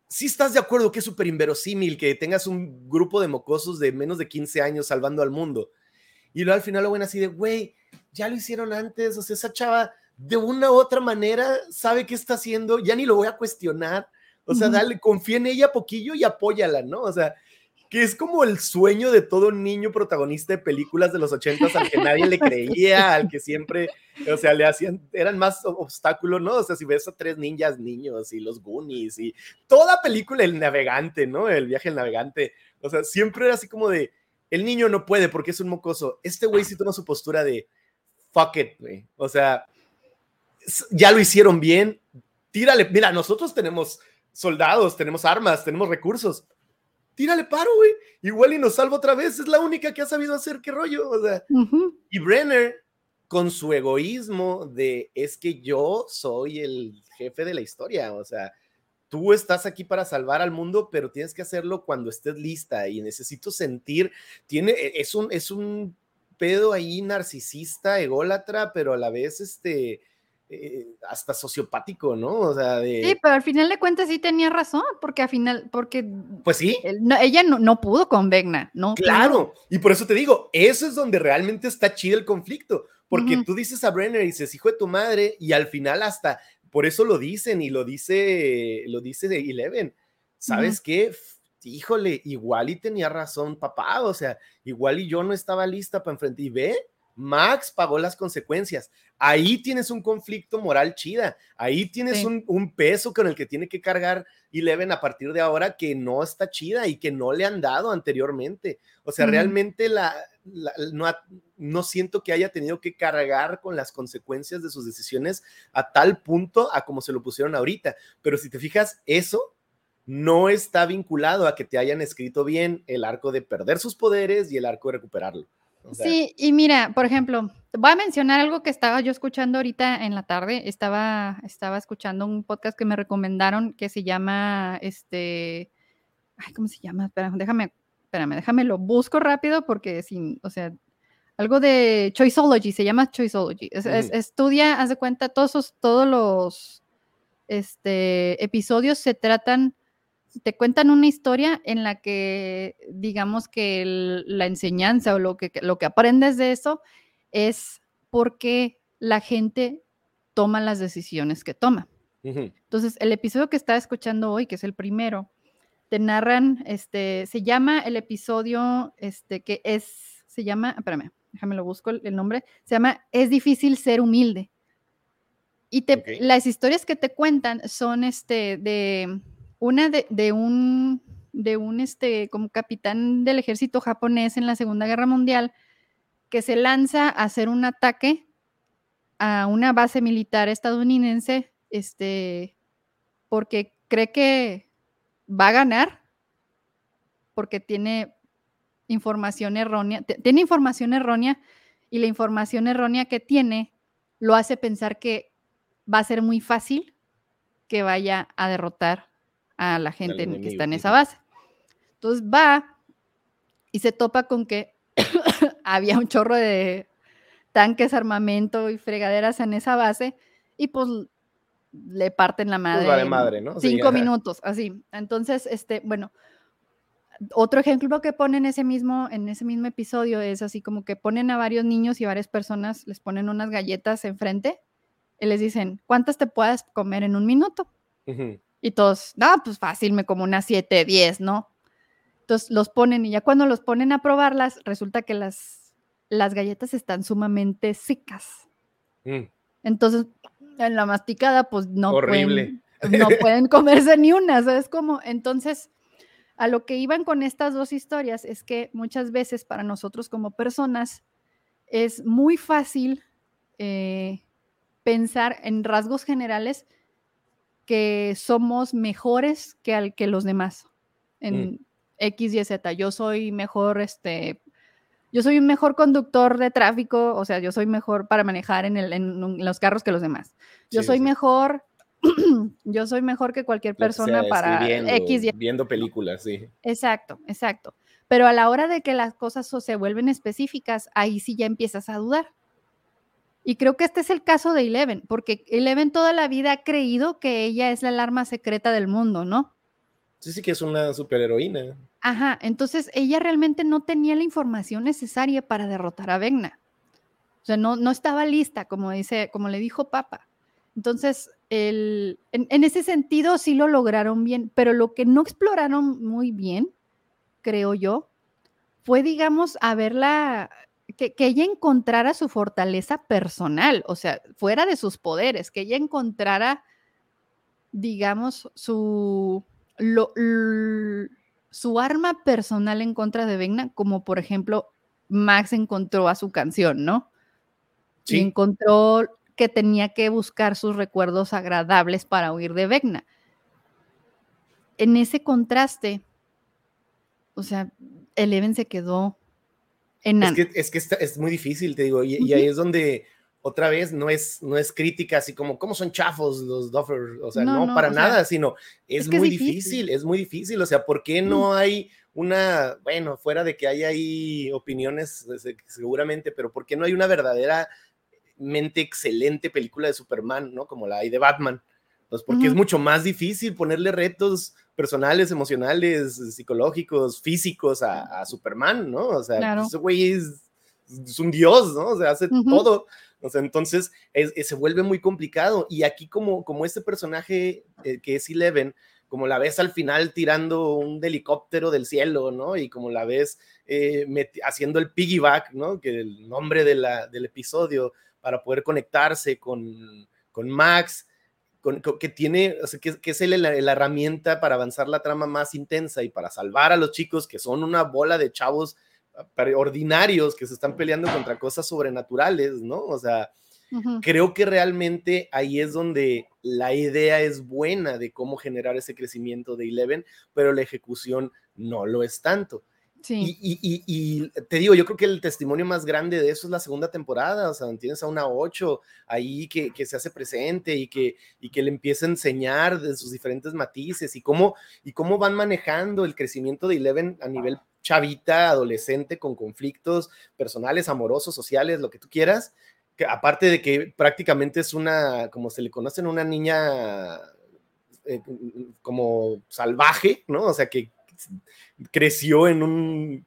si estás de acuerdo que es súper inverosímil que tengas un grupo de mocosos de menos de 15 años salvando al mundo, y luego al final lo ven así de, güey, ya lo hicieron antes, o sea, esa chava de una u otra manera sabe qué está haciendo, ya ni lo voy a cuestionar, o sea, dale, confía en ella poquillo y apóyala, ¿no? O sea, que es como el sueño de todo niño protagonista de películas de los ochentas al que nadie le *laughs* creía, al que siempre, o sea, le hacían, eran más obstáculos, ¿no? O sea, si ves a tres ninjas niños y los Goonies y toda película, el navegante, ¿no? El viaje del navegante, o sea, siempre era así como de, el niño no puede porque es un mocoso. Este güey sí toma su postura de fuck it, güey. O sea, ya lo hicieron bien. Tírale. Mira, nosotros tenemos soldados, tenemos armas, tenemos recursos. Tírale paro, güey. Igual y nos salva otra vez. Es la única que ha sabido hacer qué rollo. O sea, y Brenner con su egoísmo de es que yo soy el jefe de la historia, o sea, tú estás aquí para salvar al mundo, pero tienes que hacerlo cuando estés lista y necesito sentir, tiene, e, es un, es un pedo ahí narcisista, ególatra, pero a la vez, este, eh, hasta sociopático, ¿no? O sea, de... Sí, pero al final de cuentas sí tenía razón, porque al final, porque... Pues sí. ella no, pudo con Vegna, ¿no? Claro, y por eso te digo, eso es donde realmente está chido el conflicto, porque tú dices a Brenner y dices, hijo de tu madre, y al final hasta, por eso lo dicen, y lo dice, lo dice de Eleven, ¿sabes qué? Híjole, igual y tenía razón papá, o sea, igual y yo no estaba lista para enfrentar, y ve, Max pagó las consecuencias. Ahí tienes un conflicto moral chida. Ahí tienes un, peso con el que tiene que cargar Eleven a partir de ahora que no está chida y que no le han dado anteriormente. O sea, realmente la, no, no, siento que haya tenido que cargar con las consecuencias de sus decisiones a tal punto a como se lo pusieron ahorita. Pero si te fijas, eso no está vinculado a que te hayan escrito bien el arco de perder sus poderes y el arco de recuperarlo sí, y mira, por ejemplo, voy a mencionar algo que estaba yo escuchando ahorita en la tarde. Estaba, estaba escuchando un podcast que me recomendaron que se llama, este, ay, ¿cómo se llama? Espera, déjame, espérame, déjame lo busco rápido porque sin, o sea, algo de Choiceology, se llama Choiceology. estudia, haz de cuenta, todos, todos los este, episodios se tratan te cuentan una historia en la que, digamos que la enseñanza o lo que, lo que aprendes de eso es por qué la gente toma las decisiones que toma. Entonces, el episodio que estaba escuchando hoy, que es el primero, te narran, este, se llama el episodio, este, que es, se llama, espérame, déjame lo busco el, nombre, se llama Es difícil ser humilde. Y te, las historias que te cuentan son, este, de, una de, un, de un este, como capitán del ejército japonés en la Segunda Guerra Mundial, que se lanza a hacer un ataque a una base militar estadounidense, este, porque cree que va a ganar, porque tiene información errónea, tiene información errónea y la información errónea que tiene lo hace pensar que va a ser muy fácil que vaya a derrotar a la gente que está en esa base. Entonces va y se topa con que *coughs* había un chorro de tanques, armamento y fregaderas en esa base y pues le parten la pues madre. madre, ¿no? Cinco minutos, así. Entonces, este, bueno, otro ejemplo que ponen ese mismo, en ese mismo episodio es así como que ponen a varios niños y varias personas, les ponen unas galletas enfrente y les dicen, ¿cuántas te puedes comer en un minuto? Y todos, no, pues fácil, me como unas 7, 10, ¿no? Entonces los ponen y ya cuando los ponen a probarlas, resulta que las, las galletas están sumamente secas. Mm. Entonces, en la masticada, pues no Pueden, no pueden comerse ni una, ¿sabes cómo? Entonces, a lo que iban con estas dos historias es que muchas veces para nosotros como personas es muy fácil eh, pensar en rasgos generales que somos mejores que, al, que los demás en mm. X y Z. Yo soy mejor, este, yo soy un mejor conductor de tráfico, o sea, yo soy mejor para manejar en, el, en los carros que los demás. Yo soy mejor, *clears throat* yo soy mejor que cualquier persona para X y Viendo películas, sí. Exacto, exacto. Pero a la hora de que las cosas se vuelven específicas, ahí sí ya empiezas a dudar. Y creo que este es el caso de Eleven, porque Eleven toda la vida ha creído que ella es la alarma secreta del mundo, ¿no? Sí, sí que es una superheroína. Ajá, entonces ella realmente no tenía la información necesaria para derrotar a Vegna. O sea, no, no estaba lista, como dice, como le dijo Papa. Entonces, el, en, en, ese sentido sí lo lograron bien, pero lo que no exploraron muy bien, creo yo, fue, digamos, haberla que, ella encontrara su fortaleza personal, o sea, fuera de sus poderes, que ella encontrara, digamos, su, su arma personal en contra de Vegna, como por ejemplo Max encontró a su canción, ¿no? Sí. Y encontró que tenía que buscar sus recuerdos agradables para huir de Vegna. En ese contraste, o sea, Eleven se quedó es que, es que es muy difícil, te digo, y, ahí es donde otra vez no es, no es crítica así como, ¿cómo son chafos los Duffer? O sea, no, para nada, sino es, muy difícil. es muy difícil. O sea, ¿por qué no mm. hay una, bueno, fuera de que hay ahí opiniones seguramente, pero ¿por qué no hay una verdaderamente excelente película de Superman, ¿no? Como la hay de Batman? Pues porque es mucho más difícil ponerle retos personales, emocionales, psicológicos, físicos a, Superman, ¿no? O sea, ese güey es, un dios, ¿no? O sea, hace todo. O sea, entonces se vuelve muy complicado. Y aquí como, como este personaje eh, que es Eleven, como la ves al final tirando un helicóptero del cielo, ¿no? Y como la ves eh, haciendo el piggyback, ¿no? Que el nombre de la, del episodio para poder conectarse con, con Max, con, que tiene, o sea, que, es la, la, herramienta para avanzar la trama más intensa y para salvar a los chicos que son una bola de chavos ordinarios que se están peleando contra cosas sobrenaturales, ¿no? O sea, creo que realmente ahí es donde la idea es buena de cómo generar ese crecimiento de Eleven, pero la ejecución no lo es tanto. Y, te digo, yo creo que el testimonio más grande de eso es la segunda temporada, o sea, tienes a una 8 ahí que, se hace presente y que, y que le empieza a enseñar de sus diferentes matices y cómo, y cómo van manejando el crecimiento de Eleven a nivel chavita, adolescente, con conflictos personales, amorosos, sociales, lo que tú quieras, que aparte de que prácticamente es una, como se le conocen, una niña eh, como salvaje, ¿no? O sea, que creció en un,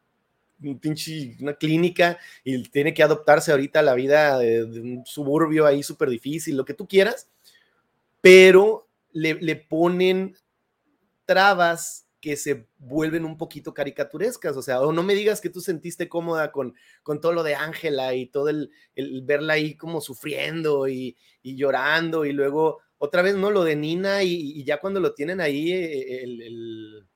pinche, una clínica y tiene que adoptarse ahorita a la vida de, un suburbio ahí súper difícil, lo que tú quieras, pero le, le ponen trabas que se vuelven un poquito caricaturescas, o sea, o no me digas que tú sentiste cómoda con, con todo lo de Ángela y todo el, el, verla ahí como sufriendo y, y, llorando y luego otra vez, ¿no? Lo de Nina y, ya cuando lo tienen ahí, eh, el,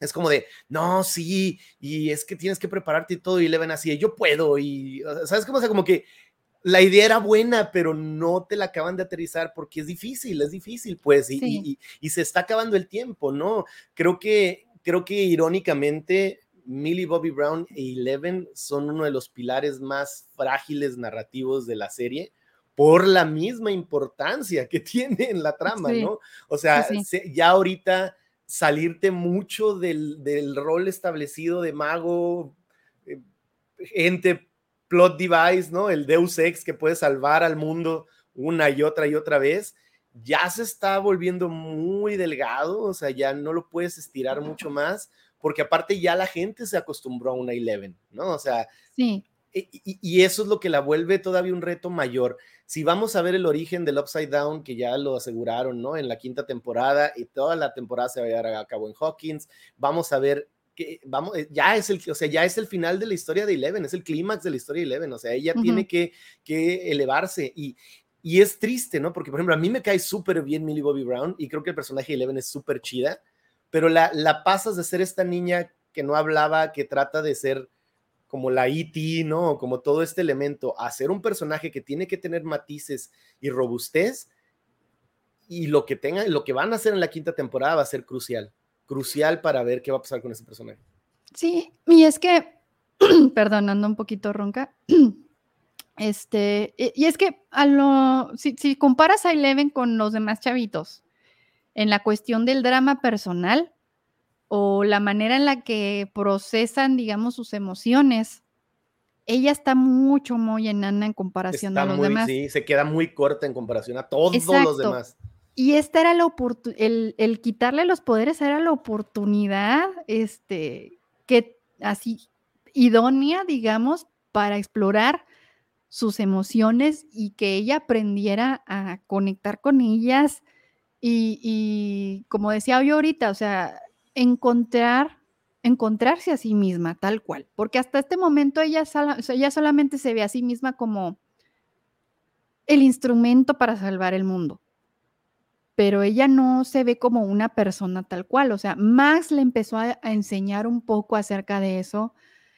es como de, no, sí, y es que tienes que prepararte y todo y le ven así, yo puedo y, ¿sabes cómo? O sea, como que la idea era buena, pero no te la acaban de aterrizar porque es difícil, es difícil, pues, y, se está acabando el tiempo, ¿no? Creo que, creo que irónicamente, Millie Bobby Brown y Eleven son uno de los pilares más frágiles narrativos de la serie por la misma importancia que *laughs* tiene en la trama, ¿no? O sea, ya ahorita salirte mucho del, del rol establecido de mago, eh, gente plot device, ¿no? El Deus Ex que puede salvar al mundo una y otra y otra vez, ya se está volviendo muy delgado, o sea, ya no lo puedes estirar mucho más, porque aparte ya la gente se acostumbró a una Eleven, ¿no? O sea, sí. Y, eso es lo que la vuelve todavía un reto mayor. Si vamos a ver el origen del Upside Down, que ya lo aseguraron, ¿no? En la quinta temporada y toda la temporada se va a llevar a cabo en Hawkins, vamos a ver vamos, eh, ya es el, o sea, ya es el final de la historia de Eleven, es el clímax de la historia de Eleven, o sea, ella tiene que, que elevarse y, y es triste, ¿no? Porque, por ejemplo, a mí me cae súper bien Millie Bobby Brown y creo que el personaje de Eleven es súper chida, pero la, la pasas de ser esta niña que no hablaba, que trata de ser como la E.T., ¿no? Como todo este elemento, a ser un personaje que tiene que tener matices y robustez, y lo que tenga, lo que van a hacer en la quinta temporada va a ser crucial crucial para ver qué va a pasar con ese personaje. Sí, y es que, *clears throat* perdonando un poquito ronca, *clears throat* este, y es que a lo, si, comparas a Eleven con los demás chavitos, en la cuestión del drama personal o la manera en la que procesan, digamos, sus emociones, ella está mucho, muy enana en comparación a los demás. Sí, se queda muy corta en comparación a todos los demás. Y esta era la oportunidad, el, quitarle los poderes era la oportunidad, este, que así idónea, digamos, para explorar sus emociones y que ella aprendiera a conectar con ellas y, como decía yo ahorita, o sea, encontrar, encontrarse a sí misma tal cual, porque hasta este momento ella, ella solamente se ve a sí misma como el instrumento para salvar el mundo pero ella no se ve como una persona tal cual. O sea, Max le empezó a, enseñar un poco acerca de eso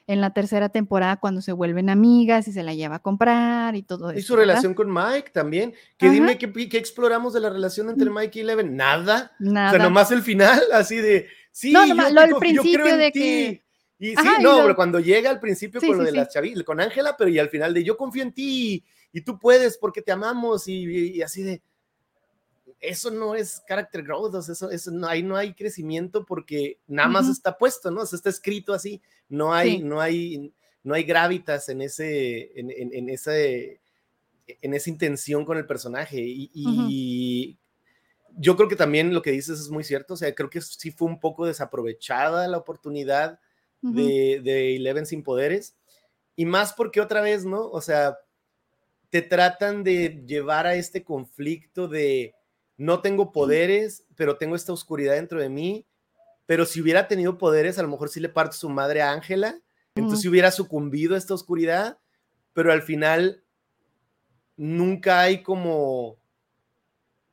en la tercera temporada cuando se vuelven amigas y se la lleva a comprar y todo eso. Y su relación con Mike también. Que dime qué, exploramos de la relación entre mm. Mike y Eleven. Nada. Nada. O sea, nomás el final, así de. Sí, no, yo, lo principio de que. Y sí, no, pero cuando llega al principio con lo de la chavita, con Ángela, pero y al final de yo confío en ti y tú puedes porque te amamos y, así de, eso no es character growth, eso, eso no, ahí no hay crecimiento porque nada más está puesto, ¿no? O está escrito así, no hay, no hay, no hay gravitas en ese, en, en, ese, en esa intención con el personaje y, yo creo que también lo que dices es muy cierto, o sea, creo que sí fue un poco desaprovechada la oportunidad de, de Eleven sin poderes y más porque otra vez, ¿no? O sea, te tratan de llevar a este conflicto de no tengo poderes, pero tengo esta oscuridad dentro de mí, pero si hubiera tenido poderes, a lo mejor sí le parto su madre a Ángela, entonces hubiera sucumbido a esta oscuridad, pero al final nunca hay como,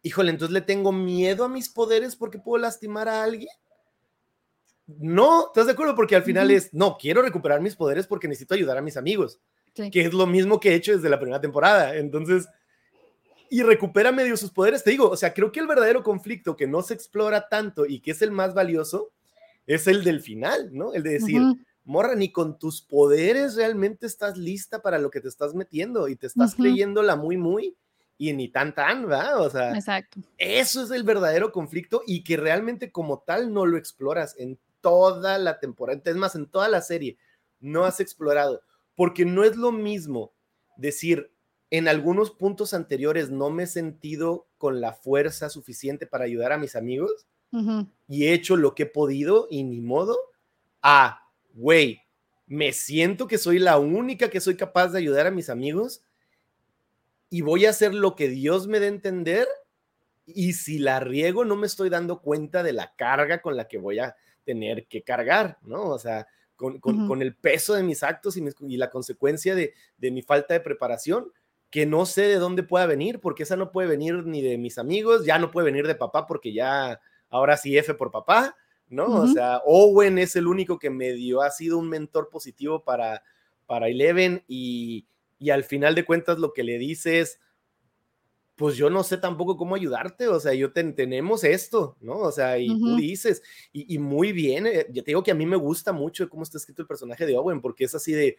híjole, entonces le tengo miedo a mis poderes porque puedo lastimar a alguien. No, ¿estás de acuerdo? Porque al final es, no, quiero recuperar mis poderes porque necesito ayudar a mis amigos, que es lo mismo que he hecho desde la primera temporada. Entonces, y recupera medio sus poderes, te digo, o sea, creo que el verdadero conflicto que no se explora tanto y que es el más valioso es el del final, ¿no? El de decir, morra, ni con tus poderes realmente estás lista para lo que te estás metiendo y te estás creyéndola muy, muy y ni tan tan, ¿verdad? O sea, Exacto. eso es el verdadero conflicto y que realmente como tal no lo exploras en toda la temporada, es más, en toda la serie, no has explorado, porque no es lo mismo decir, en algunos puntos anteriores no me he sentido con la fuerza suficiente para ayudar a mis amigos y he hecho lo que he podido y ni modo, a, güey, me siento que soy la única que soy capaz de ayudar a mis amigos y voy a hacer lo que Dios me dé a entender y si la riego no me estoy dando cuenta de la carga con la que voy a tener que cargar, ¿no? O sea, con, con, el peso de mis actos y, y la consecuencia de, de, mi falta de preparación, que no sé de dónde pueda venir, porque esa no puede venir ni de mis amigos, ya no puede venir de papá, porque ya ahora sí F por papá, ¿no? O sea, Owen es el único que me dio, ha sido un mentor positivo para, para Eleven y, y al final de cuentas lo que le dices pues yo no sé tampoco cómo ayudarte, o sea, yo tenemos esto, ¿no? O sea, y tú dices, y, muy bien, eh, yo te digo que a mí me gusta mucho cómo está escrito el personaje de Owen, porque es así de,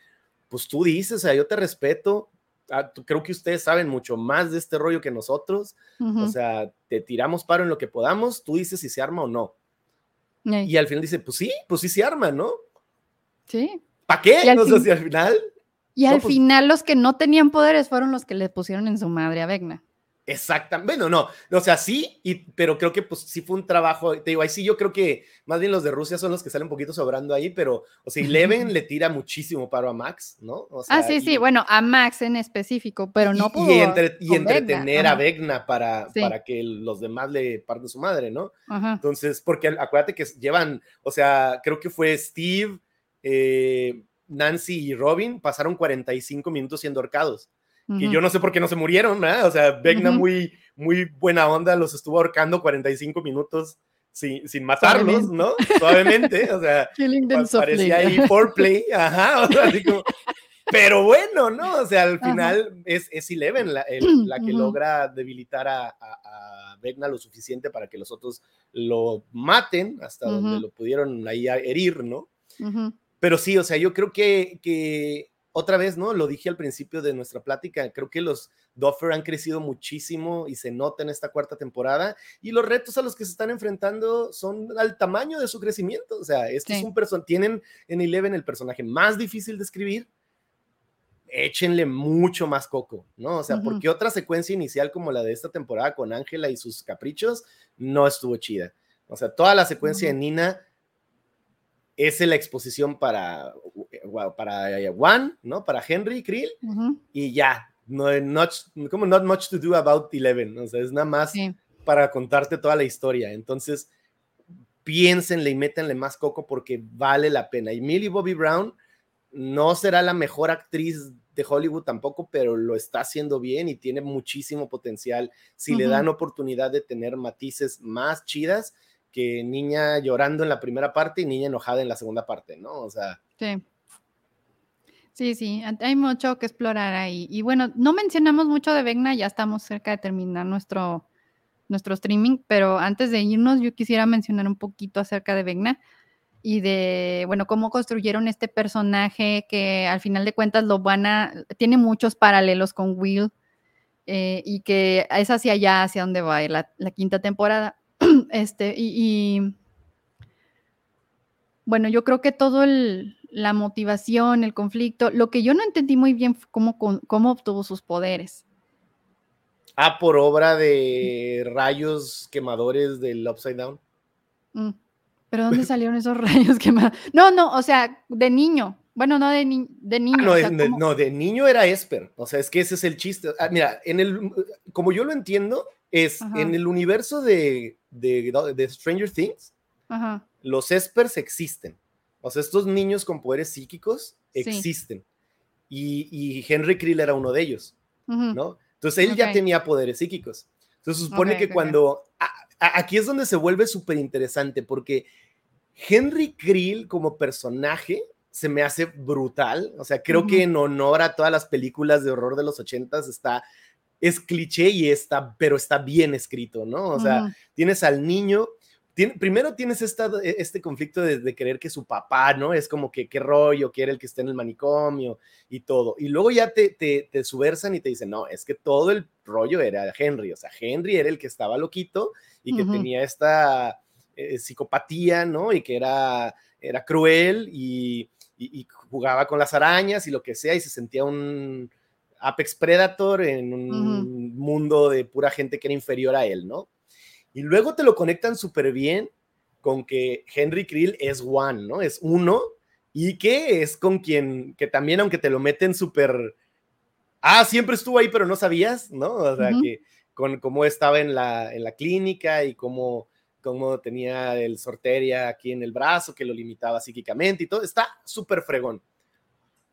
pues tú dices, o sea, yo te respeto, ah, creo que ustedes saben mucho más de este rollo que nosotros, o sea, te tiramos paro en lo que podamos, tú dices si se arma o no. Y al final dice, pues sí, pues sí se arma, ¿no? Sí. ¿Para qué? No sé si al final... Y al pues final los que no tenían poderes fueron los que le pusieron en su madre a Vegna. Exactamente. Bueno, no, o sea, sí, y, pero creo que pues sí fue un trabajo, te digo, ahí sí yo creo que más bien los de Rusia son los que salen un poquito sobrando ahí, pero, o sea, Eleven le tira muchísimo paro a Max, ¿no? ah, sí, sí, bueno, a Max en específico, pero no pudo. Y, y entretener a Vegna para, para que los demás le parten su madre, ¿no? Entonces, porque acuérdate que llevan, o sea, creo que fue Steve, eh, Nancy y Robin, pasaron 45 minutos siendo ahorcados. Que yo no sé por qué no se murieron, ¿verdad? O sea, Vegna muy, muy buena onda los estuvo ahorcando 45 minutos sin, sin matarlos, ¿no? Suavemente, o sea, *laughs* parecía ahí foreplay, ajá, o sea, así como, *laughs* pero bueno, ¿no? O sea, al final es, es Eleven la, *clears throat* la que logra debilitar a, a, Vegna lo suficiente para que los otros lo maten hasta donde lo pudieron ahí herir, ¿no? Pero sí, o sea, yo creo que, que otra vez, ¿no? Lo dije al principio de nuestra plática, creo que los Duffer han crecido muchísimo y se nota en esta cuarta temporada y los retos a los que se están enfrentando son al tamaño de su crecimiento, o sea, este es un personaje, tienen en Eleven el personaje más difícil de escribir, échenle mucho más coco, ¿no? O sea, porque otra secuencia inicial como la de esta temporada con Ángela y sus caprichos no estuvo chida. O sea, toda la secuencia de Nina es la exposición para, para Juan, ¿no? Para Henry Krill, y ya, no, not, como not much to do about Eleven, o sea, es nada más para contarte toda la historia. Entonces, piénsenle y métanle más coco porque vale la pena. Y Millie Bobby Brown no será la mejor actriz de Hollywood tampoco, pero lo está haciendo bien y tiene muchísimo potencial. Si le dan oportunidad de tener matices más chidas, que niña llorando en la primera parte y niña enojada en la segunda parte, ¿no? O sea. Sí. Sí, sí, hay mucho que explorar ahí. Y bueno, no mencionamos mucho de Vegna, ya estamos cerca de terminar nuestro, nuestro streaming, pero antes de irnos, yo quisiera mencionar un poquito acerca de Vegna. y de, bueno, cómo construyeron este personaje que al final de cuentas lo van a, tiene muchos paralelos con Will eh, y que es hacia allá, hacia donde va la, la quinta temporada. *clears throat* este, y, bueno, yo creo que todo el, la motivación, el conflicto, lo que yo no entendí muy bien fue cómo, cómo obtuvo sus poderes. Ah, por obra de rayos quemadores del Upside Down. Mm, ¿Pero dónde salieron esos *laughs* rayos quemados? No, no, o sea, de niño. Bueno, no de, de ah, niño. no, de, niño era Esper. O sea, es que ese es el chiste. Ah, mira, en el, como yo lo entiendo, es en el universo de, de, Stranger Things, los Espers existen. O sea, estos niños con poderes psíquicos existen. Y, Henry Krill era uno de ellos, ¿no? Entonces él ya tenía poderes psíquicos. Entonces supone que cuando... aquí es donde se vuelve súper interesante porque Henry Krill como personaje se me hace brutal. O sea, creo que en honor a todas las películas de horror de los ochentas está, es cliché y está, pero está bien escrito, ¿no? O sea, tienes al niño primero tienes esta, este conflicto de, de, creer que su papá, ¿no? Es como que qué rollo, quiere el que esté en el manicomio y todo. Y luego ya te, te, te subversan y te dicen, no, es que todo el rollo era Henry, o sea, Henry era el que estaba loquito y que tenía esta eh, psicopatía, ¿no? Y que era, era cruel y, y, jugaba con las arañas y lo que sea y se sentía un Apex Predator en un mundo de pura gente que era inferior a él, ¿no? Y luego te lo conectan súper bien con que Henry Krill es one, ¿no? Es uno y que es con quien, que también aunque te lo meten súper, ah, siempre estuvo ahí pero no sabías, ¿no? O sea, que con cómo estaba en la, en la clínica y cómo, cómo tenía el sorteria aquí en el brazo, que lo limitaba psíquicamente y todo, está súper fregón.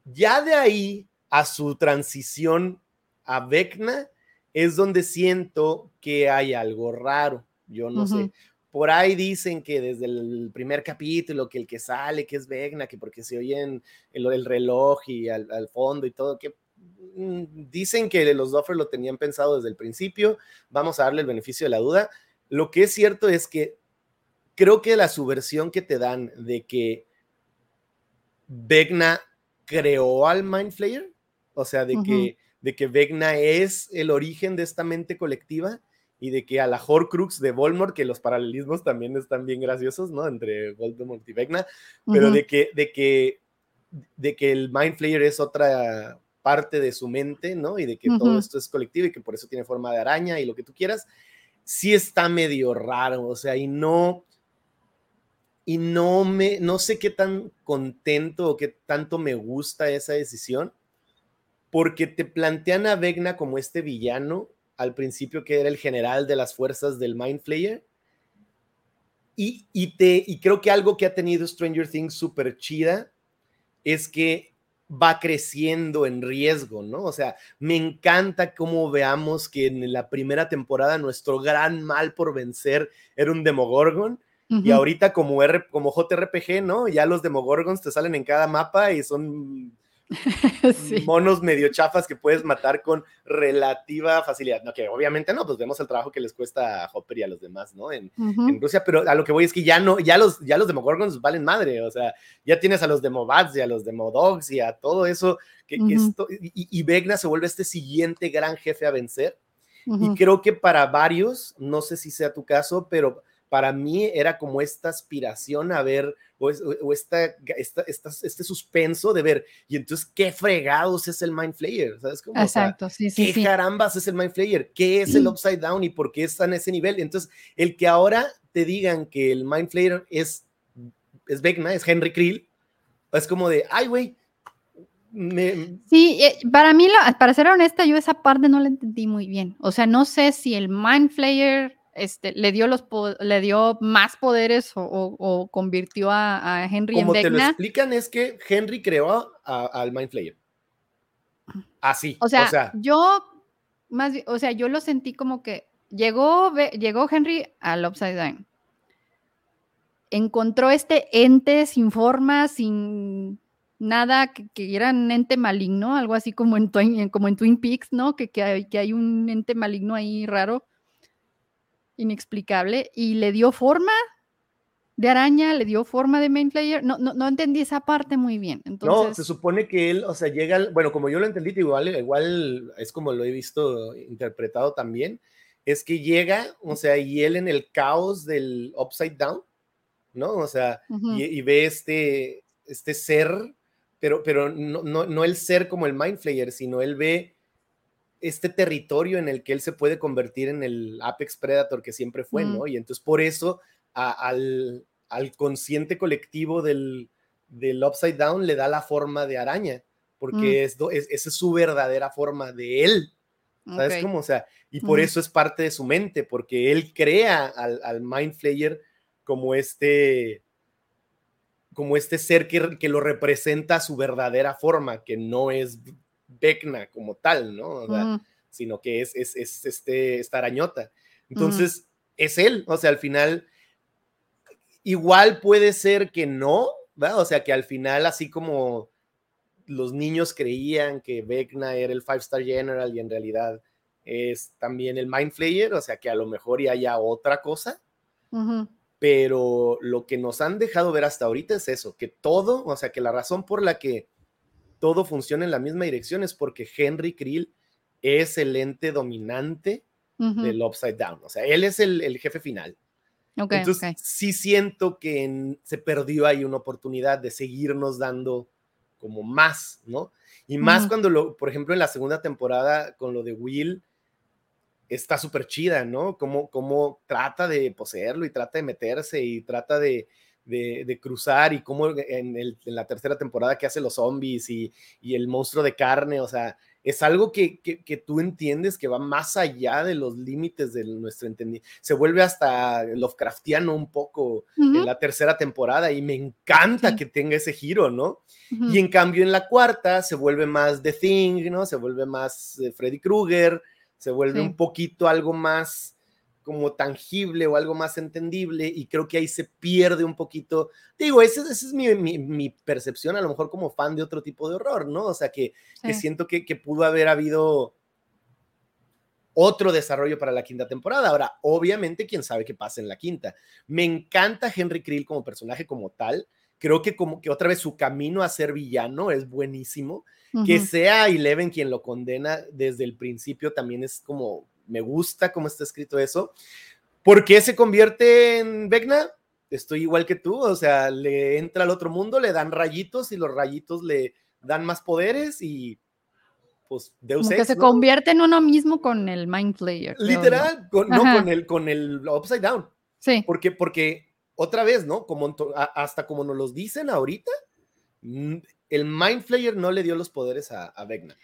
Ya de ahí a su transición a Vecna es donde siento que hay algo raro. Yo no sé. Por ahí dicen que desde el primer capítulo, que el que sale, que es Vegna, que porque se oyen el, el reloj y al, fondo y todo, que mm, dicen que los Duffer lo tenían pensado desde el principio. Vamos a darle el beneficio de la duda. Lo que es cierto es que creo que la subversión que te dan de que Vegna creó al Mind Flayer, o sea, de que, de que Vegna es el origen de esta mente colectiva, y de que a la Horcrux de Voldemort, que los paralelismos también están bien graciosos, ¿no? Entre Voldemort y Vecna, pero de, que, de, que, de que el Mind Flayer es otra parte de su mente, ¿no? Y de que todo esto es colectivo y que por eso tiene forma de araña y lo que tú quieras, sí está medio raro, o sea, y no, y no me, no sé qué tan contento o qué tanto me gusta esa decisión, porque te plantean a Vecna como este villano al principio que era el general de las fuerzas del Mind Flayer. Y, y, te, y creo que algo que ha tenido Stranger Things súper chida es que va creciendo en riesgo, ¿no? O sea, me encanta cómo veamos que en la primera temporada nuestro gran mal por vencer era un Demogorgon. Y ahorita como, R, como JRPG, ¿no? Ya los Demogorgons te salen en cada mapa y son *laughs* monos medio chafas que puedes matar con relativa facilidad. No, que obviamente no, pues vemos el trabajo que les cuesta a Hopper y a los demás, ¿no? En, Rusia, pero a lo que voy es que ya no, ya los, ya los Demogorgons valen madre, o sea, ya tienes a los Demobats y a los Demodogs y a todo eso, que, esto, y, y, Vegna se vuelve este siguiente gran jefe a vencer. Y creo que para varios, no sé si sea tu caso, pero para mí era como esta aspiración a ver, o, esta, este suspenso de ver, y entonces, ¿qué fregados es el Mind Flayer? ¿Sabes cómo? Exacto, sí, sí. ¿Qué carambas es el Mind Flayer? ¿Qué es el Upside Down y por qué está en ese nivel? Entonces, el que ahora te digan que el Mind Flayer es, es Vecna, es Henry Krill, es como de, ay, güey, Sí, eh, para mí, para ser honesta, yo esa parte no la entendí muy bien. O sea, no sé si el Mind Flayer este, le, dio los le dio más poderes o, convirtió a, Henry Como en Como te lo explican es que Henry creó al Mind Flayer. Así. O sea, yo más, o sea, yo lo sentí como que llegó, llegó Henry al Upside Down. Encontró este ente sin forma, sin nada, que, era un ente maligno, algo así como en, como en Twin Peaks, ¿no? Que, que, hay, que hay un ente maligno ahí raro inexplicable y le dio forma de araña, le dio forma de main player. No, no, no entendí esa parte muy bien. Entonces... No, se supone que él, o sea, llega, bueno, como yo lo entendí, igual, igual es como lo he visto interpretado también, es que llega, o sea, y él en el caos del Upside Down, ¿no? O sea, y, ve este, este ser, pero, pero no, no, no el ser como el Mind Flayer, sino él ve este territorio en el que él se puede convertir en el Apex Predator que siempre fue, ¿no? Y entonces por eso al, consciente colectivo del, Upside Down le da la forma de araña, porque es, esa es su verdadera forma de él. ¿Sabes cómo? O sea, y por eso es parte de su mente, porque él crea al, Mind Flayer como este, como este ser que, que, lo representa su verdadera forma, que no es Vecna como tal, ¿no? Sino que es, es, este, esta arañota. Entonces, es él, o sea, al final Igual puede ser que no, ¿verdad? O sea, que al final, así como los niños creían que Vecna era el Five Star General y en realidad es también el Mind Flayer, o sea, que a lo mejor ya haya otra cosa. Pero lo que nos han dejado ver hasta ahorita es eso, que todo, o sea, que la razón por la que todo funciona en la misma dirección es porque Henry Krill es el ente dominante del Upside Down. O sea, él es el jefe final. Entonces, sí siento que se perdió ahí una oportunidad de seguirnos dando como más, ¿no? Y más cuando, lo, por ejemplo, en la segunda temporada con lo de Will, está súper chida, ¿no? Como, como trata de poseerlo y trata de meterse y trata de, de, cruzar y cómo en, en, la tercera temporada que hace los zombies y, y, el monstruo de carne, o sea, es algo que, que, tú entiendes que va más allá de los límites de nuestro entendimiento. Se vuelve hasta Lovecraftiano un poco en la tercera temporada y me encanta que tenga ese giro, ¿no? Y en cambio en la cuarta se vuelve más The Thing, ¿no? Se vuelve más eh, Freddy Krueger, se vuelve un poquito algo más como tangible o algo más entendible y creo que ahí se pierde un poquito. Digo, esa, es mi, percepción, a lo mejor como fan de otro tipo de horror, ¿no? O sea, que, siento que, pudo haber habido otro desarrollo para la quinta temporada. Ahora, obviamente, quién sabe qué pasa en la quinta. Me encanta Henry Krill como personaje como tal. Creo que como que otra vez su camino a ser villano es buenísimo. Que sea Eleven quien lo condena desde el principio también es como me gusta cómo está escrito eso. ¿Por qué se convierte en Vecna? Estoy igual que tú, o sea, le entra al otro mundo, le dan rayitos y los rayitos le dan más poderes y pues Deus Ex, que se convierte en uno mismo con el Mind Player. Literal, no, con el, con el Upside Down. Sí. Porque, porque otra vez, ¿no? Como, hasta como nos los dicen ahorita, el Mind Flayer no le dio los poderes a, a Vecna.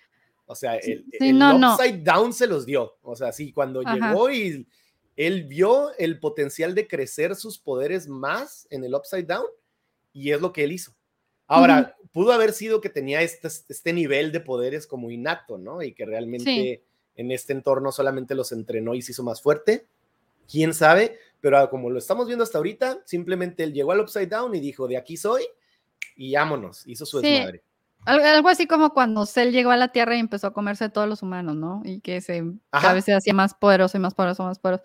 O sea, el, Upside Down se los dio. O sea, sí, cuando llegó y él vio el potencial de crecer sus poderes más en el Upside Down y es lo que él hizo. Ahora, pudo haber sido que tenía este, este, nivel de poderes como innato, ¿no? Y que realmente en este entorno solamente los entrenó y se hizo más fuerte. Quién sabe, pero como lo estamos viendo hasta ahorita, simplemente él llegó al Upside Down y dijo, de aquí soy y vámonos, hizo su desmadre. Algo así como cuando Cell llegó a la Tierra y empezó a comerse a todos los humanos, ¿no? Y que se cada vez se hacía más poderoso y más poderoso, más poderoso.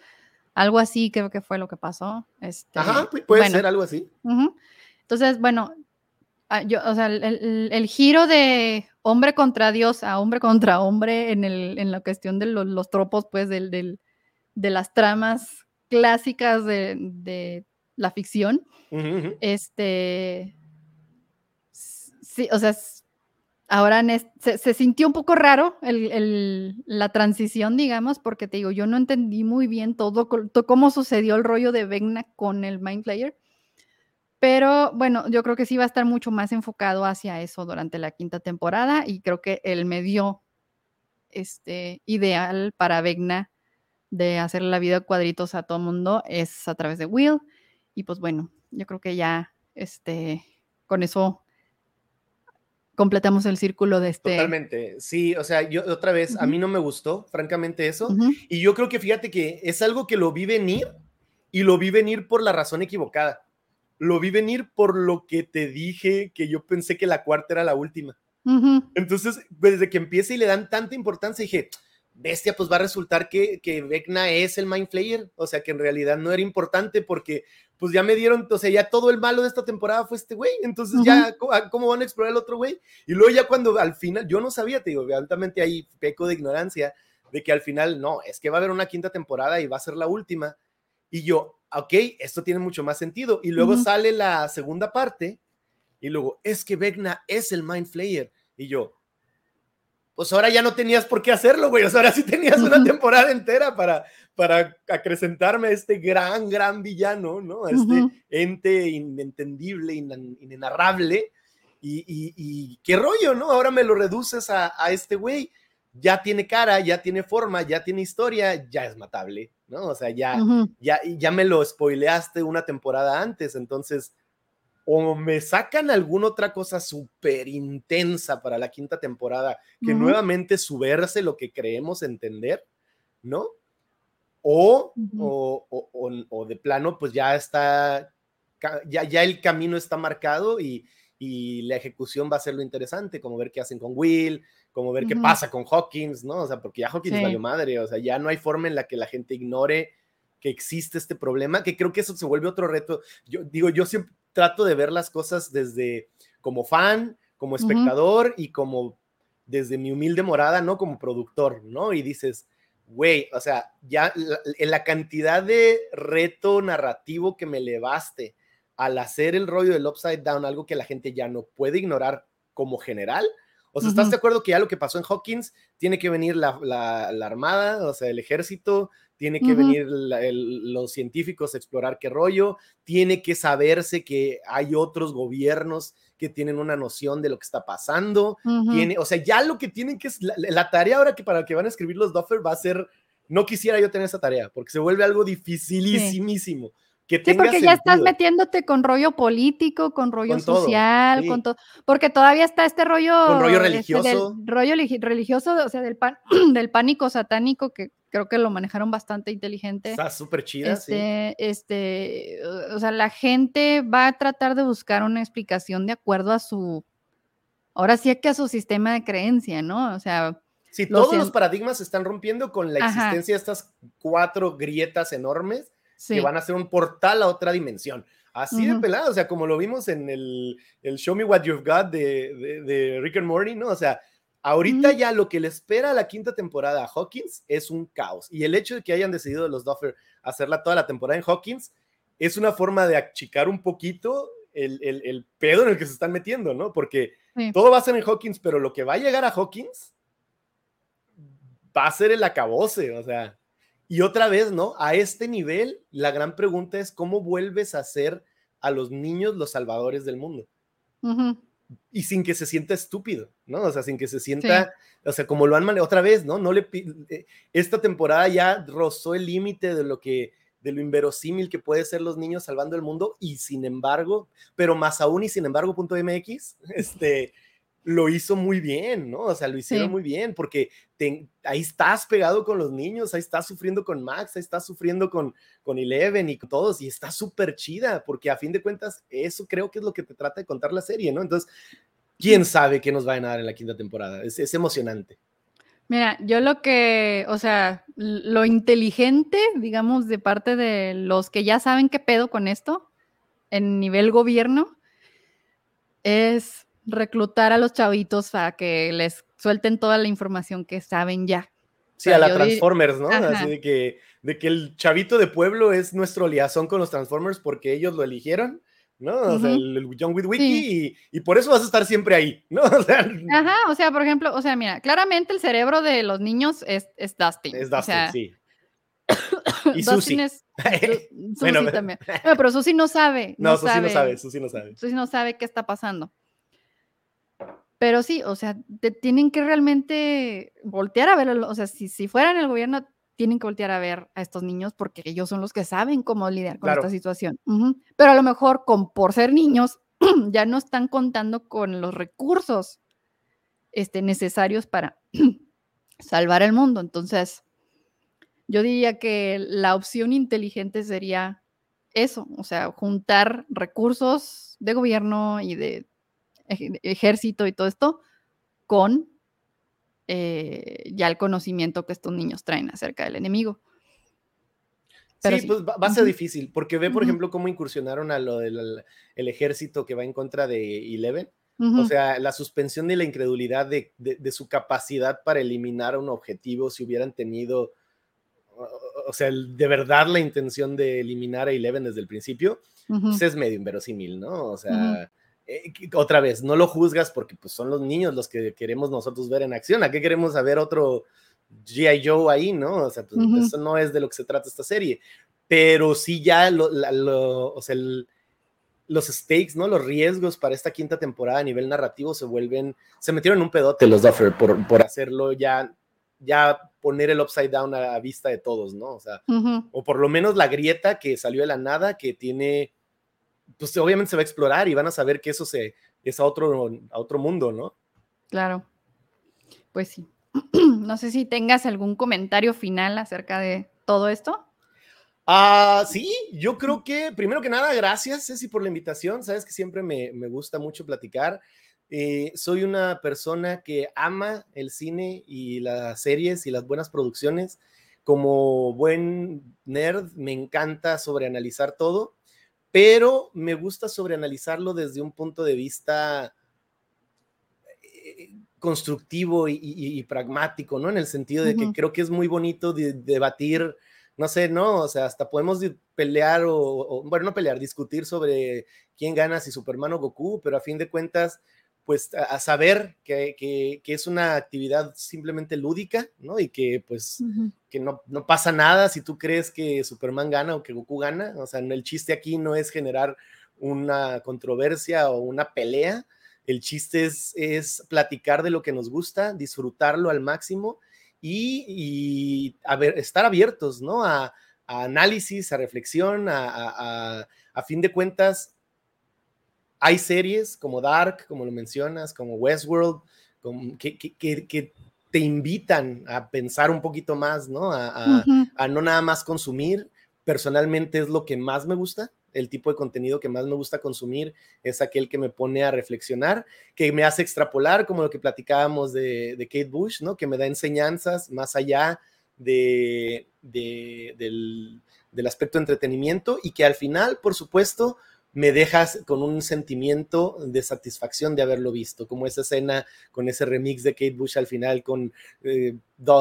Algo así creo que fue lo que pasó. Este, Ajá, puede ser algo así. Entonces, bueno, yo, o sea, el, giro de hombre contra Dios a hombre contra hombre en, el, en la cuestión de los, tropos, pues, del, del, de las tramas clásicas de, de la ficción, este, sí, o sea, Ahora se, sintió un poco raro la transición, digamos, porque te digo, yo no entendí muy bien todo, cómo sucedió el rollo de Vegna con el Mind Player. Pero bueno, yo creo que sí va a estar mucho más enfocado hacia eso durante la quinta temporada y creo que el medio este, ideal para Vegna de hacer la vida cuadritos a todo mundo es a través de Will. Y pues bueno, yo creo que ya este, con eso completamos el círculo de este. Totalmente, sí, o sea, yo otra vez, a mí no me gustó, francamente, eso. Y yo creo que fíjate que es algo que lo vi venir y lo vi venir por la razón equivocada. Lo vi venir por lo que te dije que yo pensé que la cuarta era la última. Entonces, desde que empieza y le dan tanta importancia, dije, bestia, pues va a resultar que, que Vecna es el Mind Flayer, o sea que en realidad no era importante porque pues ya me dieron, o sea, ya todo el malo de esta temporada fue este güey, entonces ya, ¿cómo van a explorar el otro güey? Y luego ya cuando al final, yo no sabía, te digo, altamente ahí peco de ignorancia, de que al final, no, es que va a haber una quinta temporada y va a ser la última. Y yo, ok, esto tiene mucho más sentido. Y luego sale la segunda parte y luego, es que Vecna es el Mind Flayer. Y yo, pues ahora ya no tenías por qué hacerlo, güey. O sea, ahora sí tenías una temporada entera para, para acrecentarme a este gran, gran villano, ¿no? A este ente inentendible, inenarrable. Y, qué rollo, ¿no? Ahora me lo reduces a, este güey. Ya tiene cara, ya tiene forma, ya tiene historia, ya es matable, ¿no? O sea, ya, ya, ya me lo spoileaste una temporada antes, entonces o me sacan alguna otra cosa súper intensa para la quinta temporada que nuevamente subverse lo que creemos entender, ¿no? O, o, de plano, pues ya está, ya, ya el camino está marcado y, la ejecución va a ser lo interesante, como ver qué hacen con Will, como ver qué pasa con Hawkins, ¿no? O sea, porque ya Hawkins valió madre, o sea, ya no hay forma en la que la gente ignore que existe este problema, que creo que eso se vuelve otro reto. Yo digo, yo siempre trato de ver las cosas desde como fan, como espectador y como desde mi humilde morada, ¿no? Como productor, ¿no? Y dices, güey, o sea, ya en la, cantidad de reto narrativo que me levaste al hacer el rollo del Upside Down, algo que la gente ya no puede ignorar como general. O sea, ¿estás de acuerdo que ya lo que pasó en Hawkins tiene que venir la, la Armada, o sea, el ejército, tiene que venir los científicos a explorar qué rollo, tiene que saberse que hay otros gobiernos que tienen una noción de lo que está pasando, tiene, o sea, ya lo que tienen que, la, la tarea ahora que para que van a escribir los Duffer va a ser, no quisiera yo tener esa tarea, porque se vuelve algo dificilísimo sí, porque ya estás metiéndote con rollo político, con rollo social, con todo, porque todavía está este rollo, con rollo este, religioso, rollo religioso, o sea, del, pan, *clears throat* del pánico satánico que creo que lo manejaron bastante inteligente. Está súper chida, este, sí. Este, o sea, la gente va a tratar de buscar una explicación de acuerdo a su, ahora sí que a su sistema de creencia, ¿no? O sea, Sí, todos los paradigmas se están rompiendo con la existencia de estas cuatro grietas enormes que van a ser un portal a otra dimensión. Así de pelado, o sea, como lo vimos en el, el Show Me What You've Got de, de, Rick and Morty, ¿no? O sea, ahorita ya lo que le espera a la quinta temporada a Hawkins es un caos. Y el hecho de que hayan decidido los Duffer hacerla toda la temporada en Hawkins es una forma de achicar un poquito el, el, el pedo en el que se están metiendo, ¿no? Porque todo va a ser en Hawkins, pero lo que va a llegar a Hawkins va a ser el acabose, o sea. Y otra vez, ¿no? A este nivel, la gran pregunta es cómo vuelves a ser a los niños los salvadores del mundo. Y sin que se sienta estúpido, ¿no? O sea, sin que se sienta, o sea, como lo han manejado otra vez, ¿no? No le eh, esta temporada ya rozó el límite de lo que de lo inverosímil que puede ser los niños salvando el mundo y sin embargo, pero más aún y sin embargo punto MX, *laughs* este lo hizo muy bien, ¿no? O sea, lo hicieron muy bien, porque ahí estás pegado con los niños, ahí estás sufriendo con Max, ahí estás sufriendo con, con Eleven y con todos, y está súper chida, porque a fin de cuentas, eso creo que es lo que te trata de contar la serie, ¿no? Entonces, quién sabe qué nos va a dar en la quinta temporada, es, es emocionante. Mira, yo lo que, o sea, lo inteligente, digamos, de parte de los que ya saben qué pedo con esto, en nivel gobierno, es reclutar a los chavitos para que les suelten toda la información que saben ya. Sí, a la Transformers, ¿no? Así de que, de que el chavito de pueblo es nuestro liazón con los Transformers porque ellos lo eligieron, ¿no? O sea, el, John Witwicky y, por eso vas a estar siempre ahí, ¿no? *laughs* O sea, Ajá, o sea, por ejemplo, o sea, mira, claramente el cerebro de los niños es, es Dustin. Es Dustin, sí. *coughs* y Susi. Es, *laughs* bueno, también. pero Susi no sabe. No, Susi no sabe, Susi no sabe. Susi no sabe qué está pasando. Pero sí, o sea, te tienen que realmente voltear a ver, o sea, si, si fueran el gobierno, tienen que voltear a ver a estos niños porque ellos son los que saben cómo lidiar con esta situación. Pero a lo mejor, con, por ser niños, *clears throat* ya no están contando con los recursos este, necesarios para *clears throat* salvar el mundo. Entonces, yo diría que la opción inteligente sería eso, o sea, juntar recursos de gobierno y de ejército y todo esto con eh, ya el conocimiento que estos niños traen acerca del enemigo. sí, pues va, a ser difícil, porque ve, por ejemplo, cómo incursionaron a lo del el ejército que va en contra de Eleven. O sea, la suspensión de la incredulidad de, su capacidad para eliminar un objetivo si hubieran tenido, o sea, de verdad la intención de eliminar a Eleven desde el principio, pues es medio inverosímil, ¿no? O sea, eh, otra vez, no lo juzgas porque pues, son los niños los que queremos nosotros ver en acción. ¿A qué queremos saber otro G.I. Joe ahí, no? O sea, pues, eso no es de lo que se trata esta serie. Pero sí ya lo, o sea, los stakes, ¿no? Los riesgos para esta quinta temporada a nivel narrativo se vuelven, se metieron en un pedote los Duffer por, por hacerlo ya, ya poner el upside down a la vista de todos, ¿no? O sea, o por lo menos la grieta que salió de la nada, que tiene pues obviamente se va a explorar y van a saber que eso se, es a otro, a otro mundo, ¿no? Claro, pues sí. *clears throat* No sé si tengas algún comentario final acerca de todo esto. Ah, sí, yo creo que, primero que nada, gracias, Ceci, por la invitación. Sabes que siempre me, gusta mucho platicar. Eh, soy una persona que ama el cine y las series y las buenas producciones. Como buen nerd, me encanta sobreanalizar todo pero me gusta sobreanalizarlo desde un punto de vista eh, constructivo y, pragmático, ¿no? En el sentido de que creo que es muy bonito debatir, no sé, ¿no? O sea, hasta podemos pelear o, bueno, no pelear, discutir sobre quién gana, si Superman o Goku, pero a fin de cuentas, pues a, saber que, es una actividad simplemente lúdica, ¿no? Y que pues que no, pasa nada si tú crees que Superman gana o que Goku gana, o sea, el chiste aquí no es generar una controversia o una pelea, el chiste es, es platicar de lo que nos gusta, disfrutarlo al máximo y, estar abiertos, ¿no? A, análisis, a reflexión, a, a fin de cuentas, hay series como Dark, como lo mencionas, como Westworld, que, te invitan a pensar un poquito más, ¿no? A, no nada más consumir. Personalmente es lo que más me gusta, el tipo de contenido que más me gusta consumir es aquel que me pone a reflexionar, que me hace extrapolar, como lo que platicábamos de, Kate Bush, ¿no? Que me da enseñanzas más allá de, del, del aspecto de entretenimiento y que al final, por supuesto, me dejas con un sentimiento de satisfacción de haberlo visto, como esa escena con ese remix de Kate Bush al final, con eh,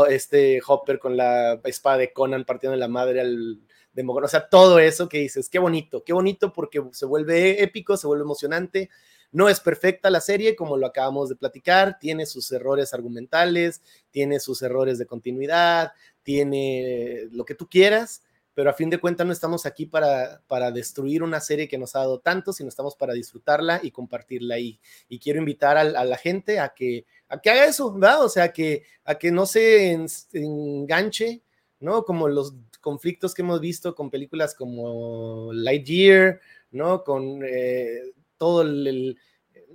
este Hopper con la espada de Conan partiendo la madre al Demogorgon, o sea, todo eso que dices, qué bonito, qué bonito porque se vuelve épico, se vuelve emocionante. No es perfecta la serie, como lo acabamos de platicar, tiene sus errores argumentales, tiene sus errores de continuidad, tiene lo que tú quieras, pero a fin de cuentas no estamos aquí para, para destruir una serie que nos ha dado tanto, sino estamos para disfrutarla y compartirla. Y, y quiero invitar a, la gente a que, a que haga eso, ¿verdad? O sea, que, a que no se enganche, ¿no? Como los conflictos que hemos visto con películas como Lightyear, ¿no? Con eh, todo el,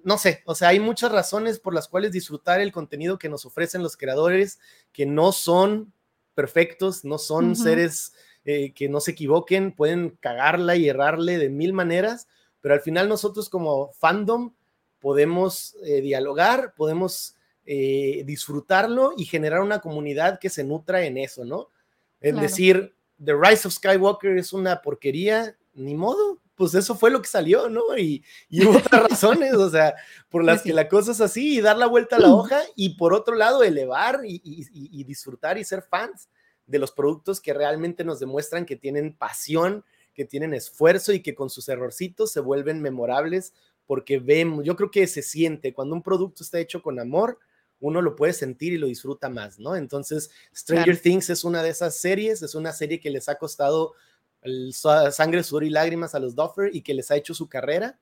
no sé, o sea, hay muchas razones por las cuales disfrutar el contenido que nos ofrecen los creadores, que no son perfectos, no son seres eh, que no se equivoquen, pueden cagarla y errarle de mil maneras, pero al final nosotros como fandom podemos eh, dialogar, podemos eh, disfrutarlo y generar una comunidad que se nutra en eso, ¿no? Es decir, The Rise of Skywalker es una porquería, ni modo, pues eso fue lo que salió, ¿no? Y, y hubo otras *laughs* razones, o sea, por las que la cosa es así y dar la vuelta a la hoja y por otro lado elevar y disfrutar y ser fans de los productos que realmente nos demuestran que tienen pasión, que tienen esfuerzo y que con sus errorcitos se vuelven memorables porque vemos, yo creo que se siente cuando un producto está hecho con amor, uno lo puede sentir y lo disfruta más, ¿no? Entonces, Stranger Things es una de esas series, es una serie que les ha costado sangre, sudor y lágrimas a los Duffer y que les ha hecho su carrera,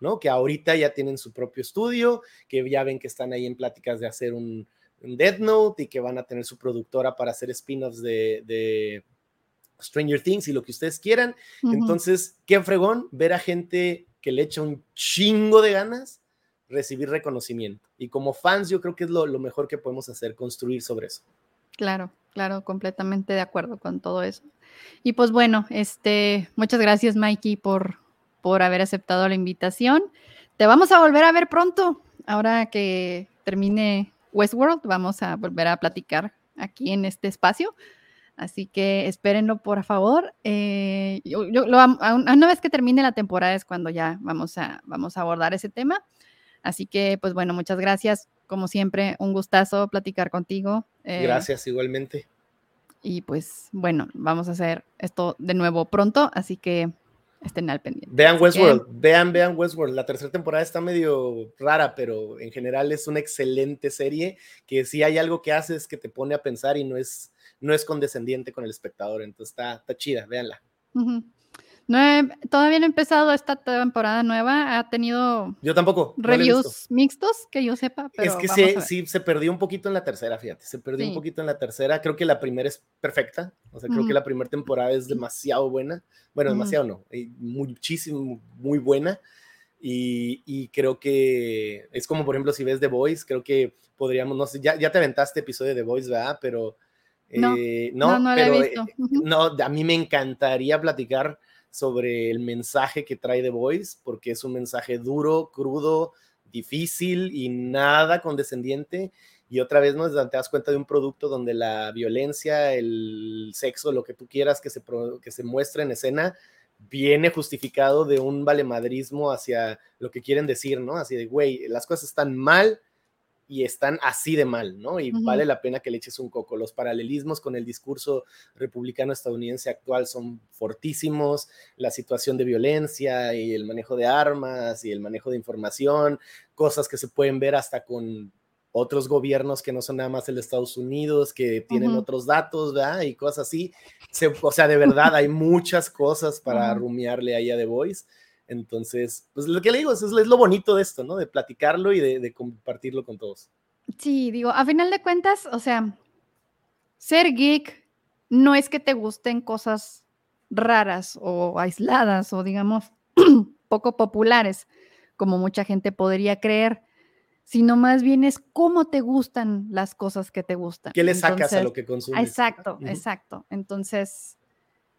¿no? Que ahorita ya tienen su propio estudio, que ya ven que están ahí en pláticas de hacer un, Death Note y que van a tener su productora para hacer spin-offs de, Stranger Things y lo que ustedes quieran. Entonces, qué fregón ver a gente que le echa un chingo de ganas recibir reconocimiento. Y como fans, yo creo que es lo, mejor que podemos hacer, construir sobre eso. Claro, claro, completamente de acuerdo con todo eso. Y pues bueno, este, muchas gracias, Mikey, por, por haber aceptado la invitación. Te vamos a volver a ver pronto, ahora que termine Westworld. Vamos a volver a platicar aquí en este espacio. Así que espérenlo, por favor. Eh, una vez que termine la temporada es cuando ya vamos a, vamos a abordar ese tema. Así que, pues bueno, muchas gracias. Como siempre, un gustazo platicar contigo. Eh, gracias, igualmente. Y pues bueno, vamos a hacer esto de nuevo pronto, así que estén al pendiente. Vean Westworld, vean, vean Westworld. La tercera temporada está medio rara, pero en general es una excelente serie que si hay algo que hace es que te pone a pensar y no es, no es condescendiente con el espectador. Entonces está, está chida, véanla. No todavía no he empezado esta temporada nueva. Ha tenido yo tampoco reviews mixtos que yo sepa. es que sí, se perdió un poquito en la tercera, fíjate. Se perdió un poquito en la tercera. Creo que la primera es perfecta. O sea, creo que la primera temporada es demasiado buena. Bueno, demasiado no. Muchísimo, muy buena. Y, creo que es como, por ejemplo, si ves The Voice, creo que podríamos, no sé, ya, ya te aventaste episodio de The Voice, ¿verdad? Pero. No, eh, no, no, pero, he visto. Eh, no, a mí me encantaría platicar sobre el mensaje que trae The Voice, porque es un mensaje duro, crudo, difícil y nada condescendiente. Y otra vez, ¿no? Te das cuenta de un producto donde la violencia, el sexo, lo que tú quieras que se, que se muestre en escena, viene justificado de un valemadrismo hacia lo que quieren decir, ¿no? Así de, güey, las cosas están mal, y están así de mal, ¿no? Y vale la pena que le eches un coco. Los paralelismos con el discurso republicano estadounidense actual son fortísimos, la situación de violencia y el manejo de armas y el manejo de información, cosas que se pueden ver hasta con otros gobiernos que no son nada más el de Estados Unidos, que tienen otros datos, ¿verdad? Y cosas así. o sea, de verdad hay *laughs* muchas cosas para rumiarle ahí a The Voice. Entonces, pues lo que le digo es, es lo bonito de esto, ¿no? De platicarlo y de, compartirlo con todos. Sí, digo, a final de cuentas, o sea, ser geek no es que te gusten cosas raras o aisladas o digamos *clears throat* poco populares, como mucha gente podría creer, sino más bien es cómo te gustan las cosas que te gustan. ¿Qué le sacas a lo que consumes? Exacto, exacto. Entonces,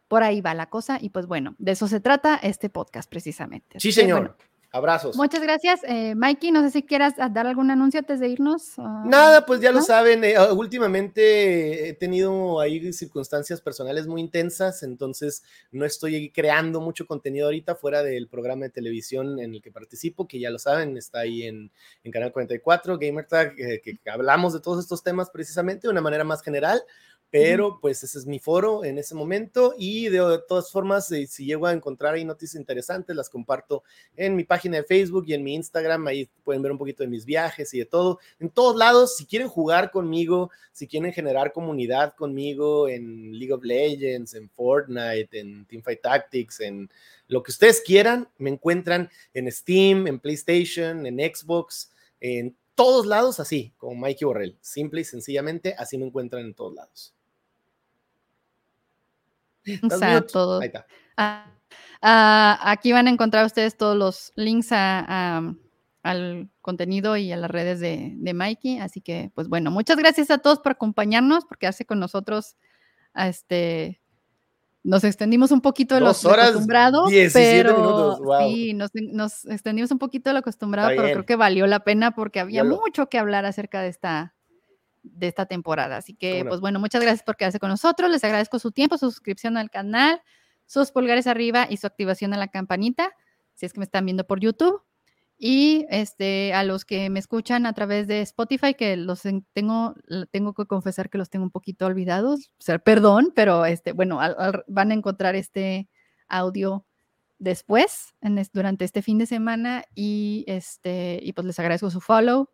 por ahí va la cosa y pues bueno, de eso se trata este podcast precisamente. Sí, señor. Abrazos. Muchas gracias. Eh, Mikey, no sé si quieras dar algún anuncio antes de irnos. Ah, Nada, pues ya lo saben. Eh, ah, últimamente he tenido ahí circunstancias personales muy intensas, entonces no estoy creando mucho contenido ahorita fuera del programa de televisión en el que participo, que ya lo saben, está ahí en, Canal 44, GamerTag, eh, que hablamos de todos estos temas precisamente de una manera más general pero pues ese es mi foro en ese momento y de, todas formas, eh, si llego a encontrar ahí noticias interesantes, las comparto en mi página de Facebook y en mi Instagram, ahí pueden ver un poquito de mis viajes y de todo. En todos lados, si quieren jugar conmigo, si quieren generar comunidad conmigo en League of Legends, en Fortnite, en Teamfight Tactics, en lo que ustedes quieran, me encuentran en Steam, en PlayStation, en Xbox, en todos lados así, como Mikey Borrell. Simple y sencillamente, así me encuentran en todos lados. O sea, todo. Ah, ah, aquí van a encontrar ustedes todos los links al contenido y a las redes de, Mikey. Así que, pues bueno, muchas gracias a todos por acompañarnos, por quedarse con nosotros. este, nos extendimos un poquito de lo, acostumbrado, pero sí, nos, extendimos un poquito de lo acostumbrado, pero creo que valió la pena porque había mucho que hablar acerca de esta, de esta temporada. Así que, pues bueno, muchas gracias por quedarse con nosotros. Les agradezco su tiempo, su suscripción al canal, sus pulgares arriba y su activación a la campanita, si es que me están viendo por YouTube. Y este, a los que me escuchan a través de Spotify, que los tengo, tengo que confesar que los tengo un poquito olvidados, o sea, perdón, pero este, bueno, van a encontrar este audio después, durante este fin de semana, y este, y pues les agradezco su follow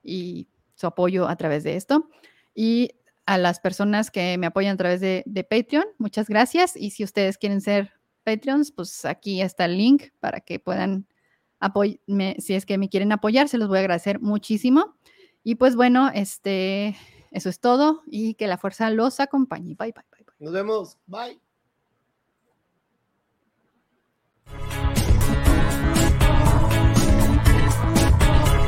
y su apoyo a través de esto. Y a las personas que me apoyan a través de, Patreon, muchas gracias. Y si ustedes quieren ser Patreons, pues aquí está el link para que puedan apoyarme. Si es que me quieren apoyar, se los voy a agradecer muchísimo. Y pues bueno, este, eso es todo y que la fuerza los acompañe. Bye, bye, bye. bye. Nos vemos. Bye.